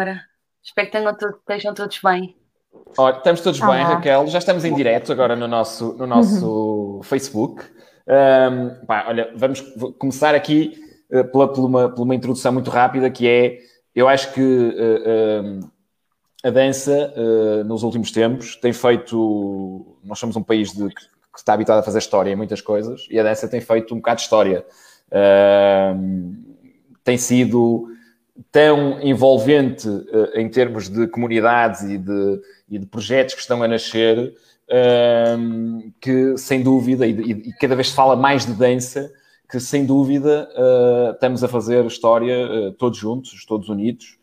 câmara. Espero que tenham todos, estejam todos bem. Olha, estamos todos bem, Raquel. Já estamos em direto agora no nosso, no nosso uhum. Facebook. Um, pá, olha, vamos começar aqui uh, pela, por, uma, por uma introdução muito rápida, que é, eu acho que uh, uh, a dança, nos últimos tempos, tem feito... Nós somos um país de, que está habituado a fazer história em muitas coisas, e a dança tem feito um bocado de história. tem sido tão envolvente uh, em termos de comunidades e de, e de, projetos que estão a nascer, uh, que sem dúvida, e, e, cada vez se fala mais de dança, que sem dúvida uh, estamos a fazer história todos juntos, todos unidos,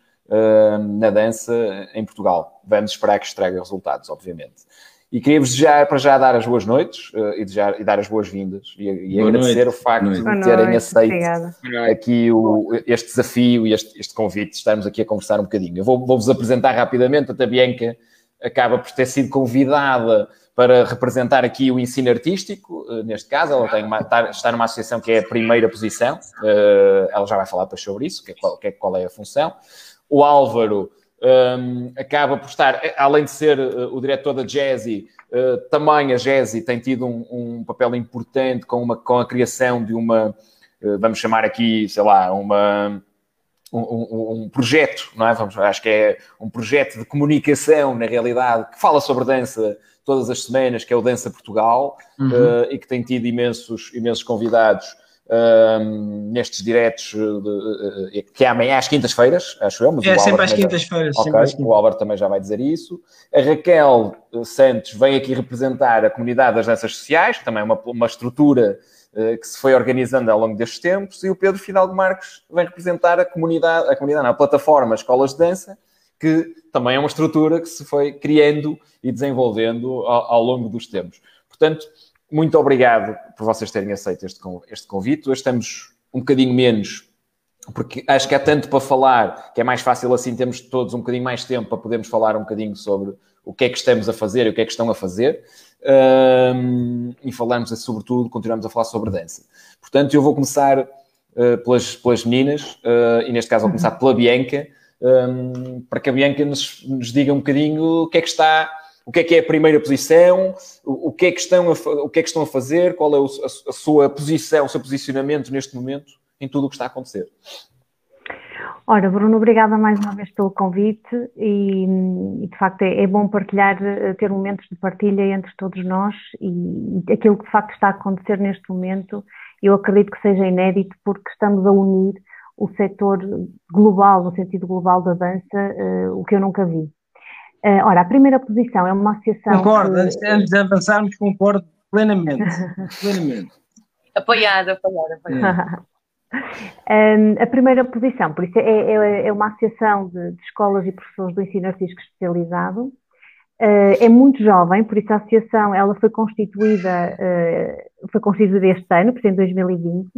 na dança em Portugal. Vamos esperar que isto traga resultados, obviamente. E queria-vos já, para já dar as boas noites uh, e, já, e dar as boas-vindas e, e agradecer noite. o facto de terem noite. aceito Obrigada. aqui o, este desafio e este, este, convite, de estarmos aqui a conversar um bocadinho. Eu vou-vos vou apresentar rapidamente, a Bianca acaba por ter sido convidada para representar aqui o ensino artístico, uh, neste caso, ela tem uma, está, está, numa associação que é a primeira posição, uh, ela já vai falar depois sobre isso, que é qual, que é, qual é a função. O Álvaro um, acaba por estar, além de ser uh, o diretor da Jazzy, uh, também a Jazzy tem tido um, um, papel importante com, uma, com a criação de uma, uh, vamos chamar aqui, sei lá, uma, um, um, projeto, não é? Vamos, acho que é um projeto de comunicação, na realidade, que fala sobre dança todas as semanas, que é o Dança Portugal, uhum. e que tem tido imensos, imensos convidados um, nestes diretos de, de, que é amanhã às quintas-feiras, acho eu. Mas é sempre às quintas-feiras. Já... Okay, o Álvaro também já vai dizer isso. A Raquel Santos vem aqui representar a comunidade das danças sociais, que também é uma, uma estrutura que se foi organizando ao longo destes tempos, e o Pedro Fidalgo Marques vem representar a comunidade, a comunidade, não, a plataforma Escolas de Dança, que também é uma estrutura que se foi criando e desenvolvendo ao, ao longo dos tempos. Portanto, muito obrigado por vocês terem aceito este, este convite. Hoje estamos um bocadinho menos, porque acho que há tanto para falar que é mais fácil assim termos todos um bocadinho mais tempo para podermos falar um bocadinho sobre o que é que estamos a fazer e o que é que estão a fazer. Um, e falamos, sobretudo, continuamos a falar sobre dança. Portanto, eu vou começar uh, pelas, pelas meninas, uh, e neste caso vou começar pela Bianca, um, para que a Bianca nos, nos diga um bocadinho o que é que está o que é que é a primeira posição, o, o que, é que estão a, o que é que estão a fazer, qual é o, a, a, sua posição, o seu posicionamento neste momento em tudo o que está a acontecer. Ora, Bruno, obrigada mais uma vez pelo convite e, e de facto é, é, bom partilhar, eh, ter momentos de partilha entre todos nós e, e aquilo que de facto está a acontecer neste momento, eu acredito que seja inédito porque estamos a unir o setor global, no sentido global da dança, uh, o que eu nunca vi. Uh, ora, a primeira posição é uma associação. Concordo, que... antes de avançarmos, concordo plenamente. plenamente. Apoiado, apoiado, apoiado. um, a primeira posição, por isso, é, é, é uma associação de, de, escolas e professores do ensino artístico especializado. Uh, é muito jovem, por isso a associação ela foi constituída, uh, foi constituída este ano, por exemplo, em 2020.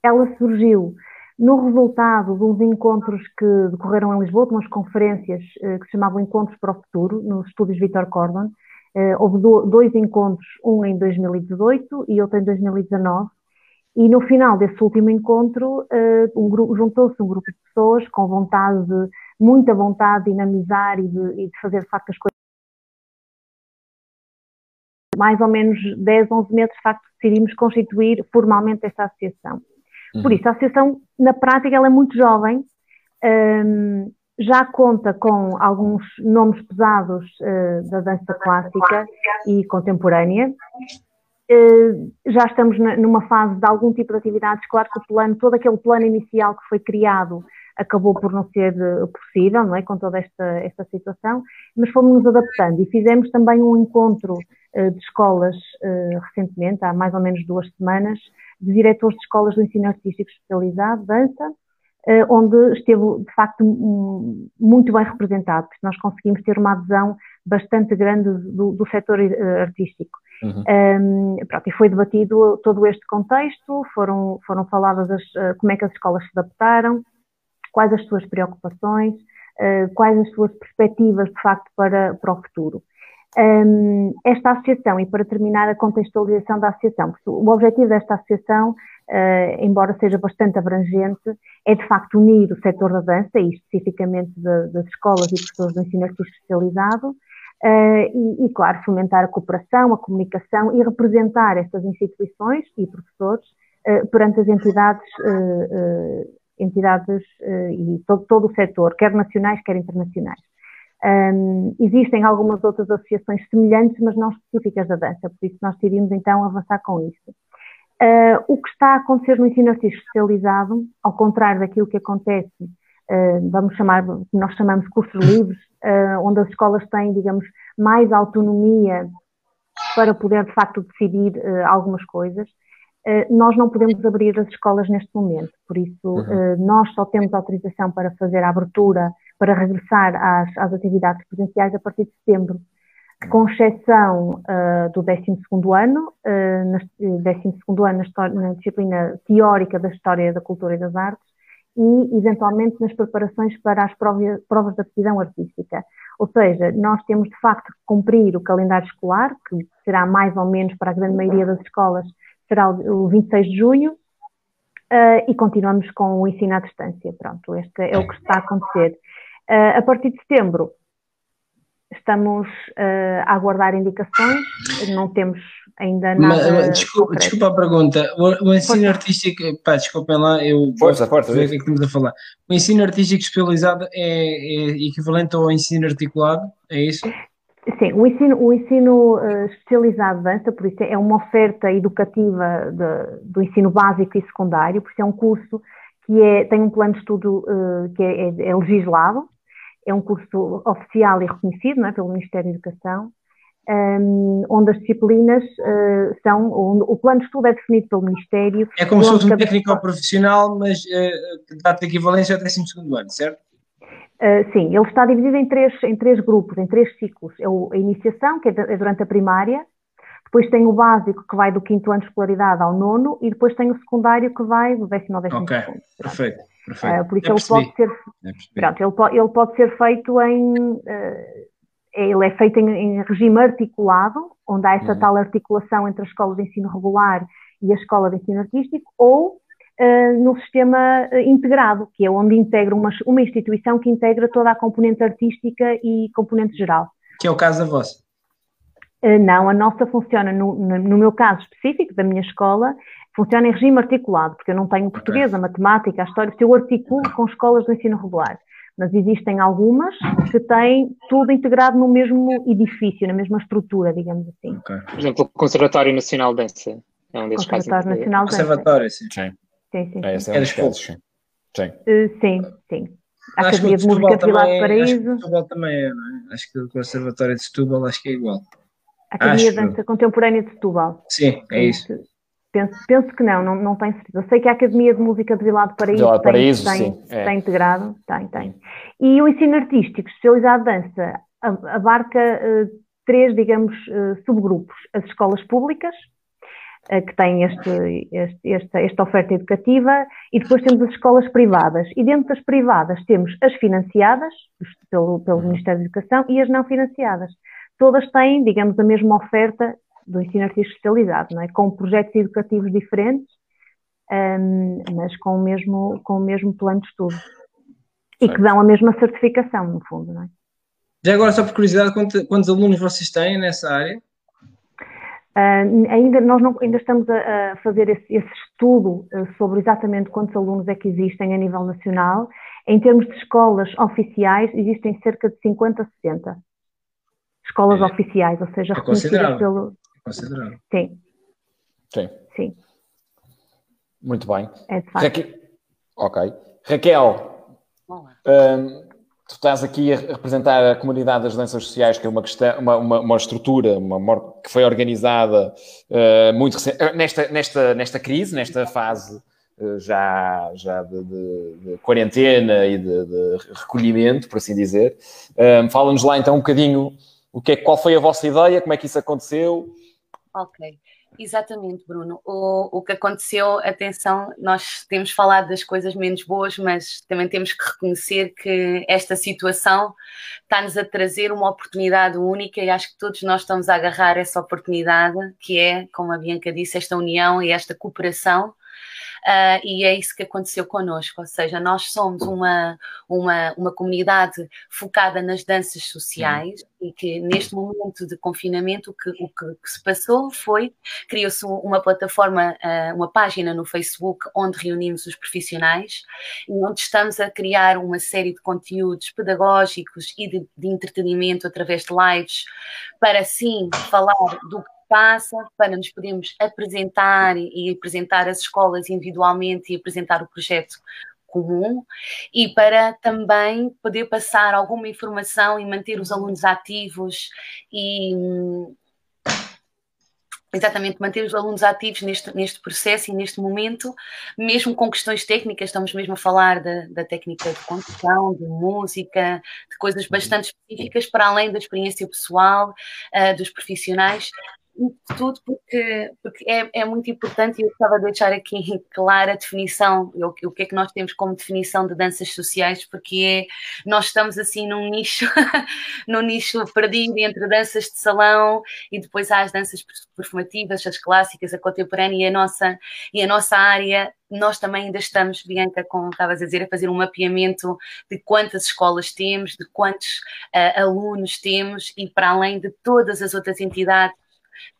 Ela surgiu no resultado de uns encontros que decorreram em Lisboa, de umas conferências eh, que se chamavam Encontros para o Futuro, nos estúdios Vitor Cordon, eh, houve dois encontros, um em 2018 e outro em 2019, e no final desse último encontro eh, um juntou-se um grupo de pessoas com vontade, de, muita vontade de dinamizar e de, e de fazer de facto as coisas mais ou menos 10, 11 meses, de facto, decidimos constituir formalmente esta associação. Por uhum. isso, a associação, na prática, ela é muito jovem, um, já conta com alguns nomes pesados uh, da dança clássica e contemporânea. Uh, já estamos na, numa fase de algum tipo de atividades. Claro que o plano, todo aquele plano inicial que foi criado acabou por não ser uh, possível, não é? Com toda esta, esta situação, mas fomos nos adaptando e fizemos também um encontro de escolas recentemente, há mais ou menos duas semanas, de diretores de escolas de ensino artístico especializado, dança, eh, onde esteve, de facto, muito bem representado, porque nós conseguimos ter uma adesão bastante grande do, do setor eh, artístico. Uhum. Um, pronto, e foi debatido todo este contexto, foram, foram faladas as, eh, como é que as escolas se adaptaram, quais as suas preocupações, quais as suas perspectivas, de facto, para, para o futuro. Um, esta associação, e para terminar a contextualização da associação, o objetivo desta associação uh, embora seja bastante abrangente, é de facto unir o setor da dança, e especificamente de, das escolas e professores de ensino artístico especializado, uh, e, e, claro, fomentar a cooperação, a comunicação e representar estas instituições e professores uh, perante as entidades, entidades e todo, todo o setor, quer nacionais, quer internacionais. Um, existem algumas outras associações semelhantes, mas não específicas da dança, por isso nós decidimos então avançar com isso. Uh, o que está a acontecer no ensino artístico especializado, ao contrário daquilo que acontece, uh, vamos chamar, nós chamamos cursos livres, uh, onde as escolas têm, digamos, mais autonomia para poder de facto decidir algumas coisas, nós não podemos abrir as escolas neste momento, por isso uhum. nós só temos autorização para fazer a abertura, para regressar às, às atividades presenciais a partir de setembro com exceção uh, do 12 ano, uh, 12 ano na, história, na, disciplina teórica da História da Cultura e das Artes, e eventualmente nas preparações para as provas, provas de artística. Ou seja, nós temos de facto que cumprir o calendário escolar, que será mais ou menos para a grande maioria das escolas, será o, o 26 de junho, uh, e continuamos com o ensino à distância. Pronto, este é o que está a acontecer. Uh, a partir de setembro, Estamos uh, a aguardar indicações, não temos ainda nada. Mas, desculpa, desculpa, a pergunta. O, o ensino força. artístico, pá, desculpem lá, eu força, força, ver o que estamos a falar. O ensino artístico especializado é, é, equivalente ao ensino articulado? É isso? Sim, o ensino, o ensino uh, especializado de dança, por isso é uma oferta educativa de, do ensino básico e secundário, por isso é um curso que é, tem um plano de estudo uh, que é, é, é legislado, é um curso oficial e reconhecido é, pelo Ministério da Educação, um, onde as disciplinas uh, são, onde o plano de estudo é definido pelo Ministério. É como se fosse um técnico profissional, mas uh, dá-te equivalência ao 12 ano, certo? Uh, sim, ele está dividido em três, em três grupos, em três ciclos. É o, a iniciação, que é, é durante a primária, depois tem o básico, que vai do quinto ano de escolaridade ao nono, e depois tem o secundário, que vai do décimo ao décimo Ok, segundo. perfeito. Uh, por isso ele pode ser, pronto, ele, pode, ele pode ser feito em, uh, ele é feito em, em, regime articulado, onde há essa uhum. tal articulação entre a escola de ensino regular e a escola de ensino artístico, ou uh, no sistema integrado, que é onde integra uma, uma instituição que integra toda a componente artística e componente geral. Que é o caso da vossa? Não, a nossa funciona, no, no, meu caso específico, da minha escola, funciona em regime articulado, porque eu não tenho português, a matemática, a história, eu articulo com escolas de ensino regular. Mas existem algumas que têm tudo integrado no mesmo edifício, na mesma estrutura, digamos assim. Okay. Por exemplo, o Conservatório Nacional de Dança é um desses Conservatório casos. Nacional de Dança. Conservatório, sim. Sim, sim. sim. É, esse é um dos sim. Sim. Uh, sim, sim. A Academia de Música de Vila Paraíso. Acho que Setúbal também é, não é? Acho que o Conservatório de Setúbal acho que é igual. A Academia de Dança Contemporânea de Setúbal. Sim, é isso. Penso, penso que não, não, não tenho certeza. Eu sei que a Academia de Música de Vila de Paraíso, Vila de Paraíso tem, sim, tem, é. integrado, tem, tem. E o ensino artístico especializado de dança abarca uh, três, digamos, uh, subgrupos. As escolas públicas, uh, que têm este, este, esta, esta oferta educativa, e depois temos as escolas privadas. E dentro das privadas temos as financiadas, pelo, pelo Ministério da Educação, e as não financiadas. Todas têm, digamos, a mesma oferta do ensino artístico especializado, não é? com projetos educativos diferentes, um, mas com o, mesmo, com o mesmo plano de estudo. E que dão a mesma certificação, no fundo, não é? Já agora, só por curiosidade, quantos, quantos alunos vocês têm nessa área? Uh, ainda, nós não, ainda estamos a, a fazer esse, esse estudo uh, sobre exatamente quantos alunos é que existem a nível nacional. Em termos de escolas oficiais, existem cerca de 50 a 60 escolas é. oficiais, ou seja, é reconhecidas pelo, considerável. Sim. Sim. Sim. Muito bem. É de facto. Raquel... Ok. Raquel, hum, tu estás aqui a representar a comunidade das danças sociais, que é uma, questão, uma, uma, uma estrutura uma, que foi organizada uh, muito recente, nesta, nesta, nesta crise, nesta fase uh, já, já de, de, de, quarentena e de, de, recolhimento, por assim dizer. Um, Fala-nos lá então um bocadinho o que é, qual foi a vossa ideia, como é que isso aconteceu? Ok, exatamente, Bruno. O, o que aconteceu, atenção, nós temos falado das coisas menos boas, mas também temos que reconhecer que esta situação está-nos a trazer uma oportunidade única e acho que todos nós estamos a agarrar essa oportunidade, que é, como a Bianca disse, esta união e esta cooperação uh, e é isso que aconteceu connosco, ou seja, nós somos uma, uma, uma comunidade focada nas danças sociais uhum. e que neste momento de confinamento o que, o que, que se passou foi, criou-se uma plataforma, uh, uma página no Facebook onde reunimos os profissionais e onde estamos a criar uma série de conteúdos pedagógicos e de, de entretenimento através de lives para sim falar do que passa, para nos podermos apresentar e apresentar as escolas individualmente e apresentar o projeto comum e para também poder passar alguma informação e manter os alunos ativos e exatamente manter os alunos ativos neste, neste processo e neste momento, mesmo com questões técnicas, estamos mesmo a falar da, da técnica de condução, de música, de coisas bastante específicas, para além da experiência pessoal uh, dos profissionais, tudo porque, porque é, é, muito importante e eu estava a deixar aqui clara a definição, o, o que é que nós temos como definição de danças sociais, porque é, nós estamos assim num nicho, num nicho perdido entre danças de salão e depois há as danças performativas, as clássicas, a contemporânea e a nossa, e a nossa área. Nós também ainda estamos, Bianca, como estavas a dizer, a fazer um mapeamento de quantas escolas temos, de quantos uh, alunos temos e para além de todas as outras entidades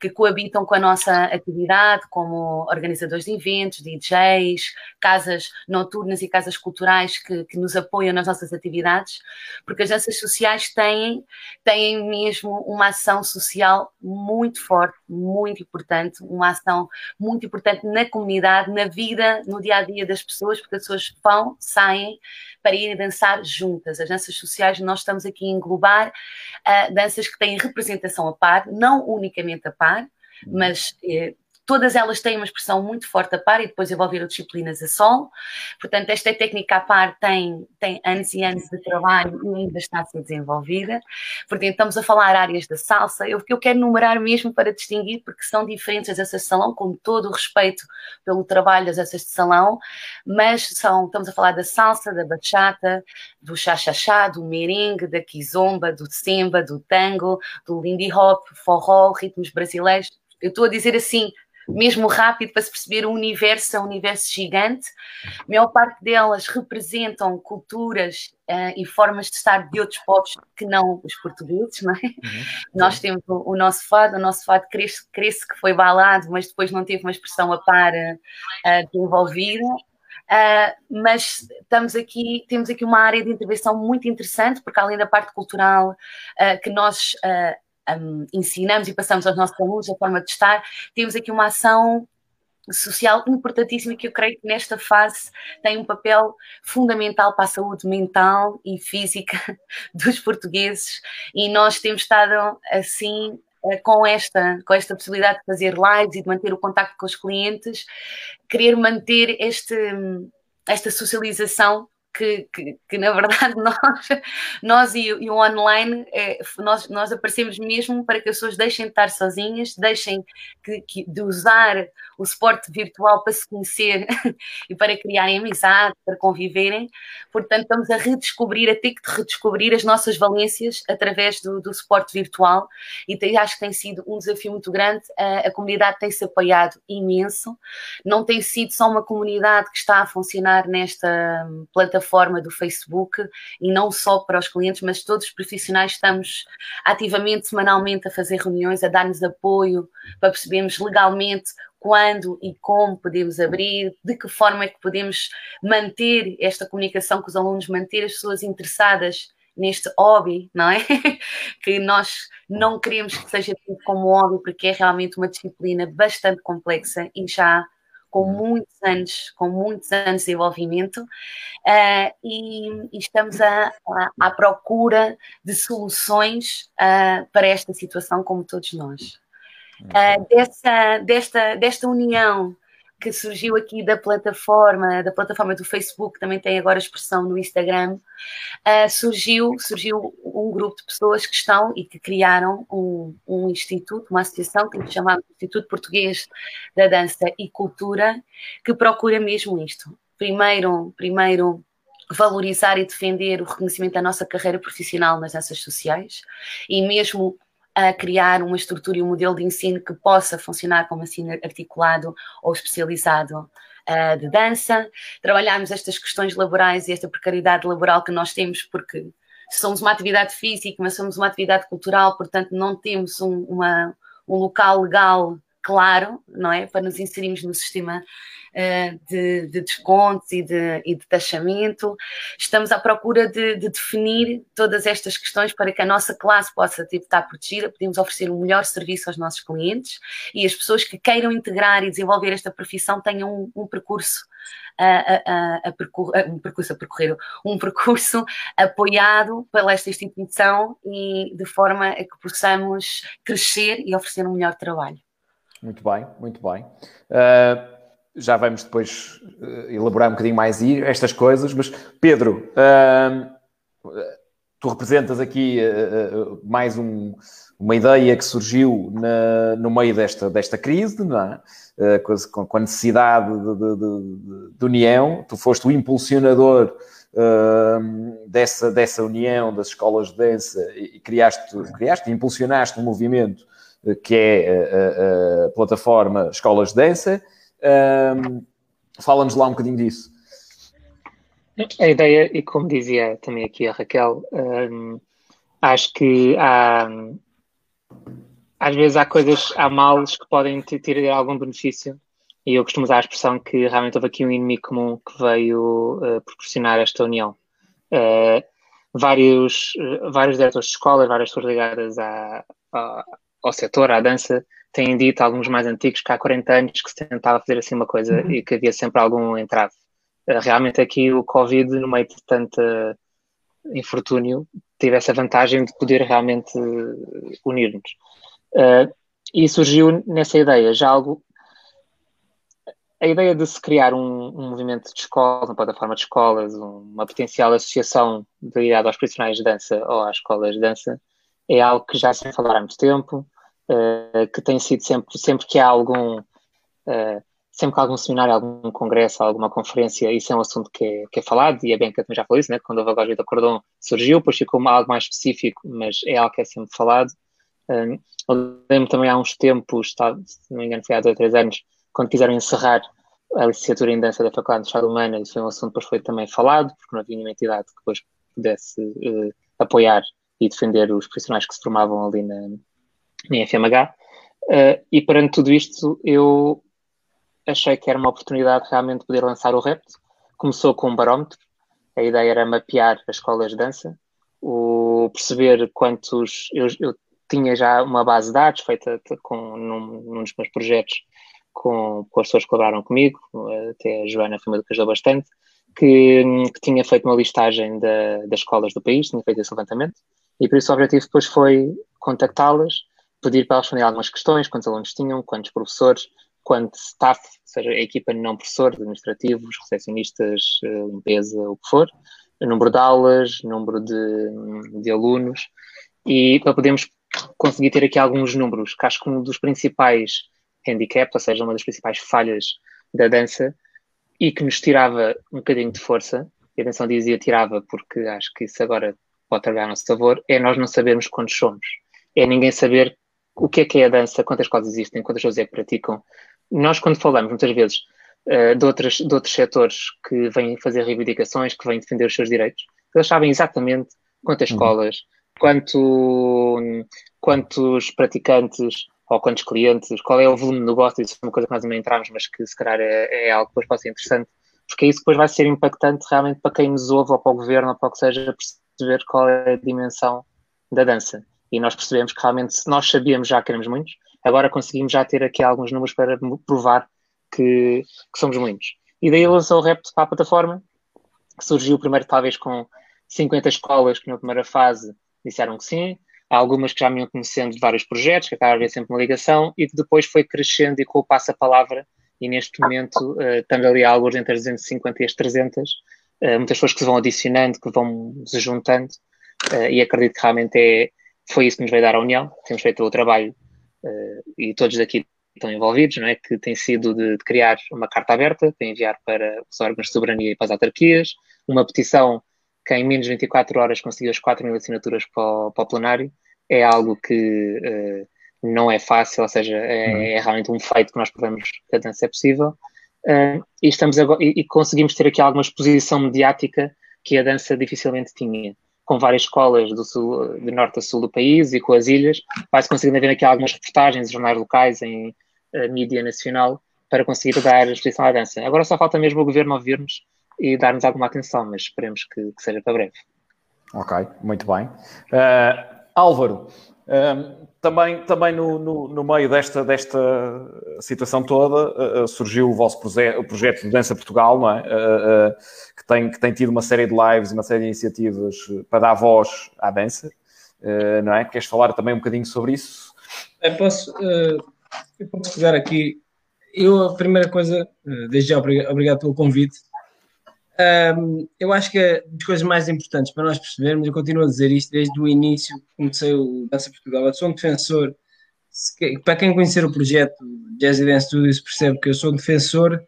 que coabitam com a nossa atividade, como organizadores de eventos, DJs, casas noturnas e casas culturais que, que nos apoiam nas nossas atividades, porque as danças sociais têm, têm mesmo uma ação social muito forte, muito importante, uma ação muito importante na comunidade, na vida, no dia a dia das pessoas, porque as pessoas vão, saem para irem dançar juntas. As danças sociais, nós estamos aqui a englobar uh, danças que têm representação a par, não unicamente a par, uhum. mas eh, Todas elas têm uma expressão muito forte a par e depois envolveram disciplinas a solo. Portanto, esta técnica a par tem, tem anos e anos de trabalho e ainda está a ser desenvolvida. Portanto, estamos a falar áreas da salsa, eu, eu quero numerar mesmo para distinguir, porque são diferentes as danças de salão, com todo o respeito pelo trabalho das danças de salão, mas são, estamos a falar da salsa, da bachata, do chá-chá-chá, do merengue, da kizomba, do semba, do tango, do lindy hop, forró, ritmos brasileiros. Eu estou a dizer assim, mesmo rápido para se perceber o universo, é um universo gigante. A maior parte delas representam culturas uh, e formas de estar de outros povos que não os portugueses, não é? Uhum. Nós temos o, o, nosso fado, o nosso fado cresce, cresce que foi balado, mas depois não teve uma expressão a par uh, desenvolvida. Uh, mas estamos aqui, temos aqui uma área de intervenção muito interessante, porque além da parte cultural uh, que nós uh, um, ensinamos e passamos aos nossos alunos a forma de estar, temos aqui uma ação social importantíssima que eu creio que nesta fase tem um papel fundamental para a saúde mental e física dos portugueses e nós temos estado assim eh, com esta, com esta possibilidade de fazer lives e de manter o contacto com os clientes, querer manter este, esta socialização que, que, que, na verdade nós, nós e, e o online, é, nós, nós aparecemos mesmo para que as pessoas deixem de estar sozinhas, deixem que, que, de usar o suporte virtual para se conhecer e para criarem amizade, para conviverem. Portanto, estamos a redescobrir, a ter que redescobrir as nossas valências através do, do suporte virtual e tem, acho que tem sido um desafio muito grande. A, a comunidade tem-se apoiado imenso, não tem sido só uma comunidade que está a funcionar nesta plataforma plataforma do Facebook e não só para os clientes, mas todos os profissionais estamos ativamente, semanalmente, a fazer reuniões, a dar-nos apoio para percebermos legalmente quando e como podemos abrir, de que forma é que podemos manter esta comunicação com os alunos, manter as pessoas interessadas neste hobby, não é? que nós não queremos que seja como hobby, porque é realmente uma disciplina bastante complexa e já com uhum. muitos anos, com muitos anos de envolvimento, uh, e, e, estamos a, a, à procura de soluções uh, para esta situação, como todos nós. Uh, dessa, desta, desta união que surgiu aqui da plataforma, da plataforma do Facebook, também tem agora expressão no Instagram, uh, surgiu, surgiu um grupo de pessoas que estão e que criaram um, um instituto, uma associação que se chama Instituto Português da Dança e Cultura, que procura mesmo isto. Primeiro, primeiro valorizar e defender o reconhecimento da nossa carreira profissional nas danças sociais e mesmo a criar uma estrutura e um modelo de ensino que possa funcionar como ensino articulado ou especializado uh, de dança, trabalharmos estas questões laborais e esta precariedade laboral que nós temos, porque somos uma atividade física, mas somos uma atividade cultural, portanto não temos um, uma, um local legal claro, não é? Para nos inserirmos no sistema uh, de, de, descontos e de, e de taxamento. Estamos à procura de, de, definir todas estas questões para que a nossa classe possa tipo, estar protegida, podemos oferecer um melhor serviço aos nossos clientes e as pessoas que queiram integrar e desenvolver esta profissão tenham um, um percurso a, a, a, um percurso a percorrer, um percurso apoiado pela esta instituição e de forma a que possamos crescer e oferecer um melhor trabalho. Muito bem, muito bem. Uh, já vamos depois uh, elaborar um bocadinho mais estas coisas, mas Pedro, uh, tu representas aqui mais um, uma ideia que surgiu na, no meio desta, desta crise, é? com, com, a necessidade de, de, de, de, união, tu foste o impulsionador dessa, dessa união das escolas de dança e criaste, criaste impulsionaste um movimento que é a, a, a plataforma Escolas de Dança. Um, Fala-nos lá um bocadinho disso. A ideia, e como dizia também aqui a Raquel, um, acho que há, às vezes há coisas, há males que podem ter algum benefício, e eu costumo usar a expressão que realmente houve aqui um inimigo comum que veio uh, proporcionar esta união. Uh, vários, uh, vários diretores de escolas, várias pessoas ligadas à, à, ao setor, à dança, têm dito, alguns mais antigos, que há 40 anos que se tentava fazer assim uma coisa uhum. e que havia sempre algum entrave. Uh, realmente aqui o Covid, no meio de tanta infortúnio, teve essa vantagem de poder realmente unir-nos. Uh, e surgiu nessa ideia já algo. A ideia de se criar um, um movimento de escolas, uma plataforma de escolas, uma potencial associação ligada aos profissionais de dança ou às escolas de dança, é algo que já se falar há muito tempo, uh, que tem sido sempre, sempre que há algum, uh, sempre que há algum seminário, algum congresso, alguma conferência, isso é um assunto que é, que é falado, e a Bianca também já falou isso, né? quando a Gojita Cordon surgiu, depois ficou algo mais específico, mas é algo que é sempre falado. Um, eu lembro também há uns tempos, tá, se não me engano foi há dois ou três anos, quando quiseram encerrar a licenciatura em dança da Faculdade de Estado Humana, isso foi um assunto que depois foi também falado, porque não havia nenhuma entidade que depois pudesse uh, apoiar e defender os profissionais que se formavam ali na, na FMH. Uh, eh, e perante tudo isto, eu achei que era uma oportunidade realmente de poder lançar o repto. Começou com um barómetro, a ideia era mapear as escolas de dança, o perceber quantos. Eu, eu tinha já uma base de dados feita com, num, num dos meus projetos com, com as pessoas que colaboraram comigo, até a Joana foi uma que ajudou bastante, que, que, tinha feito uma listagem da, das escolas do país, tinha feito esse levantamento, e por isso o objetivo depois foi contactá-las, pedir para responder algumas questões, quantos alunos tinham, quantos professores, quanto staff, ou seja, a equipa não professores, administrativos, recepcionistas, eh, limpeza, o que for, número de aulas, número de, de alunos, e para podermos conseguir ter aqui alguns números, que acho que um dos principais handicaps, ou seja, uma das principais falhas da dança, e que nos tirava um bocadinho de força, e atenção dizia tirava, porque acho que isso agora pode trabalhar a nosso favor, é nós não sabermos quantos somos. É ninguém saber o que é que é a dança, quantas coisas existem, quantas pessoas é que praticam. Nós, quando falamos, muitas vezes, uh, de, outras, de outros setores que vêm fazer reivindicações, que vêm defender os seus direitos, eles sabem exatamente quantas uhum. escolas, quanto, quantos praticantes ou quantos clientes, qual é o volume de negócio, isso é uma coisa que nós não entramos, mas que se calhar é, é algo que depois pode ser interessante, porque isso depois vai ser impactante realmente para quem nos ouve, ou para o governo, ou para o que seja, perceber qual é a dimensão da dança. E nós percebemos que realmente, nós sabíamos já que éramos muitos, agora conseguimos já ter aqui alguns números para provar que, que somos muitos. E daí lançou o repto para a plataforma, que surgiu primeiro talvez com 50 escolas que na primeira fase disseram que sim, há algumas que já me iam conhecendo de vários projetos, que acaba a sempre uma ligação, e que depois foi crescendo e com o passo-a-palavra, e neste momento uh, estamos ali a alguns entre as 250 e as 300, uh, muitas pessoas que se vão adicionando, que vão se juntando, uh, e acredito que realmente é, foi isso que nos veio dar a união. Temos feito o trabalho uh, e todos aqui estão envolvidos, não é? Que tem sido de, de, criar uma carta aberta para enviar para os órgãos de soberania e para as autarquias, uma petição que em menos de 24 horas conseguiu as 4 mil assinaturas para o, para o plenário. É algo que uh, não é fácil, ou seja, é, uhum. é, realmente um feito que nós podemos que a dança é possível. uh, e, estamos agora, e, e, conseguimos ter aqui alguma exposição mediática que a dança dificilmente tinha. Com várias escolas do sul, de norte a sul do país e com as ilhas, vai-se conseguindo ver aqui algumas reportagens, jornais locais em uh, mídia nacional para conseguir dar exposição à dança. Agora só falta mesmo o governo ouvir-nos e dar-nos alguma atenção, mas esperemos que, que, seja para breve. Ok, muito bem. Uh, Álvaro, uh, também, também no, no, no, meio desta, desta situação toda uh, surgiu o vosso o projeto de Dança Portugal, não é? que, tem, que tem tido uma série de lives e uma série de iniciativas para dar voz à dança, não é? Queres falar também um bocadinho sobre isso? Eu posso, eu posso pegar aqui. Eu, a primeira coisa, desde já, obrigado pelo convite. Um, eu acho que é das coisas mais importantes para nós percebermos, eu continuo a dizer isto desde o início, comecei o Dança Portugal, eu sou um defensor, para quem conhecer o projeto Jazzy Dance Studios percebe que eu sou um defensor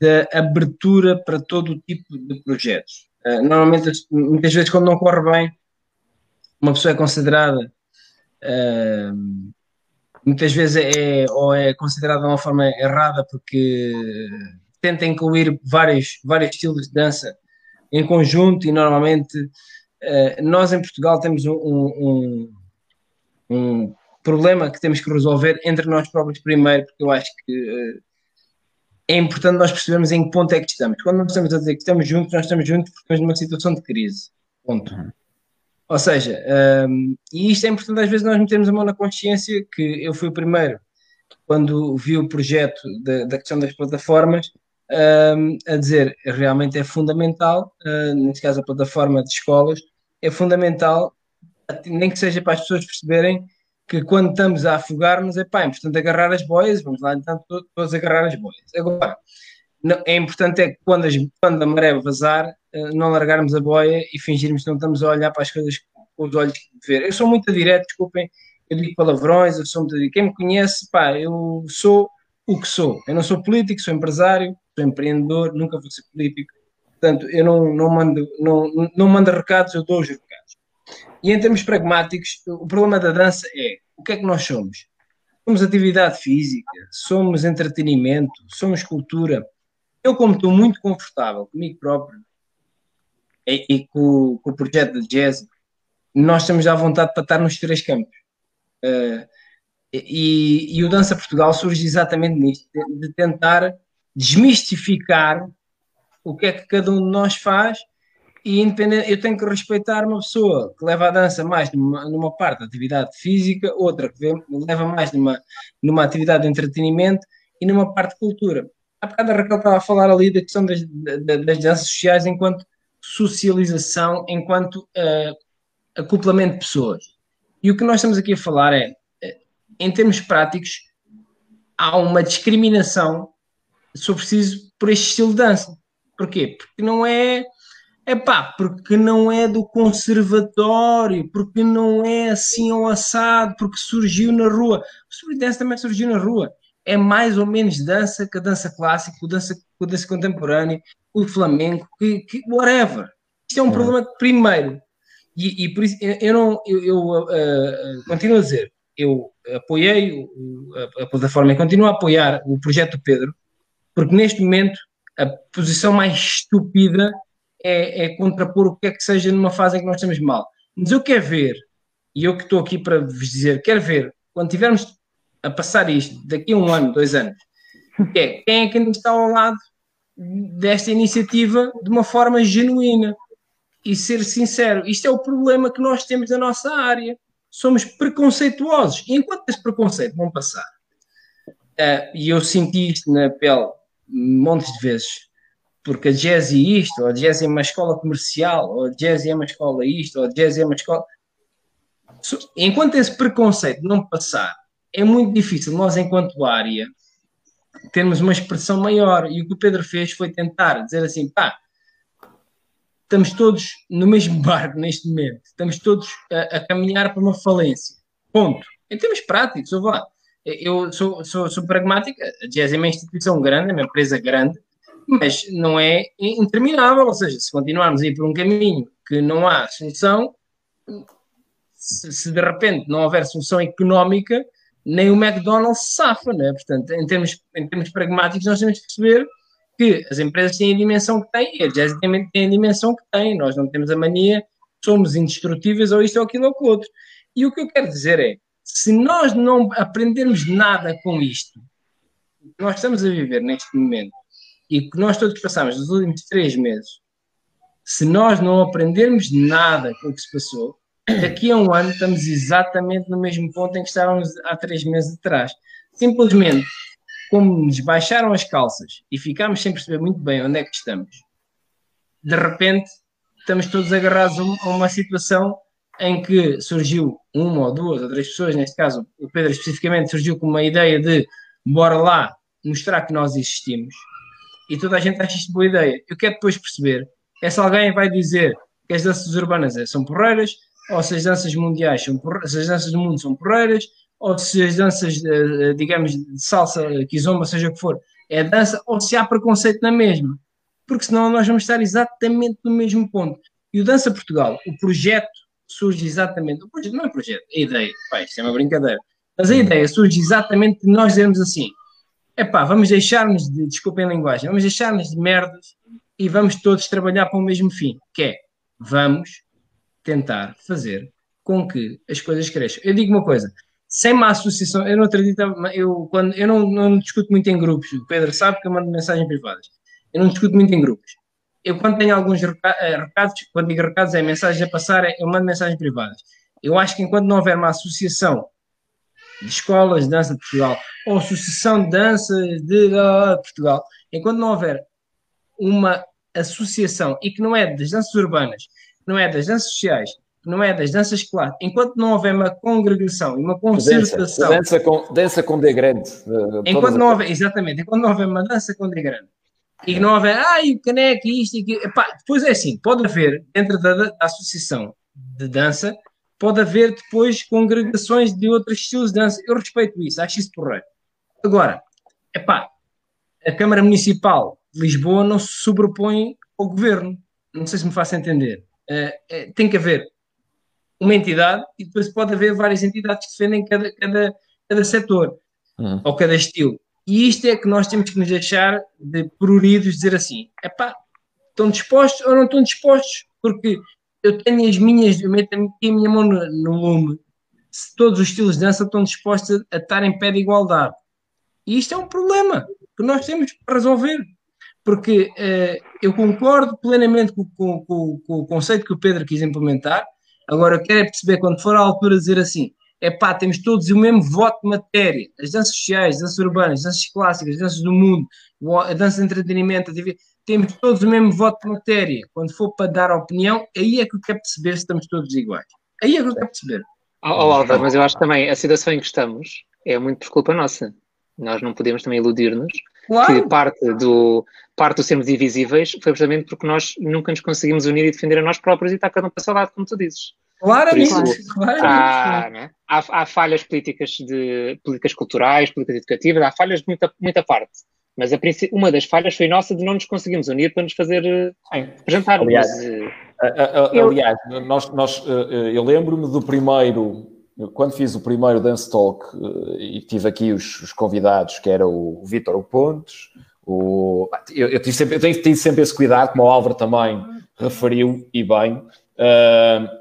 da abertura para todo o tipo de projetos. Uh, normalmente, muitas vezes quando não corre bem, uma pessoa é considerada uh, muitas vezes é, ou é considerada de uma forma errada porque tenta incluir vários, vários estilos de dança em conjunto e normalmente uh, nós em Portugal temos um, um, um, problema que temos que resolver entre nós próprios primeiro, porque eu acho que uh, é importante nós percebermos em que ponto é que estamos. Quando nós estamos a dizer que estamos juntos, nós estamos juntos porque estamos numa situação de crise. Ponto. Uhum. Ou seja, um, e isto é importante às vezes nós metermos a mão na consciência que eu fui o primeiro quando vi o projeto da, da questão das plataformas a dizer realmente é fundamental, uh, neste caso a plataforma de escolas, é fundamental, nem que seja para as pessoas perceberem que quando estamos a afogar-nos, é pá, é importante agarrar as boias, vamos lá então todos agarrar as boias. Agora, é importante é que quando, as, quando a maré vazar, uh, não largarmos a boia e fingirmos que não estamos a olhar para as coisas com os olhos de ver. Eu sou muito direto, desculpem, eu digo palavrões, eu sou muito direto. Quem me conhece, pá, eu sou o que sou. Eu não sou político, sou empresário, sou empreendedor, nunca vou ser político. Portanto, eu não, não, mando, não, não mando recados, eu dou os recados. E em termos pragmáticos, o problema da dança é o que é que nós somos? Somos atividade física, somos entretenimento, somos cultura. Eu, como estou muito confortável comigo próprio e, e com, com, o projeto de jazz, nós estamos à vontade para estar nos três campos. Uh, e, e, o Dança Portugal surge exatamente nisto, de, de tentar desmistificar o que é que cada um de nós faz e independente, eu tenho que respeitar uma pessoa que leva a dança mais numa, numa parte da atividade física, outra que vê, leva mais numa, numa atividade de entretenimento e numa parte de cultura. Há bocado a Raquel estava a falar ali da questão das, das danças sociais enquanto socialização, enquanto uh, acoplamento de pessoas. E o que nós estamos aqui a falar é, eh, em termos práticos, há uma discriminação sou preciso por este estilo de dança. Porquê? Porque não é. É pá, porque não é do conservatório, porque não é assim ou assado, porque surgiu na rua. O street dance também surgiu na rua. É mais ou menos dança que a dança clássica, a dança, a dança contemporânea, o flamenco, que, que, whatever. Isto é um é. problema que, primeiro, e, e, por isso eu não eu, eu uh, uh, continuo a dizer, eu apoiei o, a, a, plataforma e continuo a apoiar o projeto do Pedro, porque neste momento a posição mais estúpida é, é contrapor o que é que seja numa fase em que nós estamos mal. Mas eu quero ver, e eu que estou aqui para vos dizer, quero ver, quando tivermos a passar isto, daqui a um ano, dois anos, é quem é que ainda está ao lado desta iniciativa de uma forma genuína e ser sincero. Isto é o problema que nós temos na nossa área. Somos preconceituosos. E enquanto esse preconceito não passar, uh, e eu senti isto na pele montes de vezes, porque jazz é isto, ou jazz é uma escola comercial, ou jazz é uma escola isto, ou jazz é uma escola. Enquanto esse preconceito não passar, é muito difícil nós, enquanto área, termos uma expressão maior. E o que o Pedro fez foi tentar dizer assim: pá, estamos todos no mesmo barco neste momento, estamos todos a, a caminhar para uma falência. Ponto. Em termos práticos, eu vou lá eu sou, sou, sou pragmática, a Jazz é uma instituição grande, é uma empresa grande, mas não é interminável, ou seja, se continuarmos a ir por um caminho que não há solução, se, se de repente não houver solução económica, nem o McDonald's safa, não é? Portanto, em termos, em termos pragmáticos, nós temos que perceber que as empresas têm a dimensão que têm a Jazz tem, a dimensão que tem. Nós não temos a mania, somos indestrutíveis ou isto ou aquilo ou aquilo outro. E o que eu quero dizer é, se nós não aprendermos nada com isto, que nós estamos a viver neste momento e que nós todos passamos nos últimos três meses, se nós não aprendermos nada com o que se passou, daqui a um ano estamos exatamente no mesmo ponto em que estávamos há três meses atrás. Simplesmente, como nos baixaram as calças e ficámos sem perceber muito bem onde é que estamos, de repente estamos todos agarrados a uma situação em que surgiu uma ou duas ou três pessoas, neste caso o Pedro especificamente surgiu com uma ideia de bora lá mostrar que nós existimos e toda a gente acha isto boa ideia. Eu quero depois perceber é se alguém vai dizer que as danças urbanas são porreiras, ou se as danças mundiais são porreiras, se as danças do mundo são porreiras, ou se as danças, eh, eh, digamos, de salsa, kizomba, seja o que for, é dança, ou se há preconceito na mesma. Porque senão nós vamos estar exatamente no mesmo ponto. E o Dança Portugal, o projeto surge exatamente, o projeto não é projeto, é ideia, pai, isto é uma brincadeira, mas a ideia surge exatamente de nós dizermos assim, é pá, vamos deixar-nos de, desculpem a linguagem, vamos deixar-nos de merdas e vamos todos trabalhar para o mesmo fim, que é, vamos tentar fazer com que as coisas cresçam. Eu digo uma coisa, sem uma associação, eu não acredito, eu, quando, eu não, não discuto muito em grupos, o Pedro sabe que eu mando mensagens privadas, eu não discuto muito em grupos. Eu, quando tenho alguns eh, recados, quando digo recados, é mensagens a passar, eu mando mensagens privadas. Eu acho que enquanto não houver uma associação de escolas de dança de Portugal, ou associação de dança de Portugal, enquanto não houver uma associação e que não é das danças urbanas, não é das danças sociais, não é das danças clássicas, enquanto não houver uma congregação e uma concertação. Dança, dança, com, dança com D grande. Enquanto não houver, exatamente, enquanto não houver uma dança com D grande e que não houver, ai, o caneco, isto e aquilo. Epá, depois é assim, pode haver, dentro da, da, associação de dança, pode haver depois congregações de outros estilos de dança. Eu respeito isso, acho isso porreiro. Agora, epá, a Câmara Municipal de Lisboa não se sobrepõe ao governo. Não sei se me faço entender. Uh, uh, tem que haver uma entidade e depois pode haver várias entidades que defendem cada, cada, cada setor uhum. ou cada estilo. E isto é que nós temos que nos deixar de pruridos dizer assim: epá, estão dispostos ou não estão dispostos? Porque eu tenho as minhas, eu meto a minha mão no, no lume, se todos os estilos de dança estão dispostos a, a estar em pé de igualdade. E isto é um problema que nós temos para resolver. Porque uh, eu concordo plenamente com, com, com, com, o conceito que o Pedro quis implementar. Agora, eu quero é perceber, quando for a altura, dizer assim: é pá, temos todos o mesmo voto de matéria. As danças sociais, as danças urbanas, as danças clássicas, as danças do mundo, a dança de entretenimento, a TV, temos todos o mesmo voto de matéria. Quando for para dar opinião, aí é que eu quero perceber se estamos todos iguais. Aí é que eu quero perceber. Oh, oh Álvaro, mas eu acho também a situação em que estamos é muito por culpa nossa. Nós não podemos também iludir-nos claro. que parte do, parte do sermos invisíveis foi precisamente porque nós nunca nos conseguimos unir e defender a nós próprios e está cada um para o seu lado, como tu dizes. Claramente, isso, claramente. Há, né? há, há, falhas políticas de políticas culturais, políticas educativas, há falhas de muita, muita parte. Mas a, uma das falhas foi nossa de não nos conseguirmos unir para nos fazer Sim. apresentar. Aliás, mas, uh, aliás nós, nós, uh, eu lembro-me do primeiro, quando fiz o primeiro Dance Talk e tive aqui os, os, convidados, que era o Vítor Pontes, o, eu, eu, tive sempre, eu tenho, tenho, sempre esse cuidado, como o Álvaro também referiu, e bem. Uh,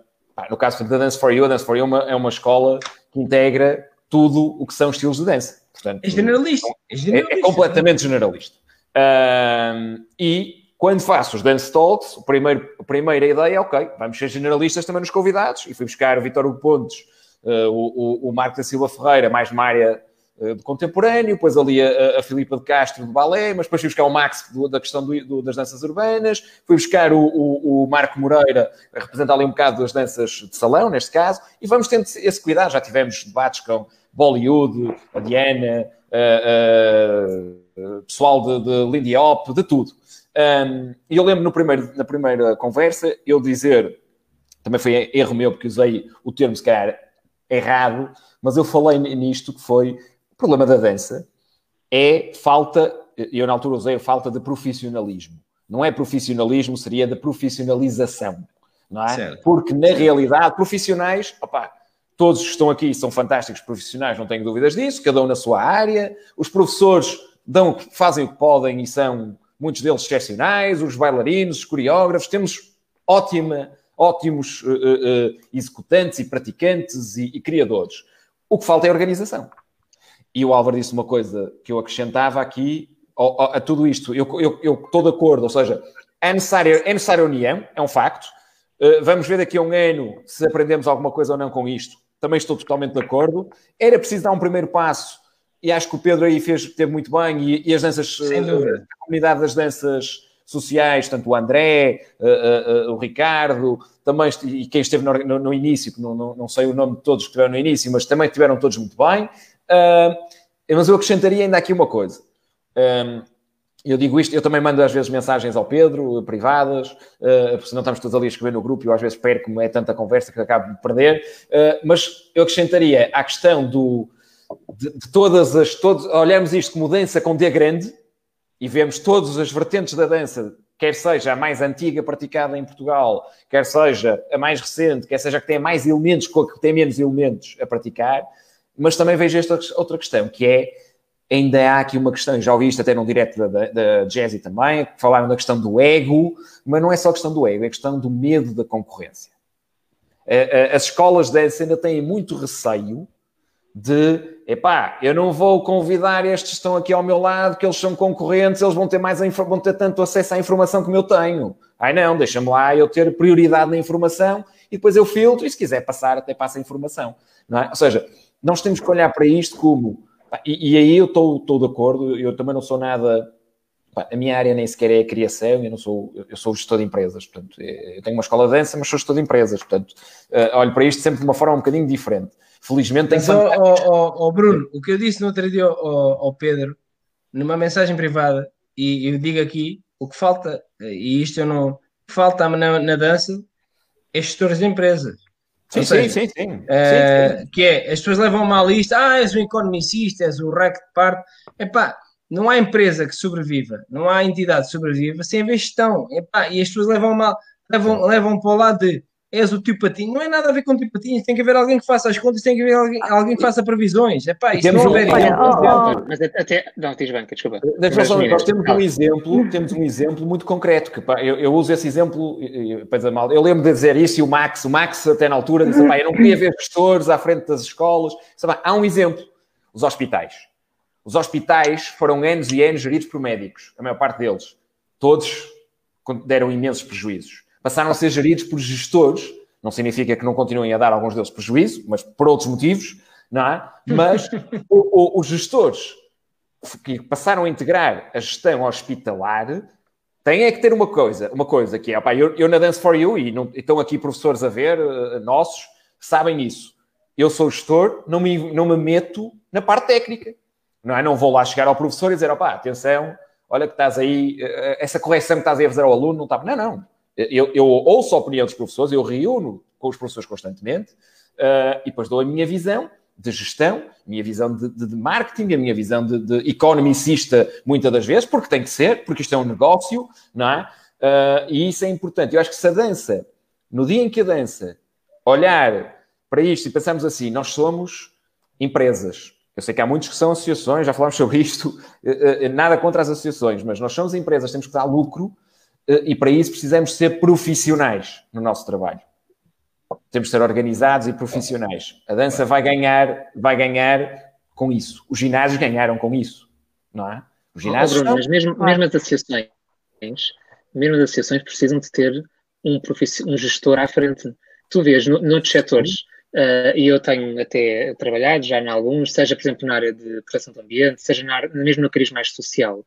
no caso da Dance for You, a Dance for You é uma, é uma escola que integra tudo o que são estilos de dança. Portanto, é generalista. É, generalista. é, é completamente generalista. Uh, e quando faço os Dance Talks, o primeiro, a primeira ideia é, ok, vamos ser generalistas também nos convidados. E fui buscar o Vitor Pontes, uh, o, o, o Marco da Silva Ferreira, mais uma área de contemporâneo, depois ali a, a Filipa de Castro do balé, mas depois fui buscar o Max do, da questão do, do, das danças urbanas, fui buscar o, o, Marco Moreira, a representar ali um bocado das danças de salão, neste caso, e vamos tendo esse cuidado. Já tivemos debates com Bollywood, a Diana, uh, uh, pessoal de, de Lindy Hop, de tudo. Um, e eu lembro no primeiro, na primeira conversa eu dizer, também foi erro meu porque usei o termo se calhar errado, mas eu falei nisto que foi o problema da dança é falta, eu na altura usei a falta de profissionalismo. Não é profissionalismo, seria de profissionalização, não é? Certo. Porque na realidade, profissionais, opá, todos que estão aqui são fantásticos profissionais, não tenho dúvidas disso, cada um na sua área. Os professores dão, fazem o que podem e são muitos deles excepcionais, os bailarinos, os coreógrafos, temos ótima, ótimos uh, uh, executantes e praticantes e, e criadores. O que falta é organização. E o Álvaro disse uma coisa que eu acrescentava aqui a, a tudo isto. Eu, eu, eu, estou de acordo, ou seja, é necessária, é necessária união, é um facto. Uh, vamos ver daqui a um ano se aprendemos alguma coisa ou não com isto. Também estou totalmente de acordo. Era preciso dar um primeiro passo e acho que o Pedro aí fez, teve muito bem e, e as danças, dúvida. a comunidade das danças sociais, tanto o André, uh, uh, o Ricardo, também, e quem esteve no, no, no início, não, não, não, sei o nome de todos que estiveram no início, mas também estiveram todos muito bem. Uh, mas eu acrescentaria ainda aqui uma coisa. Um, eu digo isto, eu também mando às vezes mensagens ao Pedro, privadas, uh, porque senão estamos todos ali a escrever no grupo e eu às vezes perco-me, é tanta conversa que acabo de perder. Uh, mas eu acrescentaria a questão do, de, de, todas as. Todos, olhamos isto como dança com D grande e vemos todas as vertentes da dança, quer seja a mais antiga praticada em Portugal, quer seja a mais recente, quer seja a que tem mais elementos, que tem menos elementos a praticar, mas também vejo esta outra questão, que é ainda há aqui uma questão, já ouvi isto até num direto da, da, da Jazzy também, que falaram da questão do ego, mas não é só a questão do ego, é a questão do medo da concorrência. As escolas de dança ainda têm muito receio de, epá, eu não vou convidar estes que estão aqui ao meu lado, que eles são concorrentes, eles vão ter, mais vão ter tanto acesso à informação como eu tenho. Ai não, deixa-me lá eu ter prioridade na informação e depois eu filtro e se quiser passar, até passa a informação. Não é? Ou seja, nós temos que olhar para isto como e, e aí eu estou de acordo, eu também não sou nada. Pá, a minha área nem sequer é a criação, eu não sou, eu sou gestor de empresas, portanto, é, eu tenho uma escola de dança, mas sou gestor de empresas, portanto, uh, olho para isto sempre de uma forma um bocadinho diferente. Felizmente tem oh, oh, Bruno, o que eu disse no outro dia ao, ao Pedro, numa mensagem privada, e eu digo aqui, o que falta, e isto eu não. Falta na, na dança é gestores de empresas. Sim, seja, sim, sim, sim. Uh, sim, Que é, as pessoas levam uma lista, ah, és um economicista, és o REC de parte. Epá, não há empresa que sobreviva, não há entidade que sobreviva sem haver gestão. Epá, e as pessoas levam, mal, levam, levam para o lado de és o tio Patinho, não é nada a ver com o tio Patinho, tem que haver alguém que faça as contas, tem que haver alguém, alguém que faça previsões. É pá, isso não houver. Mas até. Não, diz banca, desculpa. nós temos um exemplo, temos um exemplo muito concreto, que pá, eu, eu, uso esse exemplo, depois a mal. Eu lembro de dizer isso e o Max, o Max até na altura disse: pá, eu não queria ver gestores à frente das escolas. Pá, há um exemplo: os hospitais. Os hospitais foram anos e anos geridos por médicos, a maior parte deles. Todos deram imensos prejuízos passaram a ser geridos por gestores. Não significa que não continuem a dar alguns deles prejuízo, mas por outros motivos, não é? Mas o, o, os gestores que passaram a integrar a gestão hospitalar têm é que ter uma coisa, uma coisa que é, opa, eu, eu na Dance for You, e não, estão aqui professores a ver, uh, nossos, sabem isso. Eu sou gestor, não me, não me meto na parte técnica. Não é? Não vou lá chegar ao professor e dizer, opá, atenção, olha que estás aí, uh, essa correção que estás aí a fazer ao aluno não está... Não, não. Eu, eu ouço a opinião dos professores, eu reúno com os professores constantemente uh, e depois dou a minha visão de gestão, minha visão de, de, de marketing, a minha visão de, de economicista, muitas das vezes, porque tem que ser, porque isto é um negócio, não é? Uh, e isso é importante. Eu acho que se a dança, no dia em que a dança olhar para isto e pensamos assim, nós somos empresas. Eu sei que há muitos que são associações, já falámos sobre isto, uh, nada contra as associações, mas nós somos empresas, temos que dar lucro e para isso precisamos ser profissionais no nosso trabalho. Temos de ser organizados e profissionais. A dança vai ganhar, vai ganhar com isso. Os ginásios ganharam com isso, não é? Os ginásios. Oh, Bruno, mas mesmo, mesmo as associações, mesmo as associações precisam de ter um, um gestor à frente. Tu vês no, noutros setores, uh, e eu tenho até trabalhado já em alguns, seja, por exemplo, na área de proteção do ambiente, seja na área, mesmo no cariz mais social.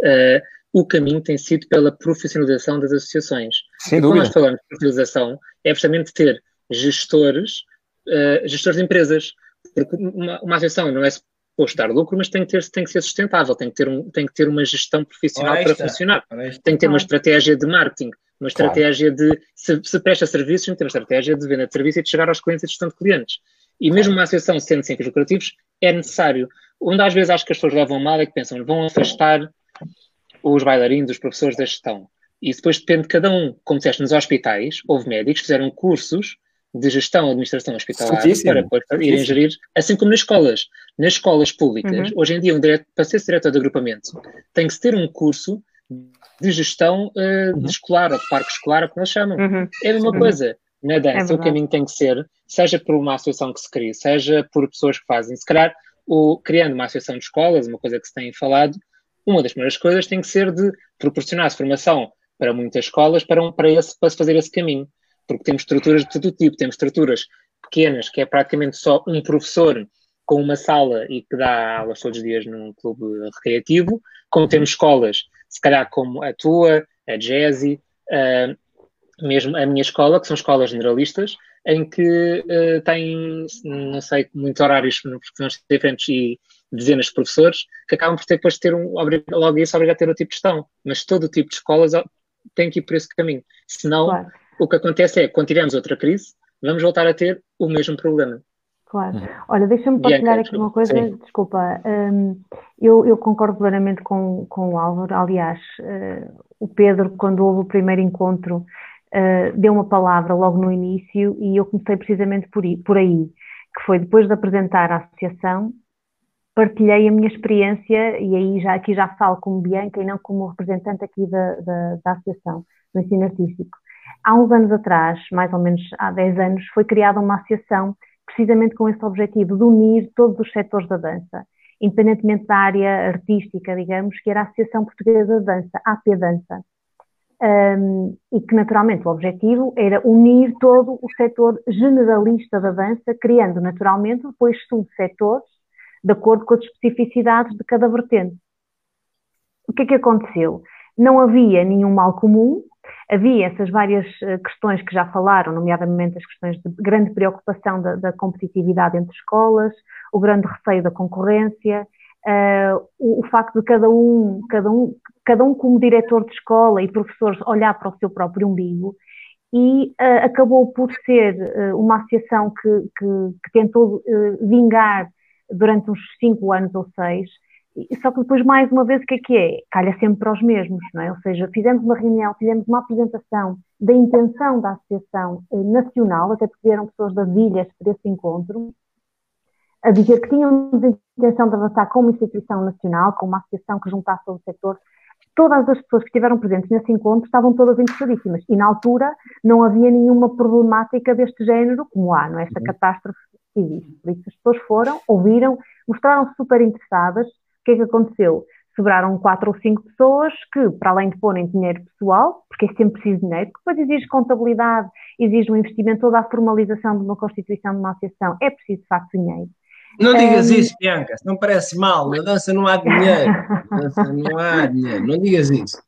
Uh, o caminho tem sido pela profissionalização das associações. Sem dúvida. Quando nós falamos de profissionalização, é justamente ter gestores, uh, gestores de empresas. Porque uma, uma associação não é suposto dar lucro, mas tem que, ter, tem que ser sustentável, tem que ter, um, tem que ter uma gestão profissional para funcionar. Tem que ter uma estratégia de marketing, uma estratégia claro. de. Se, se presta serviços, tem que ter uma estratégia de venda de serviço e de chegar aos clientes e gestão de clientes. E mesmo uma associação sendo sem fins lucrativos, é necessário. Onde às vezes acho que as pessoas levam mal é que pensam, vão afastar os bailarinos, os professores da gestão. E depois depende de cada um. Como disseste, nos hospitais, houve médicos que fizeram cursos de gestão, administração hospitalar para, para irem gerir, assim como nas escolas. Nas escolas públicas, uhum. hoje em dia, um direto, para ser diretor de agrupamento, tem que se ter um curso de gestão uh, de escolar, ou de parque escolar, como eles chamam. Uhum. É a mesma uhum. coisa. Na dança, é o caminho tem que ser, seja por uma associação que se cria, seja por pessoas que fazem. Se calhar, o, criando uma associação de escolas, uma coisa que se tem falado, uma das primeiras coisas tem que ser de proporcionar formação para muitas escolas para, um, para, esse, para se fazer esse caminho. Porque temos estruturas de todo tipo, temos estruturas pequenas, que é praticamente só um professor com uma sala e que dá aulas todos os dias num clube recreativo, como temos escolas, se calhar como a tua, a Jazzy, uh, mesmo a minha escola, que são escolas generalistas, em que uh, têm, não sei, muitos horários, profissões diferentes e dezenas de professores, que acabam por ter depois de ter um, logo isso obrigar a ter o tipo de gestão. Mas todo o tipo de escolas tem que ir por esse caminho. Senão, claro. o que acontece é, quando tivermos outra crise, vamos voltar a ter o mesmo problema. Claro. Uhum. Olha, deixa-me partilhar aqui uma coisa, Sim. desculpa. Um, eu, eu, concordo plenamente com, com o Álvaro. Aliás, uh, o Pedro, quando houve o primeiro encontro, uh, deu uma palavra logo no início e eu comecei precisamente por por aí, que foi depois de apresentar a associação, partilhei a minha experiência e aí já aqui já falo como Bianca e não como representante aqui da, da, da associação do ensino artístico. Há uns anos atrás, mais ou menos há 10 anos, foi criada uma associação precisamente com esse objetivo de unir todos os setores da dança, independentemente da área artística, digamos, que era a Associação Portuguesa de Dança, AP Dança. Um, e que naturalmente o objetivo era unir todo o setor generalista da dança, criando naturalmente depois subsetores de acordo com as especificidades de cada vertente. O que é que aconteceu? Não havia nenhum mal comum, havia essas várias eh, questões que já falaram, nomeadamente as questões de grande preocupação da, da competitividade entre escolas, o grande receio da concorrência, uh, o, o, facto de cada um, cada um, cada um como diretor de escola e professores olhar para o seu próprio umbigo e uh, acabou por ser uh, uma associação que, que, que tentou vingar durante uns cinco anos ou seis só que depois, mais uma vez, o que é que é? Calha sempre para os mesmos, não é? Ou seja, fizemos uma reunião, fizemos uma apresentação da intenção da Associação eh, Nacional, até porque vieram pessoas das ilhas para esse encontro, a dizer que tínhamos a intenção de avançar com uma instituição nacional, com uma associação que juntasse todo o setor. Todas as pessoas que estiveram presentes nesse encontro estavam todas interessadíssimas e, na altura, não havia nenhuma problemática deste género, como há, não é? Esta uhum. catástrofe existe. Por isso, as pessoas foram, ouviram, mostraram-se super interessadas que é que aconteceu? Sobraram quatro ou cinco pessoas que, para além de porem dinheiro pessoal, porque é sempre preciso dinheiro, porque depois exige contabilidade, exige um investimento, toda a formalização de uma constituição de uma associação, é preciso de facto dinheiro. Não digas um, isso, Bianca, não parece mal, na dança não há dinheiro, na dança não há dinheiro, não digas isso.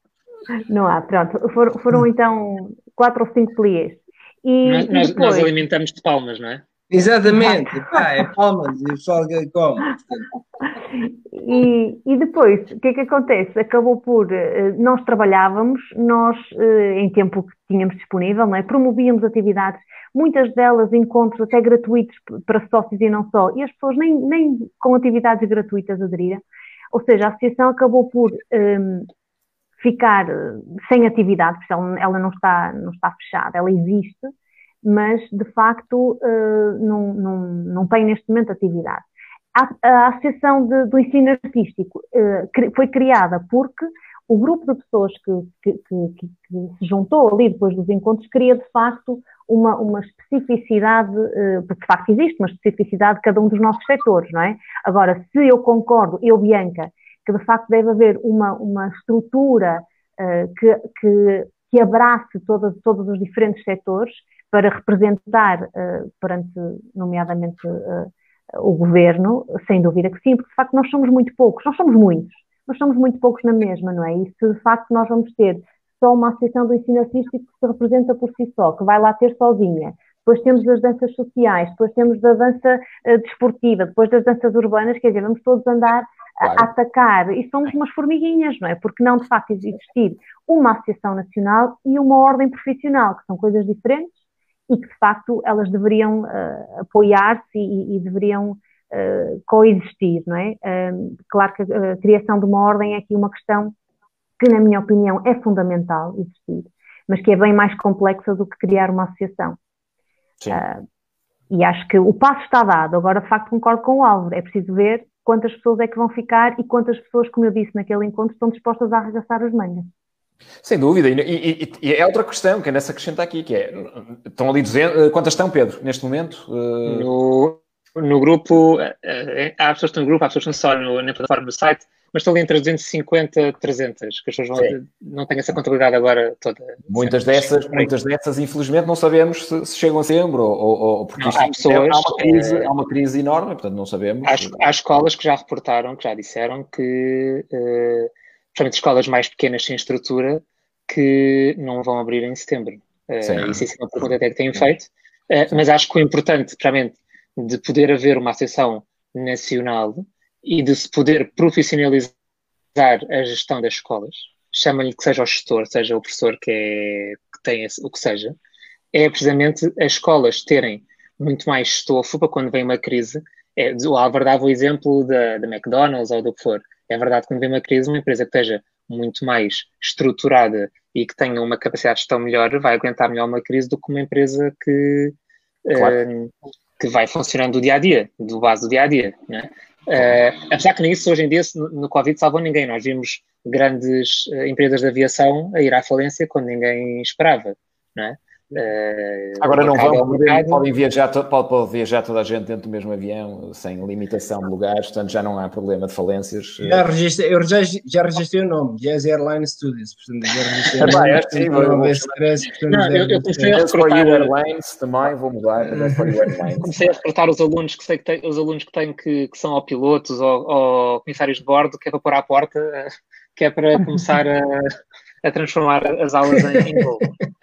Não há, pronto, foram, foram então quatro ou cinco pliés. E, nós, depois... nós alimentamos de palmas, não é? Exatamente, pá, é palmas e o pessoal come. E, e depois, o que é que acontece? Acabou por, eh, nós trabalhávamos, nós, eh, em tempo que tínhamos disponível, não é? promovíamos atividades, muitas delas encontros até gratuitos para sócios e não só, e as pessoas nem, nem com atividades gratuitas aderiram. Ou seja, a associação acabou por um, ehm, ficar eh, sem atividade, porque ela, ela não, está, não está fechada, ela existe, mas de facto uh, não, não, não tem neste momento atividade. A, a Associação de, do Ensino Artístico uh, foi criada porque o grupo de pessoas que, que, que, que, se juntou ali depois dos encontros queria de facto uma, uma especificidade, uh, porque de facto existe uma especificidade de cada um dos nossos setores, não é? Agora, se eu concordo, eu, Bianca, que de facto deve haver uma, uma estrutura uh, que, que, que abrace todos, todos os diferentes setores, para representar uh, perante, nomeadamente, uh, o governo, sem dúvida que sim, porque de facto nós somos muito poucos, nós somos muitos, nós somos muito poucos na mesma, não é? E se de facto nós vamos ter só uma associação do ensino artístico que se representa por si só, que vai lá ter sozinha, depois temos as danças sociais, depois temos a dança uh, desportiva, depois das danças urbanas, quer dizer, vamos todos andar claro. a atacar, e somos umas formiguinhas, não é? Porque não de facto existir uma associação nacional e uma ordem profissional, que são coisas diferentes, e que de facto elas deveriam uh, apoiar-se e, e, deveriam uh, coexistir, não é? Uh, claro que a criação de uma ordem é aqui uma questão que, na minha opinião, é fundamental existir, mas que é bem mais complexa do que criar uma associação. Uh, e acho que o passo está dado. Agora, de facto, concordo com o Álvaro. É preciso ver quantas pessoas é que vão ficar e quantas pessoas, como eu disse naquele encontro, estão dispostas a arregaçar os mangas. Sem dúvida, e, e, e, é outra questão que é nessa acrescenta aqui, que é, estão ali 200, quantas estão, Pedro, neste momento? No, no grupo, eh, eh, há pessoas que estão no grupo, há pessoas que estão só no, na plataforma do site, mas estão ali entre 250 e 300, que as pessoas vão, não têm essa contabilidade agora toda. Muitas dessas, muitas dessas, infelizmente, não sabemos se, se chegam a setembro, ou, ou porque não, há, pessoas, há, uma crise, é... há uma crise enorme, portanto não sabemos. Há, há escolas que já reportaram, que já disseram que, uh, principalmente escolas mais pequenas sem estrutura, que não vão abrir em setembro. Uh, isso é uma pergunta até que têm feito, uh, mas acho que o importante, realmente, de poder haver uma associação nacional e de se poder profissionalizar a gestão das escolas, chama-lhe que seja o gestor, seja o professor que, é, que tem esse, o que seja, é precisamente as escolas terem muito mais estofo para quando vem uma crise. É, o Álvaro dava o exemplo da, da McDonald's ou do que for. É verdade que quando vem uma crise, uma empresa que esteja muito mais estruturada e que tenha uma capacidade de gestão melhor vai aguentar melhor uma crise do que uma empresa que, claro. uh, que vai funcionando do dia a dia, do base do dia a dia. Né? Uh, apesar que nisso, hoje em dia, no Covid, salvou ninguém. Nós vimos grandes uh, empresas de aviação a ir à falência quando ninguém esperava. Né? Uh, Agora não vão poder, podem viajar, pode, pode, viajar toda a gente dentro do mesmo avião, sem limitação de lugares, portanto já não há problema de falências. Já registrei, eu já, já registrei o nome, Jazz Airline Studios, portanto já registrei o nome. É, eu, eu comecei a recrutar Airlines também, vou mudar Comecei a recrutar os alunos que sei que tem, os alunos que têm que, que são ou pilotos ou, ou comissários de bordo, que é para pôr à porta, que é para começar a a transformar as aulas em, em.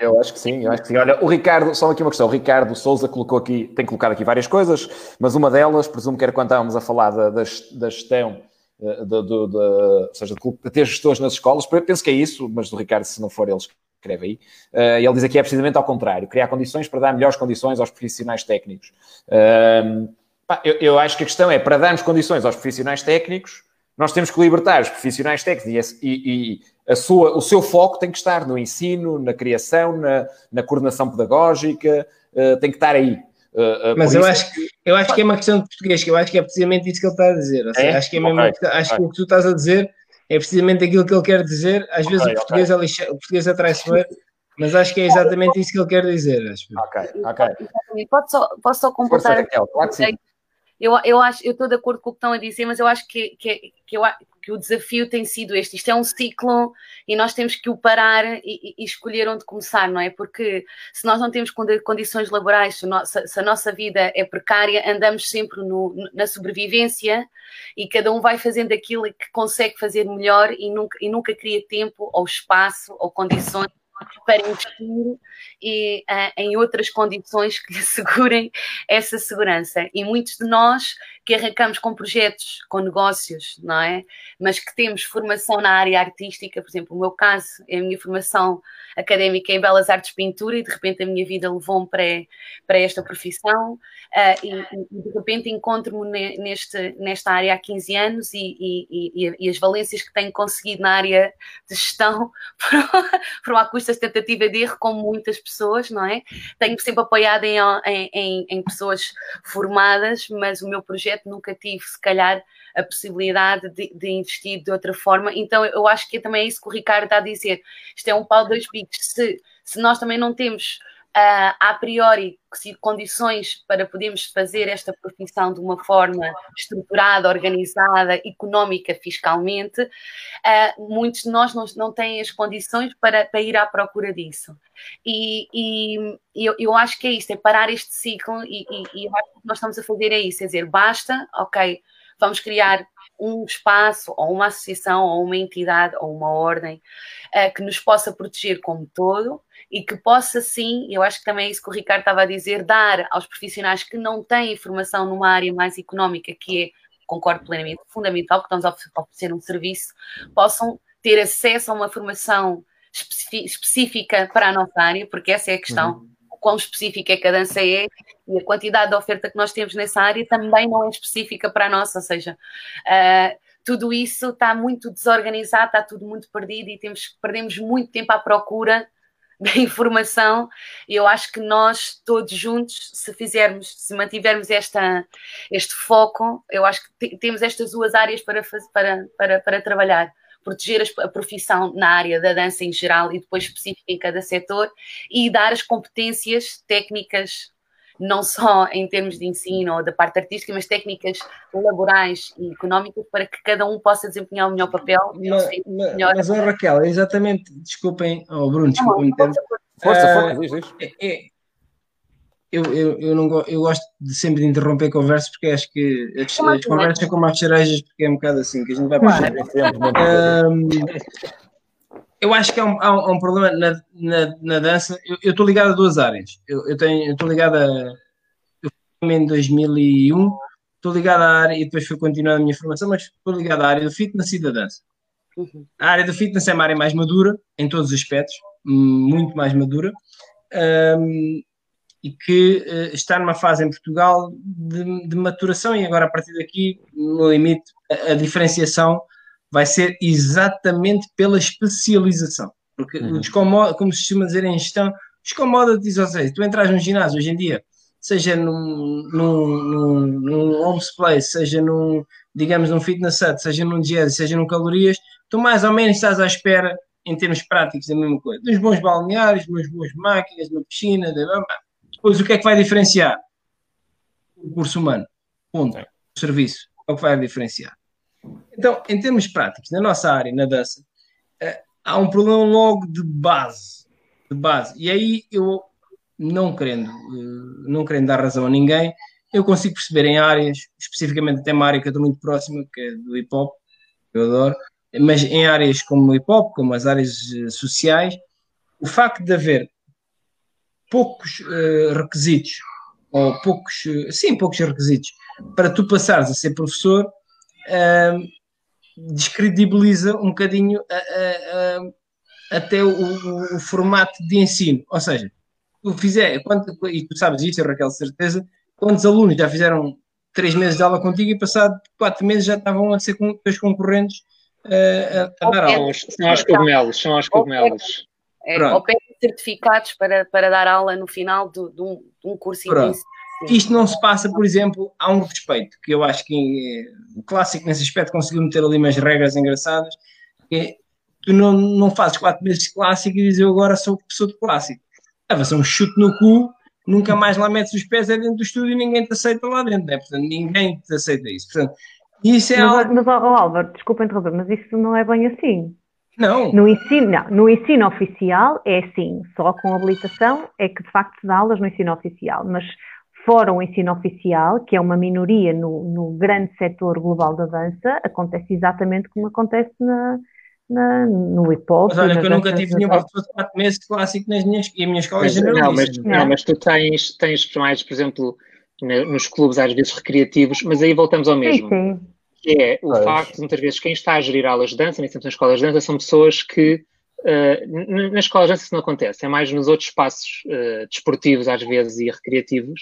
Eu acho que sim, eu acho que sim. Olha, o Ricardo, só aqui uma questão, o Ricardo Souza colocou aqui, tem colocado aqui várias coisas, mas uma delas, presumo que era quando estávamos a falar da, da, da gestão, eh, de, ou seja, de ter gestores nas escolas, penso que é isso, mas do Ricardo, se não for, ele escreve aí. Uh, ele diz aqui é precisamente ao contrário, criar condições para dar melhores condições aos profissionais técnicos. Uh, pá, eu, eu, acho que a questão é, para darmos condições aos profissionais técnicos, nós temos que libertar os profissionais técnicos e, e, sua, o seu foco tem que estar no ensino, na criação, na, na coordenação pedagógica, uh, tem que estar aí. Uh, uh, Mas eu, isso... acho que, eu acho que é uma questão de português, que eu acho que é precisamente isso que ele está a dizer. Seja, é? Acho, que, é mesmo, okay. acho okay. que o que tu estás a dizer é precisamente aquilo que ele quer dizer. Às vezes okay, o português, okay. lixa, o português atrai-se bem, mas acho que é exatamente isso que ele quer dizer. Acho. Ok, ok. Posso só, posso só completar? Raquel, claro que sim. Eu, eu acho, eu estou de acordo com o que estão a dizer, mas eu acho que, que, que, eu, que o desafio tem sido este. Isto é um ciclo e nós temos que o parar e, e escolher onde começar, não é? Porque se nós não temos condições laborais, se, se a nossa vida é precária, andamos sempre no, na sobrevivência e cada um vai fazendo aquilo que consegue fazer melhor e nunca, e nunca cria tempo ou espaço ou condições para investir e, uh, em outras condições que assegurem essa segurança. E muitos de nós que arrancamos com projetos, com negócios, não é? Mas que temos formação na área artística, por exemplo, o meu caso é a minha formação académica em Belas Artes Pintura e de repente a minha vida levou-me para, para esta profissão uh, e, e, de repente encontro-me neste, nesta área há 15 anos e, e, e, as valências que tenho conseguido na área de gestão foram à custa de tentativa de erro, como muitas pessoas, não é? Tenho sempre apoiado em, em, em pessoas formadas, mas o meu projeto nunca tive, se calhar, a possibilidade de, de, investir de outra forma. Então, eu acho que também é isso que o Ricardo está a dizer. Isto é um pau de dois bicos. Se, se nós também não temos uh, a priori condições para podermos fazer esta profissão de uma forma estruturada, organizada, económica, fiscalmente, uh, muitos de nós não, não têm as condições para, para ir à procura disso. E, e eu, eu, acho que é isso, é parar este ciclo e, e, e acho que nós estamos a fazer é isso, é dizer, basta, ok, vamos criar um espaço, ou uma associação, ou uma entidade, ou uma ordem uh, que nos possa proteger como todo e que possa sim, eu acho que também é isso que o Ricardo estava a dizer, dar aos profissionais que não têm formação numa área mais económica, que é, concordo plenamente, fundamental, que estamos a oferecer um serviço, possam ter acesso a uma formação específica para a nossa área, porque essa é a questão. Uhum quão específica é que a dança é e a quantidade de oferta que nós temos nessa área também não é específica para a nossa, ou seja, uh, tudo isso está muito desorganizado, está tudo muito perdido e temos, perdemos muito tempo à procura da informação, eu acho que nós todos juntos, se fizermos, se mantivermos esta, este foco, eu acho que temos estas duas áreas para, para, para, para trabalhar. Proteger a profissão na área da dança em geral e depois específica em cada setor e dar as competências técnicas não só em termos de ensino ou da parte artística, mas técnicas laborais e económicas para que cada um possa desempenhar o melhor papel. Mas, mas, melhor. mas oh, Raquel, exatamente, desculpem, oh, Bruno, desculpem. Não, força, força, força, diz, diz. É, é, eu, eu, eu, não, eu gosto de sempre de interromper conversas porque acho que as, as conversas são como as cerejas, porque é um bocado assim que a gente vai passar. Um, eu acho que há um, há um problema na, na, na dança. Eu estou ligado a duas áreas. Eu, estou ligado a. Eu fui em 2001, estou ligado à área e depois fui continuar a minha formação, mas estou ligado à área do fitness e da dança. Uhum. A área do fitness é uma área mais madura, em todos os aspectos, muito mais madura, um, e que uh, está numa fase em Portugal de, de, maturação, e agora a partir daqui, no limite, a, a diferenciação vai ser exatamente pela especialização. Porque uhum. os como se costuma dizer em gestão, os commodities, ou seja, tu entras num ginásio hoje em dia, seja num, num, num, num homes seja num, digamos, num fitness set, seja num jazz, seja num calorias, tu mais ou menos estás à espera, em termos práticos, da mesma coisa. Dos bons balneários, umas boas máquinas, uma piscina, de... depois o que é que vai diferenciar? O curso humano. Ponto. O serviço. É o que vai diferenciar. Então, em termos práticos, na nossa área, na dança, eh, há um problema logo de base. De base. E aí eu, não querendo, eh, não querendo dar razão a ninguém, eu consigo perceber em áreas, especificamente até uma área que eu estou muito próxima, que é do hip hop, eu adoro, mas em áreas como o hip hop, como as áreas eh, sociais, o facto de haver poucos requisitos, ou poucos, sim, poucos requisitos, para tu passares a ser professor, uh, descredibiliza um bocadinho uh, uh, até o, o, o, formato de ensino. Ou seja, tu fizer, quando, e tu sabes isso, Raquel, certeza, quantos alunos já fizeram três meses de aula contigo e passado quatro meses já estavam a ser com teus concorrentes uh, a, a dar aulas. São aos cogumelos, são aos cogumelos. É, ou pedem certificados para, para dar aula no final de, de, um, de um curso intensivo. Isto não se passa, por exemplo, há um respeito, que eu acho que é, o clássico nesse aspecto conseguiu meter ali umas regras engraçadas, que é, tu não, não fazes quatro meses de clássico e dizes eu agora sou professor de clássico. Leva-se um chute no cu, nunca mais lá metes os pés é dentro do estúdio e ninguém te aceita lá dentro, né? portanto ninguém te aceita isso. Portanto, isso é mas, algo... mas oh, Álvaro, desculpa interromper, mas isso não é bem assim. Não. No ensino, não, no ensino oficial é assim, só com habilitação é que de facto se dá aulas no ensino oficial, mas fora o ensino oficial, que é uma minoria no, no grande setor global da dança, acontece exatamente como acontece na, na, no hip hop. Mas olha, que eu nunca tive nenhum professor de 4 meses clássico nas minhas, e a minha escola mas, não, mas, não. não, mas tu tens, tens mais, por exemplo, nos clubes às vezes recreativos, mas aí voltamos ao mesmo. Sim, sim. Que é o facto de muitas vezes quem está a gerir aulas de dança, nem sempre nas escolas de dança, são pessoas que uh, nas escolas de dança isso não acontece, é mais nos outros espaços uh, desportivos às vezes e recreativos,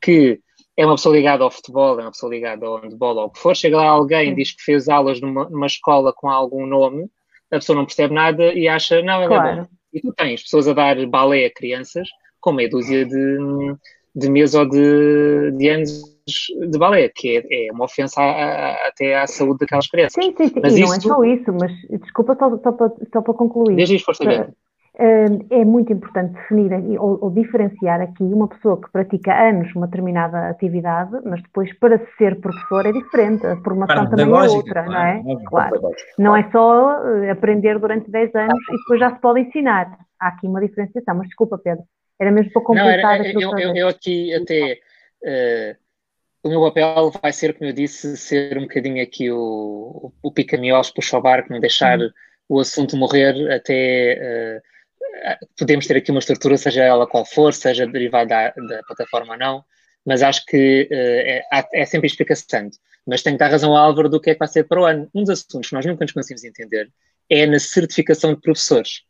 que é uma pessoa ligada ao futebol, é uma pessoa ligada ao handball ou o que for, chega lá alguém, diz que fez aulas numa, numa, escola com algum nome, a pessoa não percebe nada e acha, não, é claro. bom. E tu tens pessoas a dar balé a crianças com meia dúzia de, de meses ou de, de anos de balé, que é, é uma ofensa a, a, até à saúde daquelas crianças. Sim, sim, sim. Mas e não é só isso, mas desculpa só, só, para, só para concluir. Desde força bem é muito importante definir ou, ou, diferenciar aqui uma pessoa que pratica anos uma determinada atividade, mas depois para ser professor é diferente, a formação também é outra, claro, não é? é claro. Não é só eh, aprender durante 10 anos e depois já se pode ensinar. Há aqui uma diferenciação, mas desculpa, Pedro, era mesmo para completar não, era, eu, eu, eu, aqui até uh, o meu papel vai ser, como eu disse, ser um bocadinho aqui o, o pica-miolos, puxar o barco, não deixar hum. o assunto morrer até. Uh, podemos ter aqui uma estrutura, seja ela qual for, seja derivada da, da plataforma ou não, mas acho que uh, é, é, sempre explicação. Mas tenho que dar razão ao Álvaro do que é que vai ser para o ano. Um dos assuntos que nós nunca nos conseguimos entender é na certificação de professores.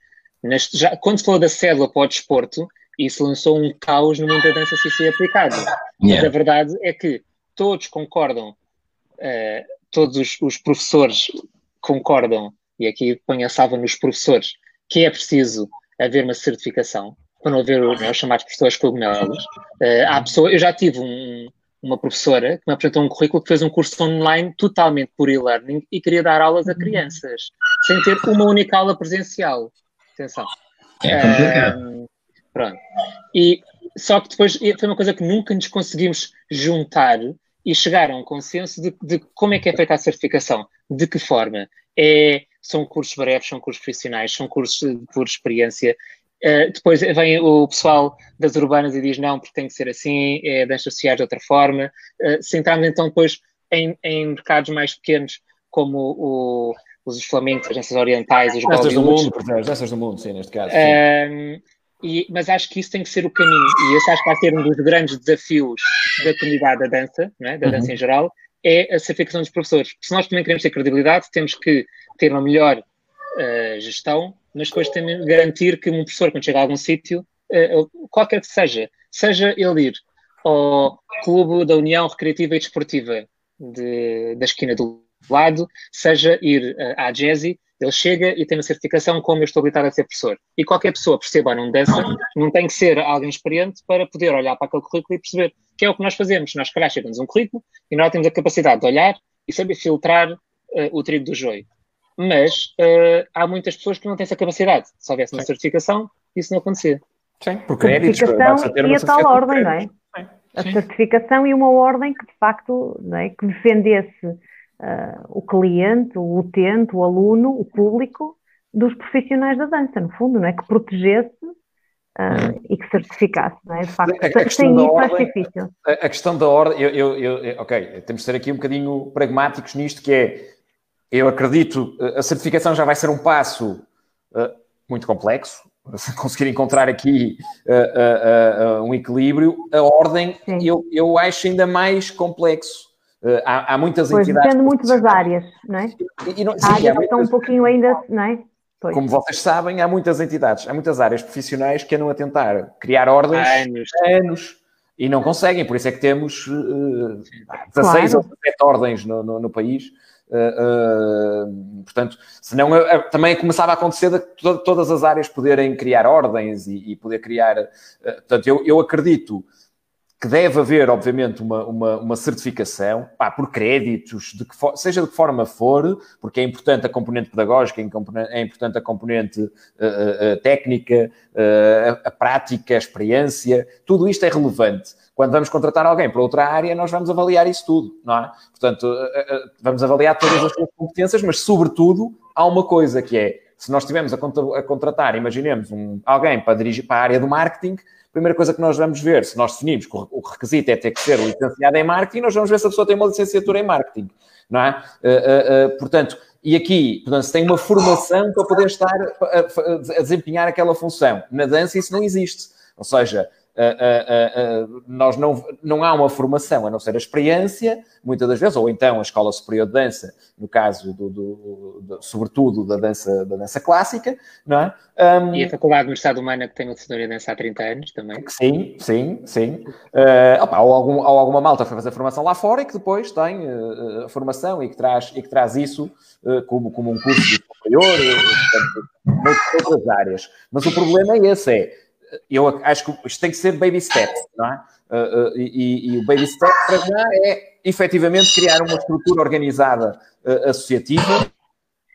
Neste, já, quando se falou da cédula para o desporto, isso lançou um caos no mundo da dança se ser aplicado. Yeah. Mas a verdade é que todos concordam, uh, todos os, os, professores concordam, e aqui põe a salva nos professores, que é preciso haver uma certificação, para não haver né, os chamados professores cogumelos. Uh, há pessoa, eu já tive um, uma professora que me apresentou um currículo que fez um curso online totalmente por e-learning e queria dar aulas a uhum. crianças, sem ter uma única aula presencial. Atenção. É complicado. Um, pronto. E, só que depois foi uma coisa que nunca nos conseguimos juntar e chegar a um consenso de, de como é que é feita a certificação, de que forma. É, são cursos breves, são cursos profissionais, são cursos por experiência. Uh, depois vem o pessoal das urbanas e diz não, porque tem que ser assim, é danças sociais de outra forma. Uh, se entrarmos então depois em, em mercados mais pequenos, como o, os flamencos, as danças orientais, os Danças do mundo, portanto, danças do mundo, sim, neste caso. Uh, e, mas acho que isso tem que ser o caminho, e esse acho que vai ser um dos grandes desafios da comunidade da dança, é? da dança uhum. em geral, é a certificação dos professores. Se nós também queremos ter credibilidade, temos que ter uma melhor uh, gestão, mas depois também garantir que um professor, quando chega a algum sítio, uh, qualquer que seja, seja ele ir ao Clube da União Recreativa e Desportiva de, da esquina do lado, seja ir uh, à Jazzy, ele chega e tem uma certificação como eu estou habilitado a ser professor. E qualquer pessoa perceba ou não dança, não tem que ser alguém experiente para poder olhar para aquele currículo e perceber que é o que nós fazemos. Nós, calhar, chegamos um currículo e nós temos a capacidade de olhar e saber filtrar uh, o trigo do joio. Mas uh, há muitas pessoas que não têm essa capacidade. Se houvesse uma Sim. certificação, isso não acontecia. Sim, por créditos. Certificação e a tal ordem, não é? A certificação e uma ordem que, de facto, não é? que defendesse uh, o cliente, o utente, o aluno, o público dos profissionais da dança, no fundo, não é? Que protegesse Uh, e que certificasse, não é? De facto, a, a sem isso mais difícil. A, a, questão da ordem, eu, eu, eu, ok, temos de ser aqui um bocadinho pragmáticos nisto, que é, eu acredito, a certificação já vai ser um passo uh, muito complexo, conseguir encontrar aqui uh, um equilíbrio, a ordem eu, eu acho ainda mais complexo. Uh, há, há, muitas pois, entidades. Depende muito das áreas, não é? E, e não, sim, áreas muitas, estão um pouquinho ainda, não é? Pois. Como vocês sabem, há muitas entidades, há muitas áreas profissionais que andam a tentar criar ordens há anos. anos e não conseguem, por isso é que temos uh, 16 claro. ou 17 ordens no, no, no país. Uh, uh, portanto, senão uh, também começava a acontecer de todas as áreas poderem criar ordens e, e poder criar. portanto, eu, eu acredito que deve haver, obviamente, uma, uma, uma certificação, pá, por créditos, de for, seja de que forma for, porque é importante a componente pedagógica, é importante a componente uh, uh, técnica, uh, a, a, prática, a experiência, tudo isto é relevante. Quando vamos contratar alguém para outra área, nós vamos avaliar isso tudo, não é? Portanto, vamos avaliar todas as suas competências, mas, sobretudo, há uma coisa que é, se nós estivermos a, a contratar, imaginemos, um, alguém para dirigir para a área do marketing, primeira coisa que nós vamos ver, se nós definimos que o requisito é ter que ser licenciado em marketing, nós vamos ver se a pessoa tem uma licenciatura em marketing, não é? Uh, uh, uh, portanto, e aqui, portanto, se tem uma formação para poder estar a, a desempenhar aquela função. Na dança isso não existe. Ou seja, Uh, uh, uh, nós não, não há uma formação, a não ser a experiência, muitas das vezes, ou então a Escola Superior de Dança, no caso, do, do, do sobretudo, da dança, da dança clássica, não é? Um, e a Faculdade de Universidade Humana, que tem uma de dança há 30 anos também. Sim, sim, sim. Opa, ou, algum, ou alguma malta foi fazer formação lá fora e que depois tem a formação e que traz, e que traz isso como, como um curso superior, portanto, noutras áreas. Mas o problema é esse, é eu acho que isto tem que ser baby steps, não é? Uh, uh, e, e, o baby step para já é efetivamente criar uma estrutura organizada uh, associativa,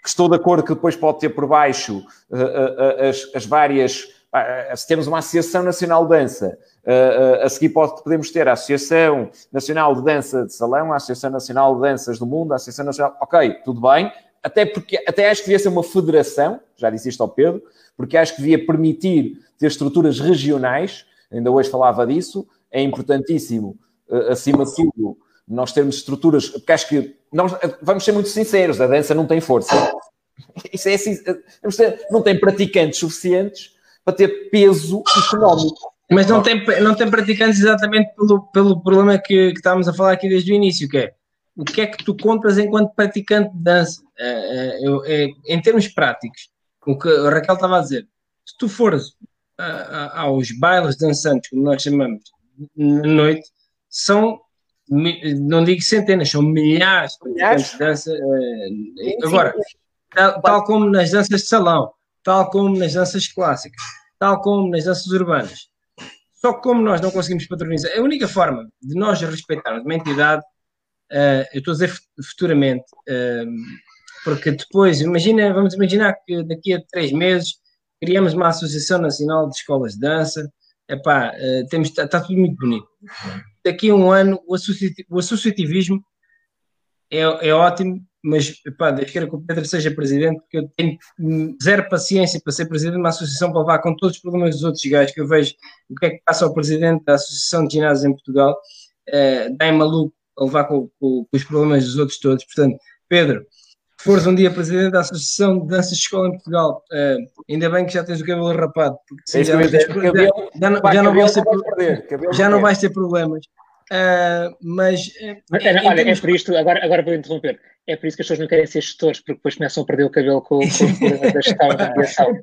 que estou de acordo que depois pode ter por baixo as, as, várias. se temos uma Associação Nacional de Dança, a seguir pode, podemos ter a Associação Nacional de Dança de Salão, a Associação Nacional de Danças do Mundo, a Associação Nacional. Ok, tudo bem, até porque até acho que devia ser uma federação, já disse isto ao Pedro, porque acho que devia permitir ter estruturas regionais, ainda hoje falava disso, é importantíssimo, eh, acima de tudo, nós termos estruturas, porque acho que, nós, eh, vamos ser muito sinceros, a dança não tem força. Isso é assim, eh, não tem praticantes suficientes para ter peso económico. Mas não tem, não tem praticantes exatamente pelo, pelo problema que, que estávamos a falar aqui desde o início, que é o que é que tu contas enquanto praticante de dança? É, é, é, em termos práticos, o que a Raquel estava a dizer, se tu fores aos bailes dançantes, como nós chamamos, na noite, são, não digo centenas, são milhares de dança. Eh, agora, tal, tal, como nas danças de salão, tal como nas danças clássicas, tal como nas danças urbanas. Só que como nós não conseguimos padronizar, a única forma de nós respeitarmos uma entidade, uh, eu estou a dizer futuramente, uh, porque depois, imagina, vamos imaginar que daqui a três meses criamos uma Associação Nacional de Escolas de Dança, epá, uh, temos, está, está tudo muito bonito. Daqui a um ano o, o associativismo é, é ótimo, mas pá, Deus queira que o Pedro seja presidente, porque eu tenho zero paciência para ser presidente de uma associação para levar com todos os problemas dos outros gajos, que eu vejo o que é que passa ao presidente da Associação de Ginásios em Portugal, uh, dá em maluco a levar com, com, com, os problemas dos outros todos. Portanto, Pedro, se fores um dia presidente da Associação de Danças de Escola em Portugal, uh, ainda bem que já tens o cabelo rapado, porque sim, já, não, tens, cabelo, já, já, já, não vais ter, já não vais ter problemas. Uh, mas. É, é, olha, é por isto, agora, agora vou interromper, é por isso que as pessoas não querem ser gestores, porque depois começam a perder o cabelo com, com da gestão da aviação. É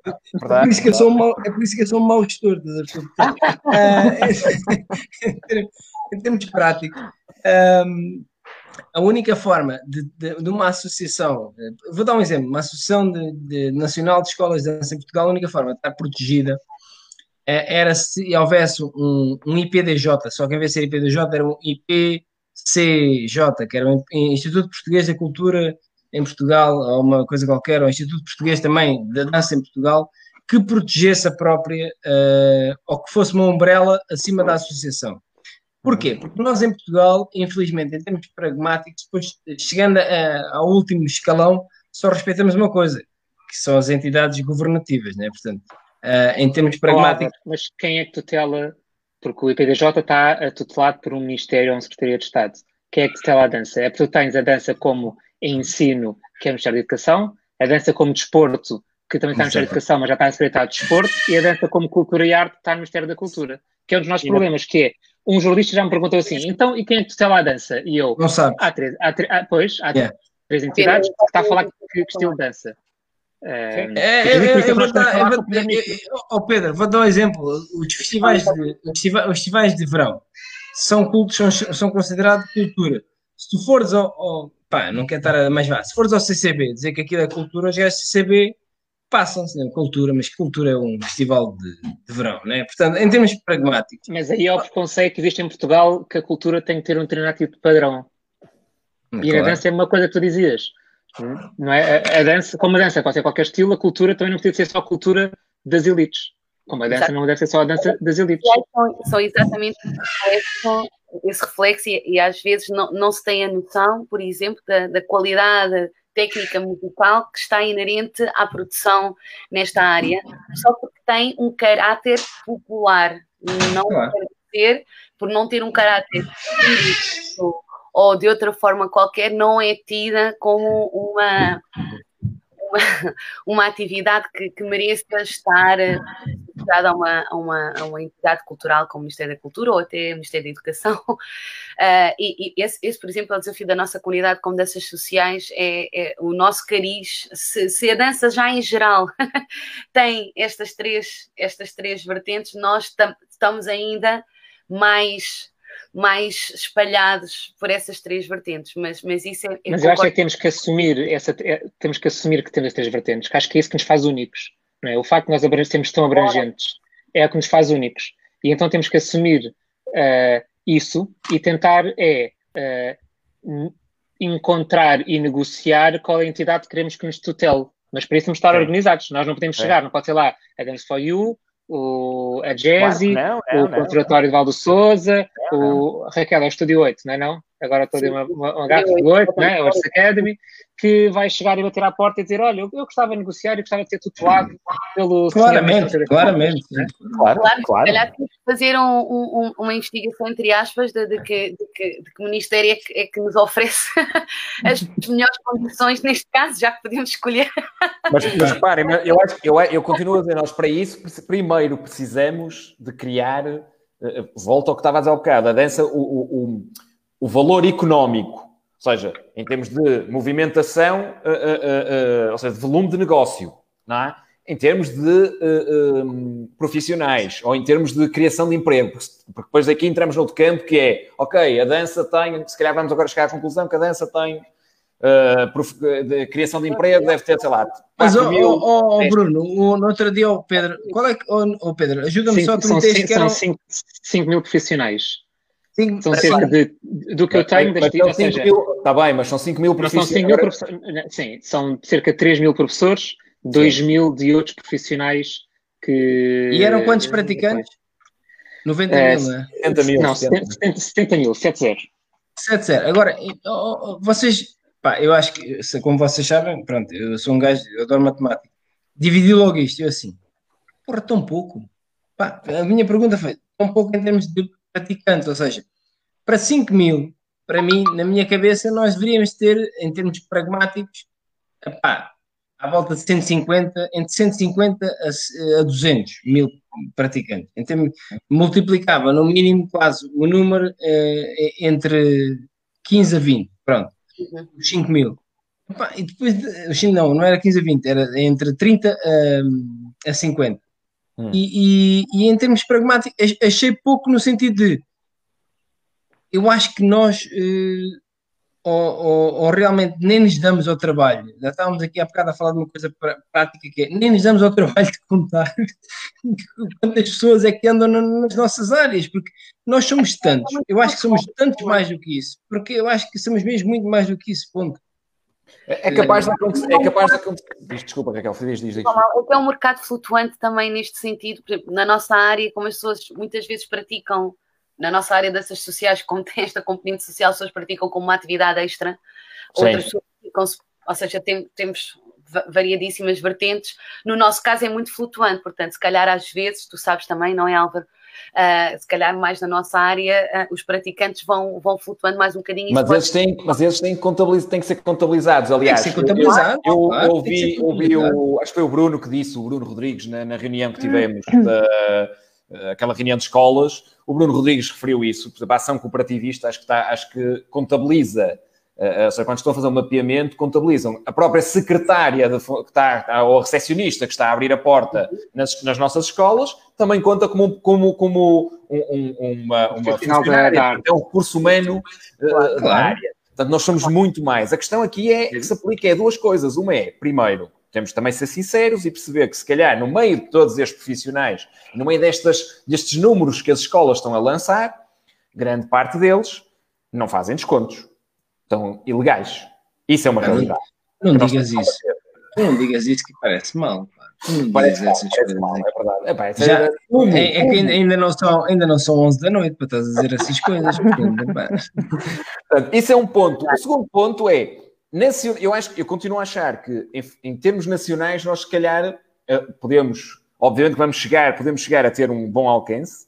por, isso que eu sou um mau, é por isso que eu sou um mau gestor, uh, em, termos práticos, um, a única forma de, de, de, uma associação, vou dar um exemplo, uma associação de, Nacional de Escolas de Dança em Portugal, a única forma de estar protegida é, era se houvesse um, um IPDJ, só que em vez de ser IPDJ era um IPCJ, que era o Instituto Português da Cultura em Portugal, ou uma coisa qualquer, ou Instituto Português também da Dança em Portugal, que protegesse a própria, uh, ou que fosse uma umbrella acima da associação. Porquê? Porque nós em Portugal, infelizmente, em termos pragmáticos, depois, chegando a, ao último escalão, só respeitamos uma coisa, que são as entidades governativas, né? Portanto, uh, em termos pragmáticos. Claro, mas quem é que tutela? Porque o IPDJ está tutelado por um Ministério ou uma Secretaria de Estado. Quem é que tutela a dança? É porque tu tens a dança como ensino, que é o Ministério da Educação, a dança como desporto, que também está no Ministério da Educação, mas já está na Secretaria de Desporto, e a dança como cultura e arte está no Ministério da Cultura. Que é um dos nossos problemas, que é, um jornalista já me perguntou assim, então, e quem é que tutela a dança? E eu, não sabe. Há três, há, há, pois, há yeah. três entidades que está a falar que, que estilo dança. É, é, é, vou dar, oh Pedro, vou dar um exemplo. Os festivais de, os festivais de verão são cultos, são, são considerados cultura. Se tu fores ao, ao pá, não quero estar a mais vá, se fores ao CCB dizer que aquilo é cultura, gajos do CCB passam-se, né? cultura, mas cultura é um festival de, de, verão, né? Portanto, em termos pragmáticos. Mas aí é o preconceito que existe em Portugal que a cultura tem que ter um determinado tipo de padrão. Claro. E a dança é uma coisa que tu dizias não é? A, a, dança, como a dança pode ser qualquer estilo, a cultura também não precisa ser só a cultura das elites. Como a dança Exato. não deve ser só a dança das elites. São, são exatamente esse reflexo e, e, às vezes não, não se tem a noção, por exemplo, da, da qualidade técnica musical que está inerente à produção nesta área, só porque tem um caráter popular, não claro. ter, por não ter um caráter ou de outra forma qualquer, não é tida como uma, uma, uma atividade que, que mereça estar associada a uma, a, uma, a uma entidade cultural como o Ministério da Cultura ou até o Ministério da Educação. Uh, e, e esse, esse, por exemplo, é o desafio da nossa comunidade como danças sociais, é, é o nosso cariz. Se, se, a dança já em geral tem estas três, estas três vertentes, nós estamos ainda mais mais espalhados por essas três vertentes, mas, mas isso é. Mas eu acho é que temos que assumir essa, é, temos que assumir que temos as três vertentes, que acho que é isso que nos faz únicos. Não é? O facto de nós sermos tão abrangentes é o que nos faz únicos. E então temos que assumir uh, isso e tentar é uh, encontrar e negociar qual é a entidade que queremos que nos tutele. Mas para isso temos de estar é. organizados. Nós não podemos chegar, não pode ser lá a Dance for You, o, a Jazzy, claro, não, não, o Conservatório de Valdo Souza, o Raquel, é o Estúdio 8, não é não? Agora estou a uma, uma, uma gafa de 8, né? o Arts Academy, que vai chegar e bater à porta e dizer, olha, eu, eu gostava de negociar e gostava de ser tutelado pelo... Claramente, claramente. Né? Claro, claro. claro. Se calhar temos que fazer um, um, uma investigação, entre aspas, de, de, que, de, que, de que Ministério é que, é que nos oferece as melhores condições neste caso, já que podemos escolher. Mas, mas reparem, eu, acho, eu, eu continuo a dizer, nós para isso, primeiro precisamos de criar, eh, eh, volta ao que estava a dizer há bocado, a dança, o, o o valor económico, ou seja, em termos de movimentação, uh, uh, uh, ou seja, de volume de negócio, não é? em termos de um, profissionais ou em termos de criação de emprego, porque depois aqui entramos no outro campo que é, ok, a dança tem, se calhar vamos agora chegar à conclusão que a dança tem uh, de criação de emprego deve ter, sei lá. Mas, mil, oh, oh, Bruno, o, no outro dia, oh, Pedro, qual é que. Oh, Pedro, ajuda-me só a são, cinco, eram... são 5 mil profissionais. Cinco, são cerca de, do que eu tenho das ou seja... Está bem, mas são 5 mil profissionais. São mil professores, sim, são cerca de 3 mil professores, 2 mil de outros profissionais que. E eram quantos praticantes? 90 é, mil, não é? 70 mil. Não, 70, 70 mil, 7-0. 7-0. Agora, vocês, pá, eu acho que, como vocês sabem, pronto, eu sou um gajo, eu adoro matemática. Dividi logo isto, eu assim, porra, tão pouco. Pá, a minha pergunta foi, tão pouco em termos de praticantes, ou seja, para 5 mil, para mim, na minha cabeça, nós deveríamos ter, em termos pragmáticos, pá, à volta de 150, entre 150 a, a 200 mil praticantes. Então, multiplicava no mínimo quase o número eh, entre 15 a 20, pronto, uhum. os 5 mil. E depois, de, não, não era 15 a 20, era entre 30 a, a 50. Hum. E, e, e, em termos pragmáticos, achei pouco no sentido de eu acho que nós eh, ou, ou, ou, realmente nem nos damos ao trabalho. Já estávamos aqui há bocado a falar de uma coisa prática que é nem nos damos ao trabalho de contar quantas pessoas é que andam nas nossas áreas, porque nós somos tantos. Eu acho que somos tantos mais do que isso, porque eu acho que somos mesmo muito mais do que isso, ponto. É, é capaz de acontecer. É capaz de acontecer. Desculpa, Raquel, diz, diz, diz. É um mercado flutuante também neste sentido. Por exemplo, na nossa área, como as pessoas muitas vezes praticam na nossa área ciências sociais, como tem esta componente social, as pessoas praticam como uma atividade extra, Sim. outras pessoas praticam ou seja, tem, temos variadíssimas vertentes. No nosso caso é muito flutuante, portanto, se calhar às vezes, tu sabes também, não é, Álvaro? Uh, se calhar mais na nossa área, uh, os praticantes vão, vão flutuando mais um bocadinho. Mas eles, têm, mas eles têm, contabiliz, têm que ser contabilizados, aliás. Tem que ser contabilizados. Eu, eu claro, ouvi, ouvi o, acho que foi o Bruno que disse, o Bruno Rodrigues, na, na reunião que tivemos da eh, aquela reunião de escolas, o Bruno Rodrigues referiu isso, por exemplo, a ação cooperativista acho que, está, acho que contabiliza, ou seja, quando estão a fazer um mapeamento, contabilizam a própria secretária de, que está, ou a recepcionista que está a abrir a porta nas, nas nossas escolas, também conta como, como, como um, um, uma, uma funcionária, é um recurso humano uh, claro. da área. Portanto, nós somos muito mais. A questão aqui é que se aplica é duas coisas. Uma é, primeiro, temos também ser sinceros e perceber que, se calhar, no meio de todos estes profissionais, no meio destas, destes números que as escolas estão a lançar, grande parte deles não fazem descontos. Estão ilegais. Isso é uma realidade. Não, não digas isso. Não digas isso que parece mal. Não parece mal, essas coisas. Mal, é verdade. É, pá, é Já, é, é, é, que ainda não, são, ainda não são 11 da noite para estás a dizer essas coisas. Portanto, isso é um ponto. O segundo ponto é eu acho eu continuo a achar que em, em termos nacionais nós se calhar eh, podemos, obviamente que vamos chegar, podemos chegar a ter um bom alcance,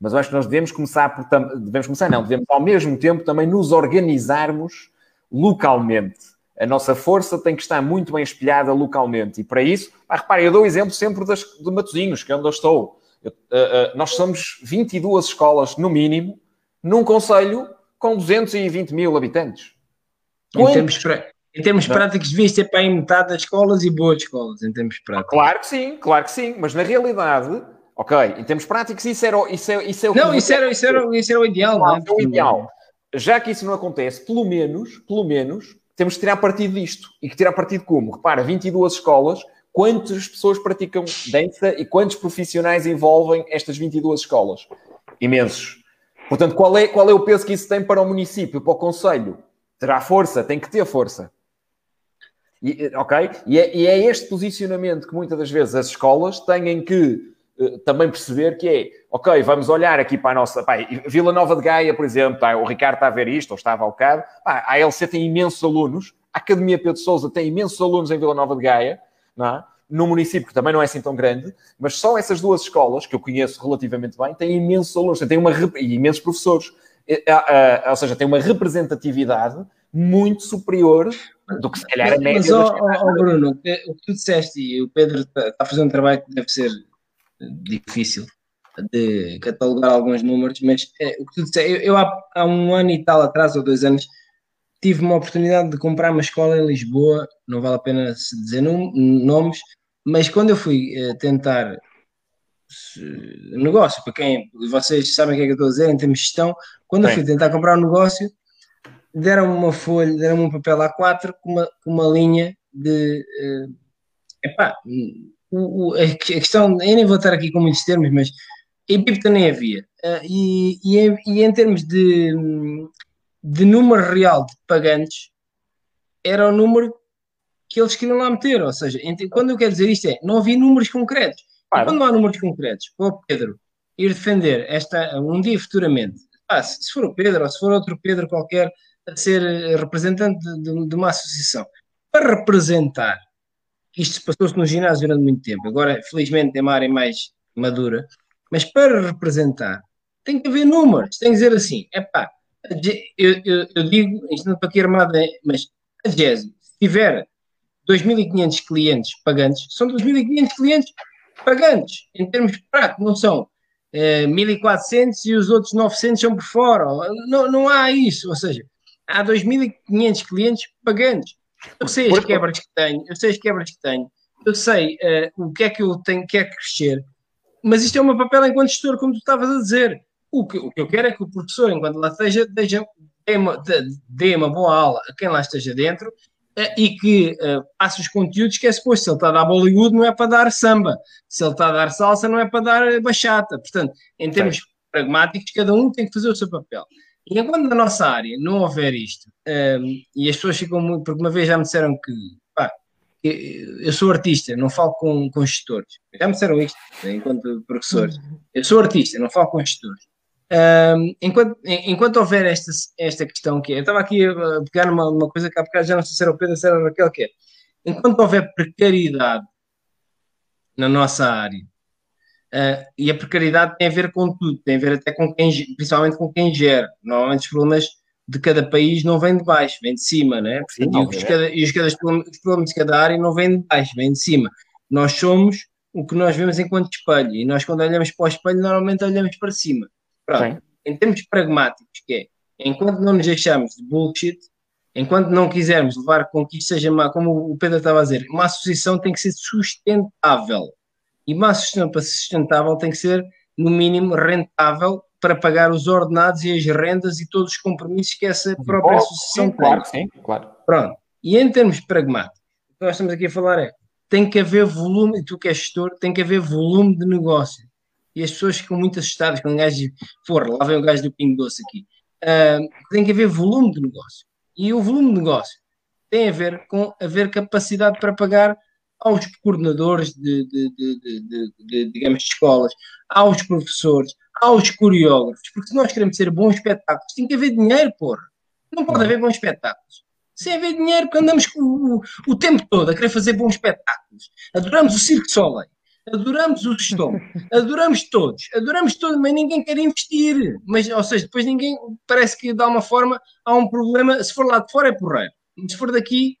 mas eu acho que nós devemos começar por devemos começar, não, devemos ao mesmo tempo também nos organizarmos localmente. A nossa força tem que estar muito bem espelhada localmente. E para isso, ah, reparem, eu dou o exemplo sempre das, de Matosinhos, que é onde eu estou. Eu, uh, uh, nós somos 22 escolas, no mínimo, num conselho com 220 mil habitantes. Em termos, em termos práticos, devias ter para aí metade das escolas e boas escolas, em termos práticos. Claro que sim, claro que sim, mas na realidade, ok, em termos práticos, isso, era, isso, é, isso é o Não, isso era, isso, era, isso era o ideal, não é? o ideal. Já que isso não acontece, pelo menos, pelo menos, temos que tirar partido disto. E que tirar partido como? Repara, 22 escolas, quantas pessoas praticam dança e quantos profissionais envolvem estas 22 escolas? Imensos. Portanto, qual é, qual é o peso que isso tem para o município, para o Conselho? terá força, tem que ter força. E, ok? E é, e é, este posicionamento que muitas das vezes as escolas têm que também perceber que é, ok, vamos olhar aqui para a nossa... Pá, Vila Nova de Gaia, por exemplo, tá, o Ricardo está a ver isto, ou estava ao bocado, pá, a ALC tem imensos alunos, a Academia Pedro Sousa tem imensos alunos em Vila Nova de Gaia, não é? no município que também não é assim tão grande, mas só essas duas escolas, que eu conheço relativamente bem, têm imensos alunos, têm uma, e imensos professores ou seja, tem uma representatividade muito superior do que se calhar a média. Mas, oh, oh, Bruno, o que tu disseste, e o Pedro está a fazer um trabalho que deve ser difícil de catalogar alguns números, mas é, o que tu disseste, eu, eu há, há, um ano e tal atrás, ou dois anos, tive uma oportunidade de comprar uma escola em Lisboa, não vale a pena dizer nomes, mas quando eu fui uh, tentar negócio, para quem vocês sabem o que é que eu estou a dizer em termos de gestão, quando Sim. eu fui tentar comprar um negócio, deram-me uma folha, deram-me um papel A4 com uma, com uma linha de. Uh, epá, o, o, a questão, eu nem vou estar aqui com muitos termos, mas em PIB também havia. Uh, e, e, em, e, em, termos de, de número real de pagantes, era o número que eles queriam lá meter. Ou seja, quando eu quero dizer isto é, não havia números concretos. Quando não há números concretos, para o Pedro ir defender esta, um dia futuramente, ah, se for o Pedro ou se for outro Pedro qualquer, a ser representante de, de uma associação, para representar, isto passou-se no ginásio durante muito tempo, agora felizmente é uma área mais madura, mas para representar tem que haver números, tem que dizer assim, é pá, eu, eu, eu, digo, isto não estou aqui armado, mas a GESI, se tiver 2.500 clientes pagantes, são 2.500 clientes pagantes, em termos práticos, não são eh, 1.400 e os outros 900 são por fora, não, não há isso, ou seja, há 2.500 clientes pagantes. Eu sei as quebras que tenho, eu sei as quebras que tenho, eu sei uh, o que é que eu tenho, quer crescer, mas isto é meu papel enquanto gestor, como tu estavas a dizer. O que, o que eu quero é que o professor, enquanto lá esteja, dê uma, dê uma boa aula a quem lá esteja dentro uh, e que uh, passe os conteúdos que é suposto. Se ele está a dar Bollywood, não é para dar samba. Se ele está a dar salsa, não é para dar bachata. Portanto, em termos Sim. pragmáticos, cada um tem que fazer o seu papel. E enquanto na nossa área não houver isto, um, e as pessoas ficam muito, porque uma vez já me disseram que, pá, eu sou artista, não falo com, com gestores. Já me disseram isto, enquanto professores. Eu sou artista, não falo com gestores. Um, enquanto, enquanto houver esta, esta questão que é, eu estava aqui a pegar uma coisa que há bocado já não sei se era o Pedro, se era a Raquel, que é, enquanto houver precariedade na nossa área, Uh, e a precariedade tem a ver com tudo, tem a ver até com quem, principalmente com quem gera. Normalmente os problemas de cada país não vêm de baixo, vêm de cima, né? Não, e, os, cada, e os, cada, os problemas de cada área não vêm de baixo, vêm de cima. Nós somos o que nós vemos enquanto espelho, e nós quando olhamos para o espelho normalmente olhamos para cima. Pronto. Em termos pragmáticos, que é, enquanto não nos deixamos de bullshit, enquanto não quisermos levar com que isto seja, uma, como o Pedro estava a dizer, uma associação tem que ser sustentável e massa sustentável tem que ser, no mínimo, rentável para pagar os ordenados e as rendas e todos os compromissos que essa própria associação tem. Claro, sim, claro. Pronto. E em termos pragmáticos, o que nós estamos aqui a falar é tem que haver volume, e tu que és gestor, tem que haver volume de negócio. E as pessoas ficam muito assustadas quando o gajo for, lá vem o gajo do Pingo Doce aqui. Uh, tem que haver volume de negócio. E o volume de negócio tem a ver com haver capacidade para pagar aos coordenadores de, de, de, de, digamos, de escolas, aos professores, aos coreógrafos, porque se nós queremos ser bons espetáculos, tem que haver dinheiro, porra. Não pode haver bons espetáculos. Sem haver dinheiro, porque andamos o, o, tempo todo a querer fazer bons espetáculos. Adoramos o Cirque Soleil, adoramos o Stone, adoramos todos, adoramos todos, mas ninguém quer investir. Mas, ou seja, depois ninguém, parece que dá uma forma, há um problema, se for lá de fora é porreiro. Se for daqui,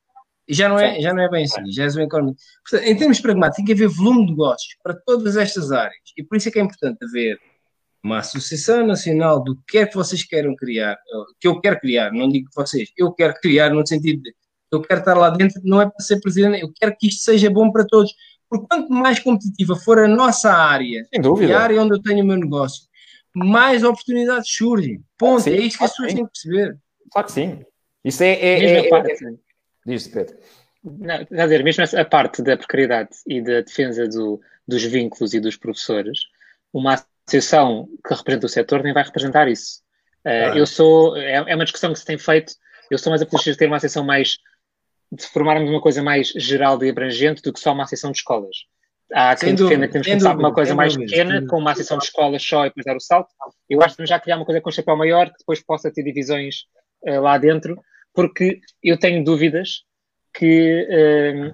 já não é, já não é bem assim, já é economia. Portanto, em termos pragmáticos, tem que haver volume de negócios para todas estas áreas. E por isso é que é importante haver uma associação nacional do que é que vocês querem criar, que eu quero criar, não digo vocês, eu quero criar no sentido de eu quero estar lá dentro, não é para ser presidente, eu quero que isto seja bom para todos. Porque quanto mais competitiva for a nossa área, a área onde eu tenho o meu negócio, mais oportunidades surgem. Ponto. Sim, é isso que as pessoas têm que perceber. Claro que sim. Isso é, é, é, é, Diz, Pedro. Não, quer dizer, mesmo a parte da precariedade e da defesa do, dos vínculos e dos professores, uma associação que representa o setor nem vai representar isso. Uh, Eu sou, é, é, uma discussão que se tem feito, eu sou mais apologista de ter uma associação mais, de formarmos uma coisa mais geral e abrangente do que só uma associação de escolas. Há quem defenda que temos que começar com uma coisa mais dúvida, pequena, com uma associação de escolas só e depois dar o salto. Eu acho que já criar uma coisa com chapéu maior, que depois possa ter divisões uh, lá dentro, porque eu tenho dúvidas que um,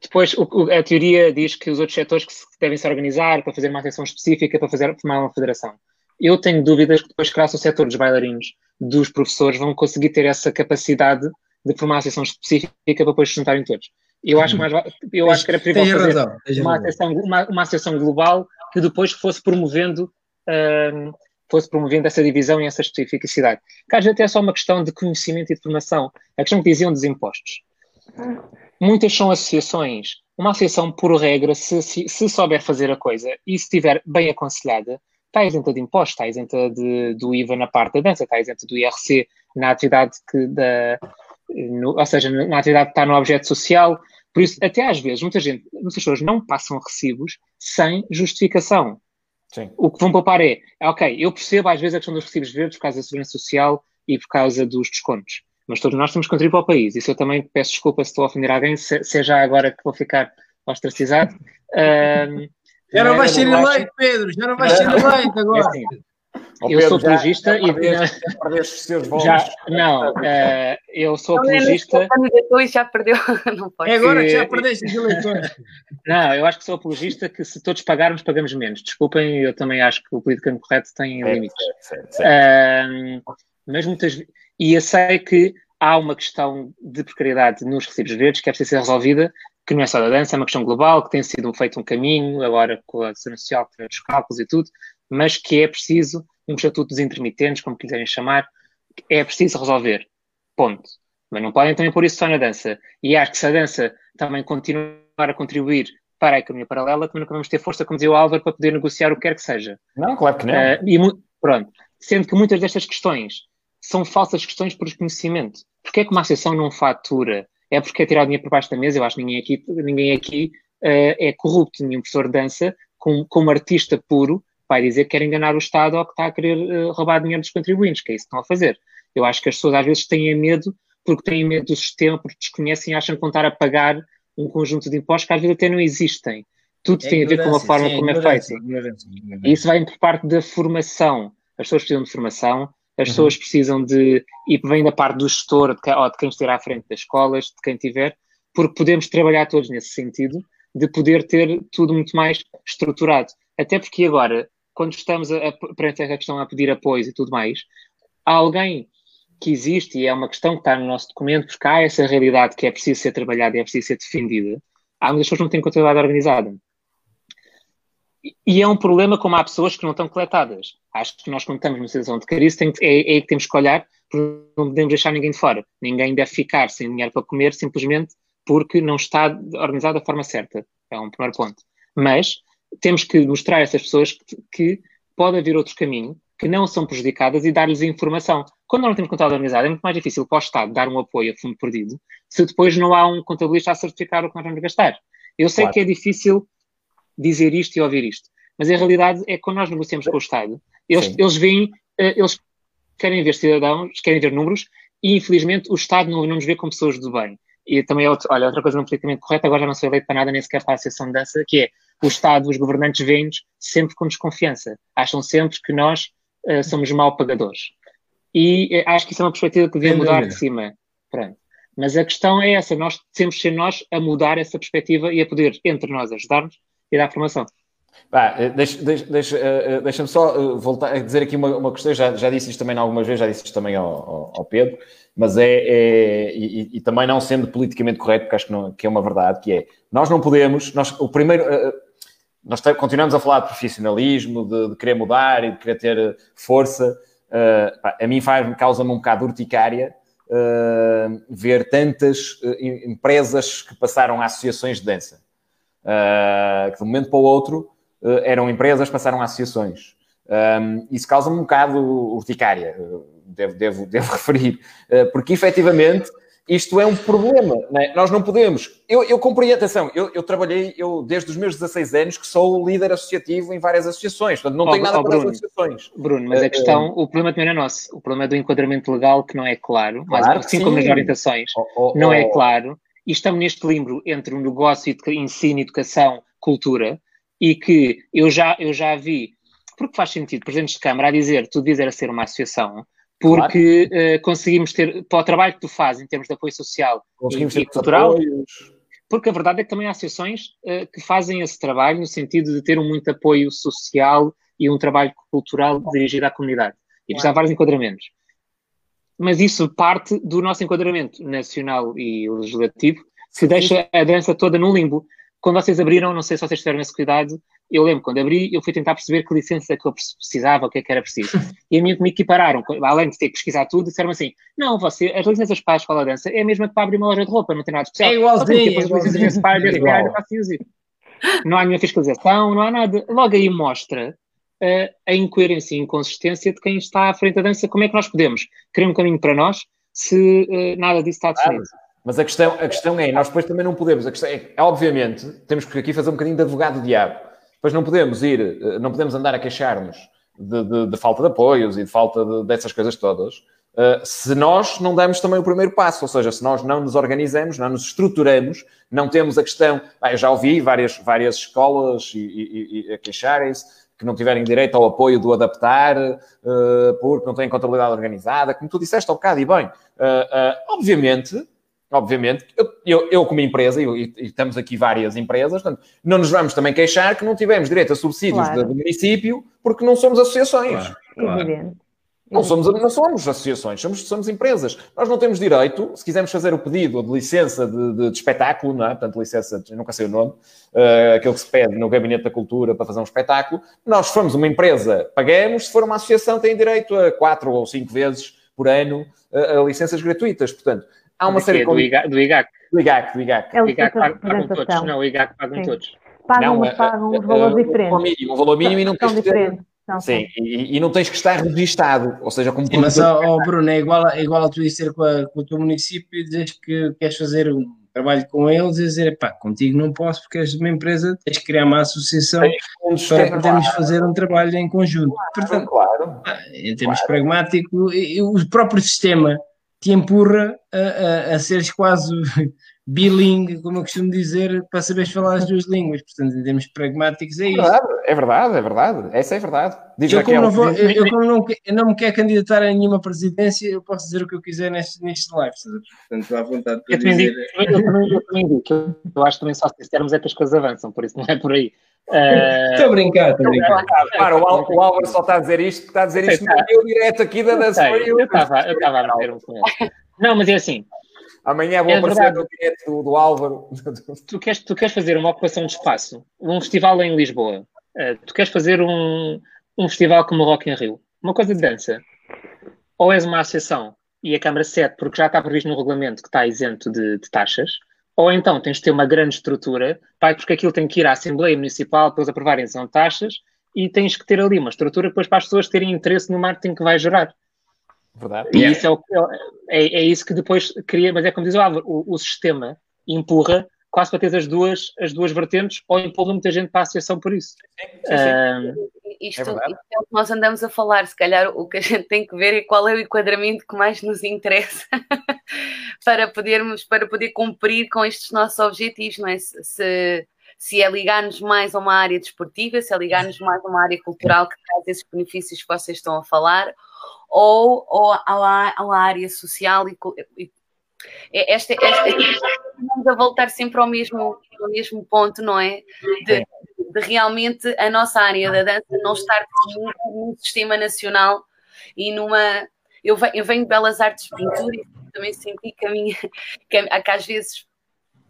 depois o, a teoria diz que os outros setores que se devem se organizar para fazer uma atenção específica, para fazer formar uma federação. Eu tenho dúvidas que depois, graças ao setor dos bailarinos, dos professores, vão conseguir ter essa capacidade de formar uma associação específica para depois se juntarem todos. Eu acho, mais, eu acho que era preferível fazer razão, uma, associação, uma, uma associação global que depois fosse promovendo um, fosse promovendo essa divisão e essa especificidade. Que às vezes é só uma questão de conhecimento e de formação. A questão que diziam dos impostos. Muitas são associações. Uma associação, por regra, se, se, se souber fazer a coisa e se estiver bem aconselhada, está isenta de impostos, está isenta de, do IVA na parte da dança, está isenta do IRC na atividade que da, no, ou seja, na atividade que está no objeto social. Por isso, até às vezes, muita gente, muitas pessoas não passam recibos sem justificação. Sim. O que vão poupar é, ok, eu percebo às vezes a questão dos recibos verdes por causa da segurança social e por causa dos descontos, mas todos nós temos que contribuir para o país. Isso eu também peço desculpa se estou a ofender alguém, se, se é já agora que vou ficar ostracizado. Um, já não vais ser eleito, Pedro, já não vais ser eleito agora. É assim, Oh, eu sou apologista e. Já, não, uh, eu sou apologista. e já perdeu. Não pode. É agora que já perdeste os eleitores. Não, eu acho que sou apologista que se todos pagarmos, pagamos menos. Desculpem, eu também acho que o politicamente correto tem é, limites. Uh, mas muitas E eu sei que há uma questão de precariedade nos recibos verdes que é preciso ser resolvida, que não é só da dança, é uma questão global, que tem sido feito um caminho, agora com a Segurança Social, com os cálculos e tudo, mas que é preciso um estatuto dos intermitentes, como quiserem chamar, é preciso resolver. Ponto. Mas não podem também pôr isso só na dança. E acho que se a dança também continuar a contribuir para a economia paralela, também nunca vamos ter força, como dizia o Álvaro, para poder negociar o que quer que seja. Não, claro que não. Uh, e, pronto. Sendo que muitas destas questões são falsas questões por desconhecimento. Porquê é que uma associação não fatura? É porque é tirar dinheiro por baixo da mesa? Eu acho que ninguém aqui, ninguém aqui uh, é corrupto. Nenhum professor de dança, como, como artista puro, vai dizer que quer enganar o Estado ou que está a querer uh, roubar dinheiro dos contribuintes, que é isso que estão a fazer. Eu acho que as pessoas às vezes têm medo porque têm medo do sistema, porque desconhecem e acham que vão estar a pagar um conjunto de impostos que às vezes até não existem. Tudo é tem a ver com a forma sim, como é feito. E isso vem por parte da formação. As pessoas precisam de formação, as uhum. pessoas precisam de. E vem da parte do gestor, de, ou de quem estiver à frente das escolas, de quem tiver, porque podemos trabalhar todos nesse sentido, de poder ter tudo muito mais estruturado. Até porque agora quando estamos a, a, perante essa questão a pedir apoios e tudo mais, há alguém que existe e é uma questão que está no nosso documento, porque há essa realidade que é preciso ser trabalhada e é preciso ser defendida, há muitas pessoas que não têm contabilidade organizada. E é um problema como há pessoas que não estão coletadas. Acho que nós, quando estamos numa situação de crise, tem, é, é que temos que olhar, porque não podemos deixar ninguém de fora. Ninguém deve ficar sem dinheiro para comer simplesmente porque não está organizado da forma certa. É um primeiro ponto. Mas temos que mostrar a essas pessoas que, que pode haver outro caminho, que não são prejudicadas e dar-lhes informação. Quando nós não temos contabilidade organizada, é muito mais difícil para o Estado dar um apoio a fundo perdido se depois não há um contabilista a certificar o que nós vamos gastar. Eu sei claro. que é difícil dizer isto e ouvir isto, mas a realidade é que quando nós negociamos com o Estado, eles, eles veem, eh, eles querem ver cidadãos, querem ver números e infelizmente o Estado não, não nos vê como pessoas do bem. E também, é outro, olha, outra coisa não politicamente correta, agora já não sou eleito para nada, nem sequer para a Associação de Dança, que é o Estado, os governantes veem-nos sempre com desconfiança. Acham sempre que nós uh, somos mal pagadores. E uh, acho que isso é uma perspectiva que devia mudar de cima. Pronto. Mas a questão é essa, nós temos que ser nós a mudar essa perspectiva e a poder, entre nós, ajudar-nos e dar formação. Eh, deixa-me deixa, deixa, deixa só voltar a dizer aqui uma, uma questão, já, já disse isto também algumas vezes, já disse isto também ao, ao, ao Pedro, mas é, é e, e, também não sendo politicamente correto, porque acho que, não, que, é uma verdade, que é, nós não podemos, nós, o primeiro, nós continuamos a falar de profissionalismo, de, de, querer mudar e de querer ter força. Uh, pá, a mim causa-me um bocado urticária uh, ver tantas uh, empresas que passaram a associações de dança. que de um momento para o outro eram empresas, passaram a associações. Um, isso causa-me um bocado urticária, devo, devo, devo referir, porque efetivamente isto é um problema. Não é? Nós não podemos. Eu, eu compreendo, atenção, eu, eu, trabalhei, eu desde os meus 16 anos que sou líder associativo em várias associações, portanto não oh, tenho nada oh, para Bruno, associações. Bruno, mas a eh, questão, uh, o problema também não é nosso. O problema é do enquadramento legal que não é claro, claro mas assim como nas orientações, oh, oh, não é oh. claro. E estamos neste limbo entre o um negócio, ensino, educação, cultura, e que eu já, eu já vi, porque faz sentido, presidentes de Câmara a dizer, tu dizer a ser uma associação, porque claro. uh, conseguimos ter, para o trabalho que tu fazes em termos de apoio social e, e cultural, apoios. porque a verdade é que também há associações uh, que fazem esse trabalho no sentido de ter um muito apoio social e um trabalho cultural dirigido à comunidade. E claro. há vários enquadramentos. Mas isso parte do nosso enquadramento nacional e legislativo, que deixa a dança toda no limbo. Quando vocês abriram, não sei se vocês tiveram esse cuidado, eu lembro, quando abri, eu fui tentar perceber que licença é que eu precisava, o que é que era preciso. E a mim me equipararam, além de ter que pesquisar tudo, disseram assim, não, você, as licenças para a escola de dança é a mesma que para abrir uma loja de roupa, não tem nada especial. É igualzinho. É igualzinho. Não há nenhuma fiscalização, não há nada. Logo aí mostra uh, a incoerência e inconsistência de quem está à frente da dança. Como é que nós podemos criar um caminho para nós se uh, nada disso está definido? Mas a questão, a questão é, nós depois também não podemos, a questão é, obviamente, temos que aqui fazer um bocadinho de advogado Depois não podemos ir, eh, não podemos andar a queixar-nos de, de, de, falta de apoios e de falta de, dessas coisas todas, uh, se nós não damos também o primeiro passo, ou seja, se nós não nos organizamos, não nos estruturamos, não temos a questão. Ah, eu já ouvi várias, várias escolas e, e, e a queixarem-se que não tiverem direito ao apoio do adaptar, uh, porque não têm contabilidade organizada, como tu disseste ao bocado, e bem, obviamente obviamente, eu, eu, eu como empresa, e, e, estamos aqui várias empresas, portanto, não nos vamos também queixar que não tivemos direito a subsídios claro. do município porque não somos associações. Claro, claro. Não somos, não somos associações, somos, somos empresas. Nós não temos direito, se quisermos fazer o pedido de licença de, de, de espetáculo, não é? Portanto, licença, nunca sei o nome, uh, aquele que se pede no Gabinete da Cultura para fazer um espetáculo. Nós, se formos uma empresa, pagamos, se for uma associação, tem direito a quatro ou cinco vezes por ano uh, a licenças gratuitas. Portanto, Há uma série do, IGAC, do IGAC. Do IGAC, do IGAC. É o IGAC pagam todos. Não, o IGAC pagam Sim. todos. Pagam, não, mas é, pagam os valores diferentes. Um mínimo, um valor mínimo e não tens diferentes. Não, sim, e, e, não tens que estar registado, ou seja, como sim, Mas, oh, Bruno, é igual, a, é igual a tu dizer com, a, com o teu município e dizes que queres fazer um trabalho com eles e dizer, pá, contigo não posso porque és uma empresa, tens que criar uma associação para podermos fazer um trabalho em conjunto. Portanto, claro. em termos claro. pragmáticos, o próprio sistema te empurra a, a, a seres quase bilingue, como eu costumo dizer, para saberes falar as duas línguas. Portanto, em termos pragmáticos, é, é isso. É verdade, é verdade, essa é verdade. Diz eu, como, não, vou, eu, eu, como não, eu não me quero candidatar a nenhuma presidência, eu posso dizer o que eu quiser neste, neste live. Portanto, à vontade eu também, digo, eu, também, eu também digo que eu, acho também só se dissermos é que as coisas avançam, por isso não é por aí. Uh... Estou a brincar, estou a brincar. Para, o, Álvaro só está a dizer isto está a dizer isto no meu direto aqui da dança. Eu estava a meter um Não, mas é assim, Amanhã vou é aparecer no direto do, do, Álvaro. Tu queres, tu queres fazer uma ocupação de espaço, um festival em Lisboa, uh, tu queres fazer um, um festival como o Rock in Rio, uma coisa de dança, ou és uma associação e a Câmara cede porque já está previsto no regulamento que está isento de, de taxas, ou então tens de ter uma grande estrutura, porque aquilo tem que ir à Assembleia Municipal para eles aprovarem são taxas, e tens que ter ali uma estrutura depois para as pessoas terem interesse no marketing que vai gerar. Verdade. E yeah. isso é, o, é, é, isso que depois cria, mas é como diz o Álvaro, o, o, sistema empurra quase para ter as duas, as duas vertentes ou empurra muita gente para a associação por isso. Sim, sim, sim. Isto, é isto, é o que nós andamos a falar, se calhar o que a gente tem que ver é qual é o enquadramento que mais nos interessa para podermos, para poder cumprir com estes nossos objetivos, não é? Se, se é ligar-nos mais a uma área desportiva, se é ligar-nos mais a uma área cultural que traz esses benefícios que vocês estão a falar, ou, ou à, à área social e, e esta, esta, vamos a voltar sempre ao mesmo, ao mesmo ponto, não é? De, de, realmente a nossa área da dança não estar num sistema nacional e numa. Eu venho, eu venho de Belas Artes de Pintura e também senti que a minha. que, a, que às vezes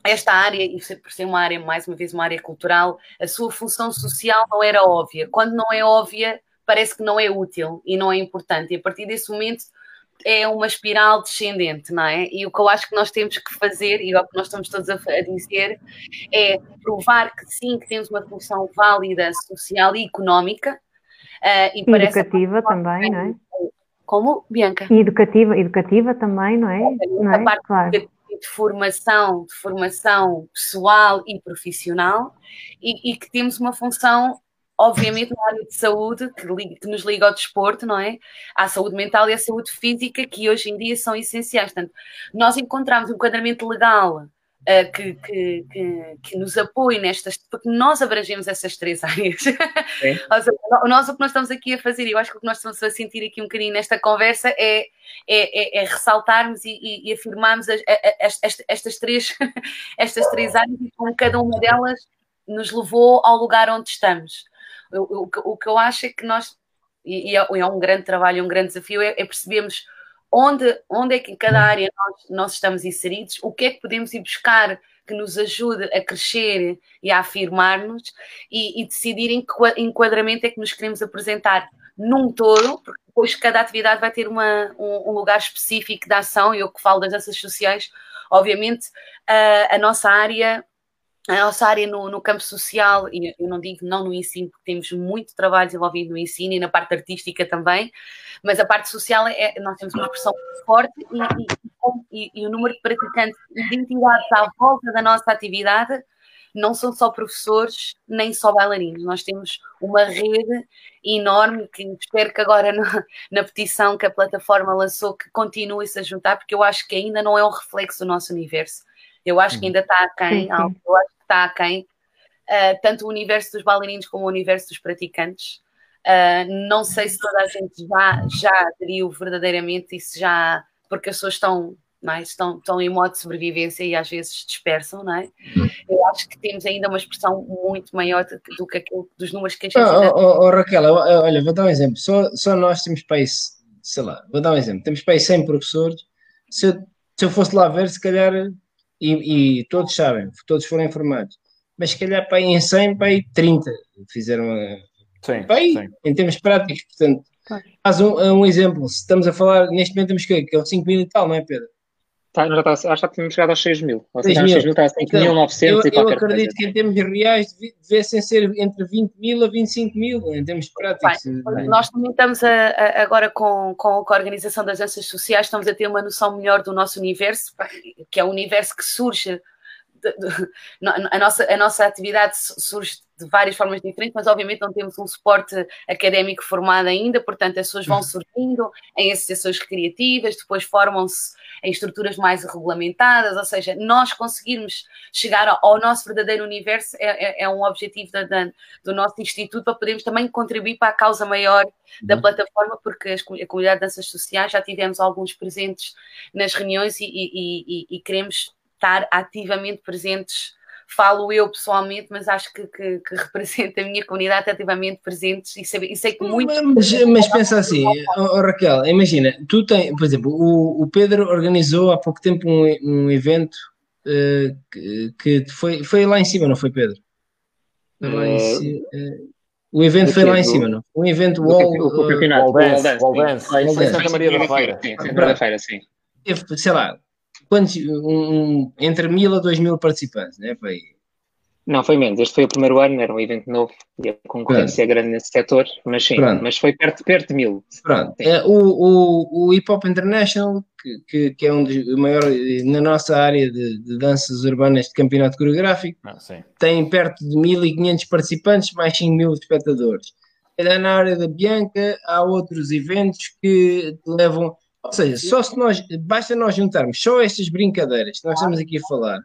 esta área, e por ser uma área, mais uma vez, uma área cultural, a sua função social não era óbvia. Quando não é óbvia, parece que não é útil e não é importante. E a partir desse momento é uma espiral descendente, não é? E o que eu acho que nós temos que fazer, e é o que nós estamos todos a, dizer, é provar que sim, que temos uma função válida social e económica. Uh, e educativa também, não é? Como, Bianca? E educativa, educativa também, não é? Não é? A parte claro. de formação, de formação pessoal e profissional, e, e que temos uma função obviamente na área de saúde, que, que, nos liga ao desporto, não é? À saúde mental e à saúde física, que hoje em dia são essenciais. Portanto, nós encontramos um enquadramento legal uh, que, que, que, nos apoie nestas, porque nós abrangemos essas três áreas. nós, o que nós estamos aqui a fazer, e eu acho que o que nós estamos a sentir aqui um bocadinho nesta conversa é, é, é, é ressaltarmos e, e, e afirmarmos as, as, as, estas, três, estas três áreas e como cada uma delas nos levou ao lugar onde estamos o, o, o que eu acho é que nós, e, e é, é um grande trabalho, um grande desafio, é, é percebermos onde, onde é que em cada área nós, nós estamos inseridos, o que é que podemos ir buscar que nos ajude a crescer e a afirmar-nos e, e, decidir em que enquadramento é que nos queremos apresentar num todo, porque depois cada atividade vai ter uma, um, um, lugar específico de ação, e eu que falo das danças sociais, obviamente a, a nossa área a nossa área no, no, campo social, e eu não digo não no ensino, porque temos muito trabalho desenvolvido no ensino e na parte artística também, mas a parte social, é, nós temos uma expressão forte e, e, e o número de praticantes e de entidades à volta da nossa atividade não são só professores, nem só bailarinos. Nós temos uma rede enorme que espero que agora na, na petição que a plataforma lançou que continue-se a juntar, porque eu acho que ainda não é um reflexo do nosso universo. Eu acho que uhum. ainda está aquém, eu acho está aquém, uh, tanto o universo dos bailarinos como o universo dos praticantes. Uh, não sei se toda a gente já, já aderiu verdadeiramente e se já, porque as pessoas estão, não é? estão, estão em modo de sobrevivência e às vezes dispersam, não é? Eu acho que temos ainda uma expressão muito maior do, que aquilo dos números que a gente. Oh, oh, oh, Raquel, olha, vou dar um exemplo. Só, só nós temos país, sei lá, vou dar um exemplo. Temos país 100 professores. Se eu, se eu fosse lá ver, se calhar e, e, todos sabem, todos foram informados, mas se calhar para aí em 100, para aí 30 fizeram a, sim, para aí, sim. em termos práticos, portanto, faz um, um, exemplo, se estamos a falar, neste momento temos que, que é o 5 mil e tal, não é Pedro? Tá, já está, acho que tínhamos chegado aos 6 mil. 6 mil, 6 mil está a 5.900 então, e qualquer Eu acredito coisa. que em termos reais devessem ser entre 20 mil a 25 mil, em termos práticos. Bem, nós também estamos a, a, agora com, com, a Organização das Danças Sociais, estamos a ter uma noção melhor do nosso universo, que é o universo que surge a nossa, a nossa atividade surge de várias formas diferentes, mas obviamente não temos um suporte académico formado ainda, portanto as pessoas vão uhum. surgindo em associações recreativas, depois formam-se em estruturas mais regulamentadas, ou seja, nós conseguirmos chegar ao, nosso verdadeiro universo é, é, é um objetivo da, da, do nosso instituto para podermos também contribuir para a causa maior da uhum. plataforma, porque as, a comunidade de danças sociais já tivemos alguns presentes nas reuniões e, e, e, e queremos estar ativamente presentes falo eu pessoalmente, mas acho que, que, que representa a minha comunidade ativamente presentes e sei, e sei que muito. Mas, mas pensa assim, oh, Raquel, imagina, tu tens, por exemplo, o, o Pedro organizou há pouco tempo um, um evento uh, que, que, foi, foi lá em cima, não foi, Pedro? Foi lá em eh, cima. Uh, o evento foi lá em cima, não? Um evento wall, o campeonato, wall dance, wall dance, foi em Santa Maria da Feira. Sim, Santa Maria da Feira, sim. Sei lá, quantos, um, entre mil a dois mil participantes, né? Foi. Não, foi menos. Este foi o primeiro ano, era um evento novo e a concorrência é grande nesse setor, mas sim, Pronto. mas foi perto, perto de mil. Pronto. É, o, o, o Hip Hop International, que, que, que é um dos maiores na nossa área de, de danças urbanas de campeonato coreográfico, ah, tem perto de 1500 participantes, mais 5.000 espectadores. Na área da Bianca, há outros eventos que levam ou seja, só se nós, basta nós juntarmos só estas brincadeiras que nós estamos aqui a falar.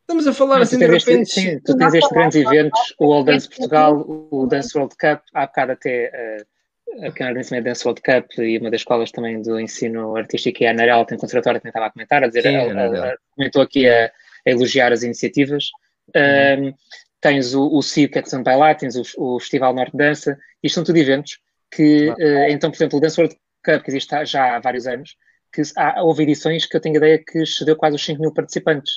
Estamos a falar não, assim de repente. Este, sim, tu tens estes grandes eventos, o All Dance Portugal, o Dance World Cup, há bocado até uh, a Canadense Dance World Cup e uma das escolas também do ensino artístico e a Anarel tem conservatório também estava a comentar, a dizer, sim, a, a, a, comentou aqui a, elogiar as iniciativas. Uhum. Um, tens o, o CIO, que é by lá, tens o, o Festival Norte Dança, isto são tudo eventos que, uh, então, por exemplo, o Dance World Que existe já há vários anos, que há, houve edições que eu tenho ideia que excedeu quase os 5 mil participantes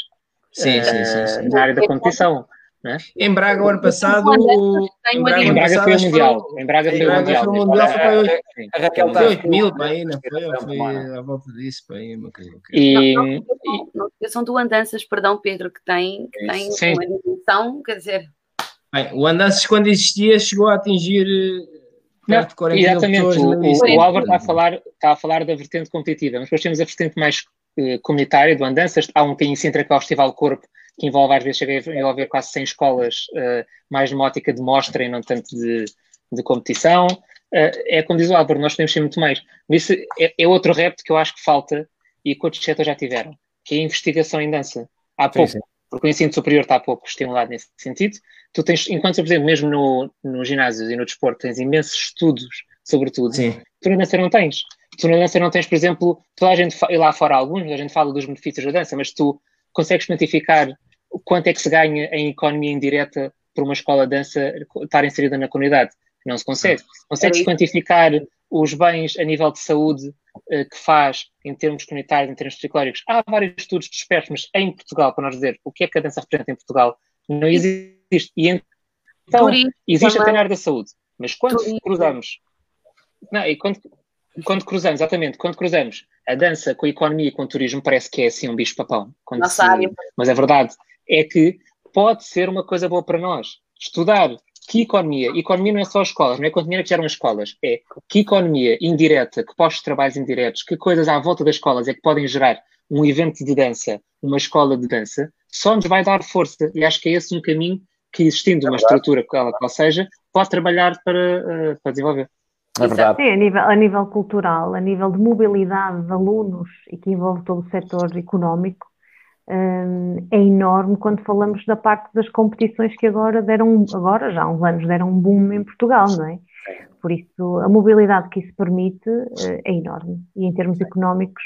sim, uh, sim, sim, sim, na área da competição. É? Em Braga, o ano passado. Em Braga, em Braga foi o Mundial. Em Braga foi o Mundial. Foi o Mundial foi 8, a Raquel 8 mil para aí, não foi? Foi à volta disso para aí, meu querido. E. Não esqueçam do Andanças, perdão, Pedro, que tem, que tem uma dimensão, quer dizer. Bem, o Andanças, quando existia, chegou a atingir perto de 40 Exatamente, o, o, Álvaro está a, falar, está a falar da vertente competitiva, mas depois temos a vertente mais uh, comunitária do Andanças. Há um bocadinho em Sintra que é o Festival Corpo, que envolve às vezes chega a envolver quase 100 escolas, uh, mais numa ótica de mostra e não tanto de, de competição. Uh, é como diz o Álvaro, nós podemos ser muito mais. Isso é, é, outro repto que eu acho que falta e que outros setores já tiveram, que é a investigação em dança. Há pouco, sim, sim. porque o ensino superior está pouco estimulado nesse sentido tu tens, enquanto, por exemplo, mesmo no, no ginásio e no desporto, tens imensos estudos sobre tudo, Sim. tu na dança não tens. Tu na dança não tens, por exemplo, toda a gente, e lá fora alguns, a gente fala dos benefícios da dança, mas tu consegues quantificar quanto é que se ganha em economia indireta por uma escola de dança estar inserida na comunidade. Não se consegue. Consegue-se quantificar os bens a nível de saúde uh, que faz em termos comunitários, em termos psicológicos. Há vários estudos dispersos, mas em Portugal, para nós dizer o que é que a dança representa em Portugal, não existe existe. E então, existe até na área da saúde. Mas quando cruzamos. Não, e quando, quando cruzamos, exatamente, quando cruzamos a dança com a economia e com o turismo, parece que é assim um bicho-papão. Se. Mas a verdade é que pode ser uma coisa boa para nós. Estudar que economia, economia não é só escolas, não é quanto dinheiro que geram as escolas, é que economia indireta, que postos de trabalhos indiretos, que coisas à volta das escolas é que podem gerar um evento de dança, uma escola de dança, só nos vai dar força. E acho que é esse um caminho que, existindo é uma estrutura qual, qual seja, pode trabalhar para, uh, para desenvolver. É verdade. Sim, a nível, a nível cultural, a nível de mobilidade de alunos e que envolve todo o setor económico, um, é enorme quando falamos da parte das competições que agora deram, agora já há uns anos, deram um boom em Portugal, não é? Por isso, a mobilidade que isso permite uh, é enorme. E em termos económicos.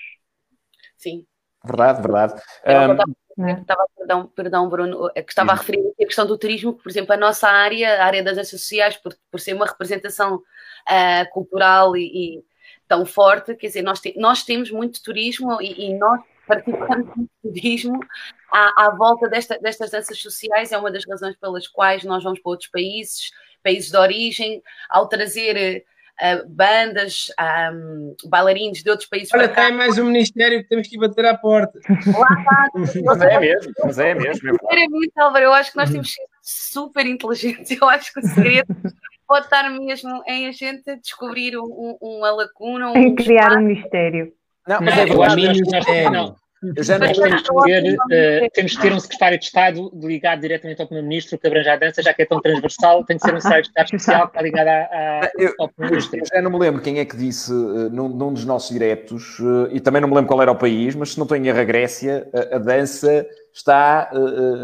Sim. Verdade, verdade. Um, estava, perdão, perdão, Bruno, que estava a referir aqui a questão do turismo, que, por exemplo, a nossa área, a área das redes sociais, por, por ser uma representação uh, cultural e, e, tão forte, quer dizer, nós, te, nós temos muito turismo e, e nós participamos muito turismo à, à volta desta, destas danças sociais, é uma das razões pelas quais nós vamos para outros países, países de origem, ao trazer uh, bandas, um, bailarinos de outros países. Olha, tem mais um ministério que temos que ir bater à porta. Lá mas é mesmo, mas é mesmo. Sinceramente, Álvaro, eu acho que nós temos sido super inteligentes. Eu acho que o segredo pode estar mesmo em a gente descobrir um, um, uma lacuna. Um em criar um ministério. Não, mas é verdade. Não, eu já não temos que ter, uh, temos que ter um secretário de Estado ligado diretamente ao Primeiro-Ministro que abrange a dança, já que é tão transversal, tem que ser um secretário de Estado especial que está ligado à, à, ao Primeiro-Ministro. Eu já não me lembro quem é que disse uh, num, num, dos nossos diretos, uh, e também não me lembro qual era o país, mas se não estou em erro, a Grécia, a, a dança está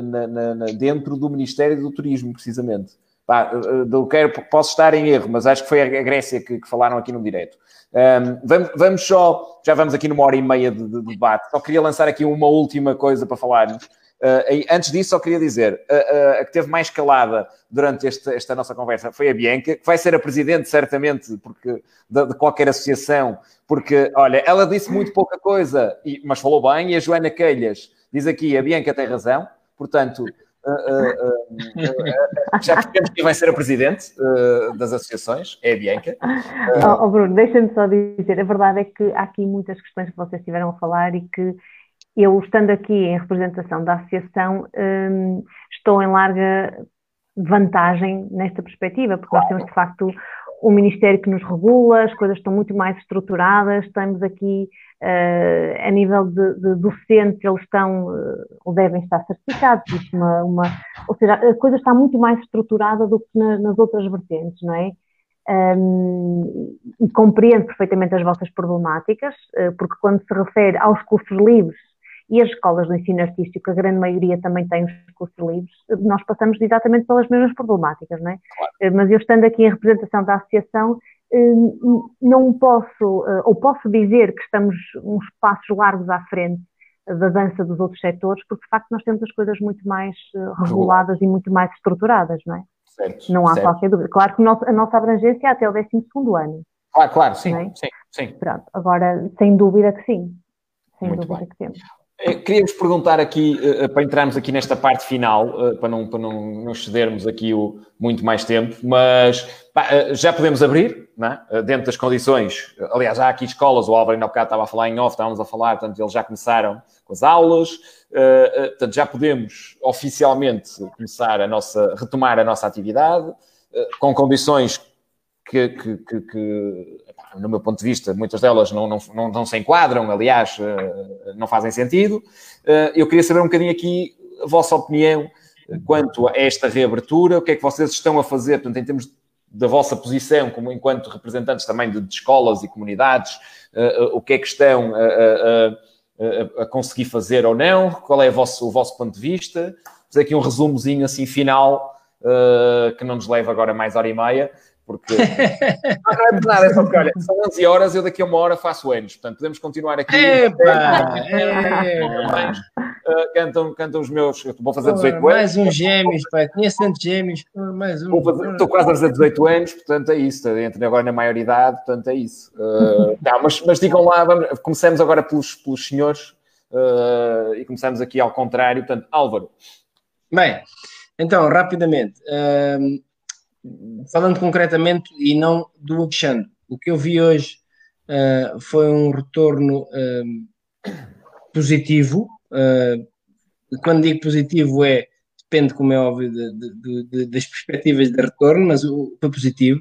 na, na, na, dentro do Ministério do Turismo, precisamente. Pá, eu quero, posso estar em erro, mas acho que foi a Grécia que, que falaram aqui no direto. Um, vamos, vamos, só, já vamos aqui numa hora e meia de, de, debate, só queria lançar aqui uma última coisa para falarmos. Uh, antes disso, só queria dizer, uh, a que teve mais calada durante este, esta nossa conversa foi a Bianca, que vai ser a presidente, certamente, porque, de, de, qualquer associação, porque, olha, ela disse muito pouca coisa, e, mas falou bem, e a Joana Queilhas diz aqui, a Bianca tem razão, portanto, já percebemos quem vai ser a presidente das associações, é a Bianca. Oh, oh Bruno, deixa-me só dizer, a verdade é que há aqui muitas questões que vocês estiveram a falar e que eu, estando aqui em representação da associação, um, estou em larga vantagem nesta perspectiva, porque nós temos de facto um Ministério que nos regula, as coisas estão muito mais estruturadas, estamos aqui uh, a nível de, de docentes, eles estão uh, ou devem estar certificados, uma, uma, ou seja, a coisa está muito mais estruturada do que na, nas outras vertentes, não é? Um, e compreendo perfeitamente as vossas problemáticas, uh, porque quando se refere aos cursos livres e as escolas de ensino artístico, a grande maioria também tem os cursos livres, nós passamos exatamente pelas mesmas problemáticas, não é? Claro. Mas eu estando aqui em representação da associação, Hum, não posso, eh, ou posso dizer que estamos uns passos largos à frente da dança dos outros setores, porque de facto nós temos as coisas muito mais eh, reguladas e muito mais estruturadas, não é? Certo, não há certo. qualquer dúvida. Claro que a nossa abrangência é até o 12 ano. Ah, claro, sim, é? sim, sim. Pronto, agora, sem dúvida que sim. Sem muito dúvida bem. que temos. Eh, queríamos perguntar aqui, para entrarmos aqui nesta parte final, para não, para não, não excedermos aqui o, muito mais tempo, mas pá, já podemos abrir, é? dentro das condições. Aliás, há aqui escolas, o Álvaro ainda há bocado estava a falar em off, estávamos a falar, portanto, eles já começaram com as aulas, portanto, já podemos oficialmente começar a nossa, retomar a nossa atividade, com condições que, que, que, que, no meu ponto de vista, muitas delas não, não, não, não se enquadram, aliás, não fazem sentido. eu queria saber um bocadinho aqui a vossa opinião quanto a esta reabertura, o que é que vocês estão a fazer, portanto, em termos da vossa posição como enquanto representantes também de, de escolas e comunidades, uh, o que é que estão a, a, conseguir fazer ou não, qual é o vosso, o vosso ponto de vista. Fazer aqui um resumozinho assim final, que não nos leva agora mais hora e meia, porque não, é nada, é só que olha, são 11 horas, eu daqui a uma hora faço anos, portanto podemos continuar aqui. Epa, é, uh, cantam, cantam os meus. Vou fazer 18 anos. Mais uns gêmeos, pai. Conheço tantos gêmeos. Mais um. Fazer, estou quase a fazer 18 anos, portanto é isso. Entro agora na maioridade, portanto é isso. Uh, não, mas, mas digam lá, vamos, começamos agora pelos, pelos senhores uh, e começamos aqui ao contrário. Portanto, Álvaro. Bem, então, rapidamente. Falando concretamente e não do Alexandre, o que eu vi hoje foi um retorno positivo Uh, quando digo positivo é depende, como é óbvio, de, de, de, das perspectivas de retorno, mas foi positivo.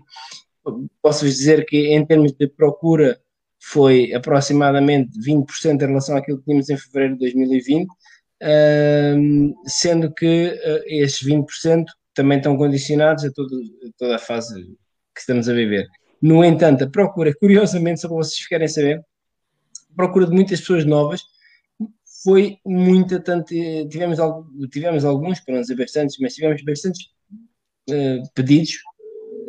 Posso-vos dizer que, em termos de procura, foi aproximadamente 20% em relação àquilo que tínhamos em fevereiro de 2020, sendo que uh, esses 20% também estão condicionados a, todo, a toda a fase que estamos a viver. No entanto, a procura, curiosamente, só para vocês ficarem a saber, a procura de muitas pessoas novas foi muita, tanto, tivemos, tivemos alguns, para não dizer bastantes, mas tivemos bastantes uh, pedidos,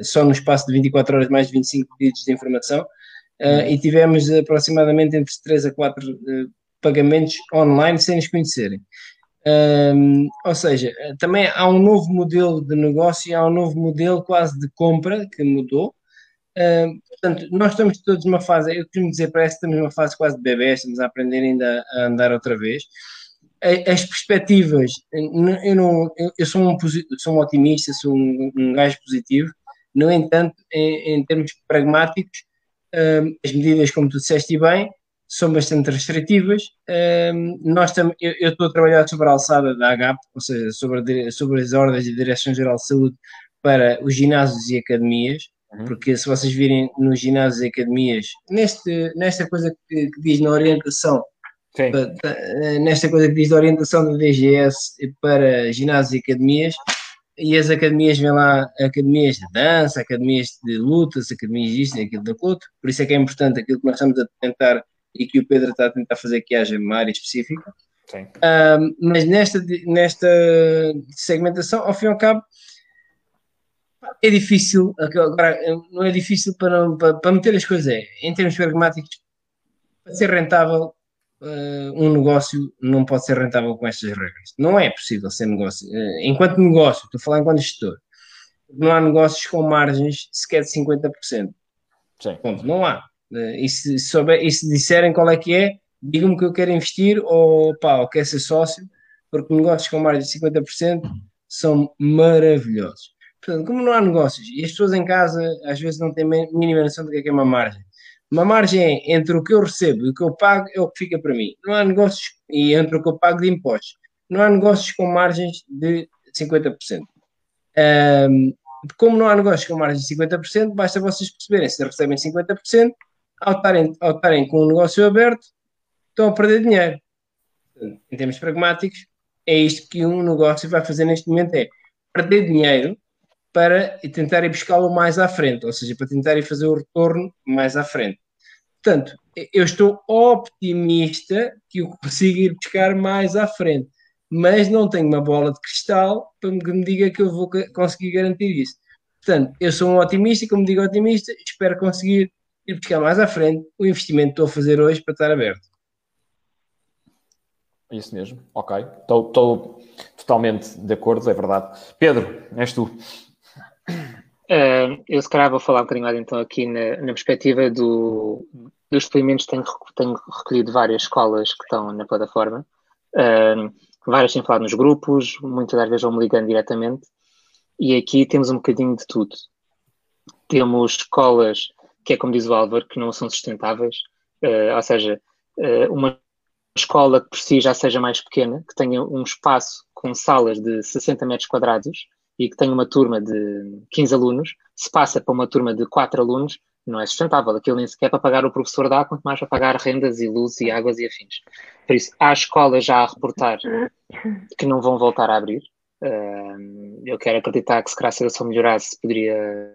só no espaço de 24 horas, mais de 25 pedidos de informação, uh, e tivemos aproximadamente entre 3 a 4 uh, eh, pagamentos online sem nos conhecerem. Um, ou seja, também há um novo modelo de negócio, há um novo modelo quase de compra que mudou. Um, portanto, nós estamos todos numa fase, eu costumo dizer, parece que estamos numa fase quase de bebê, estamos a aprender ainda a andar outra vez. As perspectivas, eu, não, eu sou, um, sou um otimista, sou um, um gajo positivo, no entanto, em, em termos pragmáticos, as medidas, como tu disseste bem, são bastante restritivas. Um, nós tam, eu, eu, estou a trabalhar sobre a alçada da AGAP, ou seja, sobre, a, sobre as ordens da Direção-Geral de Saúde para os ginásios e academias, uhum. porque se vocês virem nos ginásios e academias, neste, nesta coisa que, que diz na orientação, nesta coisa que diz da orientação da DGS para ginásios e academias, e as academias vêm lá, academias de dança, academias de lutas, academias disto e aquilo da outro, por isso é que é importante aquilo que nós estamos a tentar e que o Pedro está a tentar fazer que haja uma área específica. Um, mas nesta, nesta segmentação, ao fim e ao cabo, é difícil, agora não é difícil para, para, para meter as coisas, é, em termos pragmáticos, para ser rentável, uh, um negócio não pode ser rentável com estas regras. Não é possível ser negócio. Uh, enquanto negócio, estou a falar enquanto gestor, não há negócios com margens sequer de 50%. Sim. Ponto, não há. Uh, e, se souber, e se disserem qual é que é, digam-me que eu quero investir ou, pá, ou quero ser sócio, porque negócios com margem de 50% são maravilhosos. Portanto, como não há negócios e as pessoas em casa às vezes não têm mínima noção do que é, que é uma margem, uma margem é entre o que eu recebo e o que eu pago é o que fica para mim. Não há negócios, e entre o que eu pago de impostos, não há negócios com margens de 50%. Um, como não há negócios com margens de 50%, basta vocês perceberem se recebem 50%, ao estarem, ao estarem com o negócio aberto, estão a perder dinheiro. Em termos pragmáticos, é isto que um negócio vai fazer neste momento: é perder dinheiro para tentar ir buscá-lo mais à frente, ou seja, para tentar ir fazer o retorno mais à frente. Portanto, eu estou optimista que eu consiga ir buscar mais à frente, mas não tenho uma bola de cristal para que me diga que eu vou conseguir garantir isso. Portanto, eu sou um otimista como digo otimista, espero conseguir ir buscar mais à frente o investimento que estou a fazer hoje para estar aberto. Isso mesmo, ok. Estou, totalmente de acordo, é verdade. Pedro, és tu. Uh, eu se calhar vou falar um bocadinho mais então aqui na, na perspectiva do, dos depoimentos. Tenho, tenho recolhido várias escolas que estão na plataforma, uh, várias têm falado nos grupos, muitas das vezes vão me ligando diretamente, e aqui temos um bocadinho de tudo. Temos escolas que é como diz o Álvaro, que não são sustentáveis, uh, ou seja, uma escola que por si já seja mais pequena, que tenha um espaço com salas de 60 metros quadrados, e que tem uma turma de 15 alunos, se passa para uma turma de 4 alunos, não é sustentável. Aquilo nem sequer é para pagar o professor dá, quanto mais para pagar rendas e luz e águas e afins. Por isso, há escolas já a reportar que não vão voltar a abrir. Eu quero acreditar que se calhar a situação melhorasse, poderia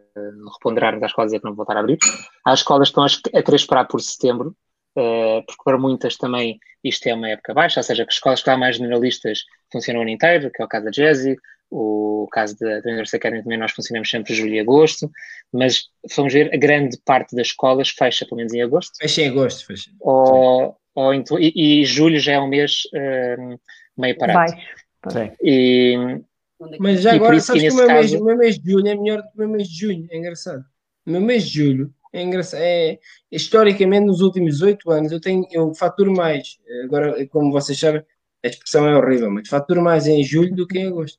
reponderar-nos às escolas e que não voltar a abrir. Há escolas que estão a querer esperar por setembro, uh, porque para muitas também isto é uma época baixa, ou seja, que escolas que há mais generalistas funcionam o ano inteiro, que é o caso da Jazzy, o caso da, da Universidade Academy também nós funcionamos sempre julho e agosto, mas vamos ver, a grande parte das escolas fecha pelo menos em agosto. Fecha em agosto, fecha. Ou, ou e, e, julho já é um mês um, meio parado. Sim. E, mas já agora, sabes que o meu, caso... mês, o meu mês de julho é melhor do que o meu mês de junho, é engraçado. O meu mês de julho é engraçado. É, historicamente, nos últimos oito anos, eu tenho, eu faturo mais. Agora, como vocês sabem, a expressão é horrível, mas faturo mais em julho do que em agosto.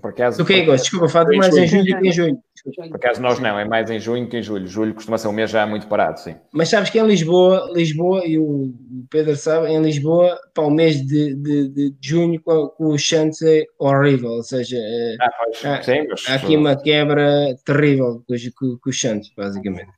Por acaso, do que é agosto? Desculpa, falo mais em julho que em junho. Por acaso nós não, é mais em junho que em julho. Julho costuma ser um mês já muito parado, sim. Mas sabes que em Lisboa, Lisboa, e o Pedro sabe, em Lisboa, para o mês de, de, de junho com, com o Chantes é horrível, ou seja, é, ah, pois, há, sim, mas... há, aqui uma quebra terrível com, com, com o Chantes, basicamente.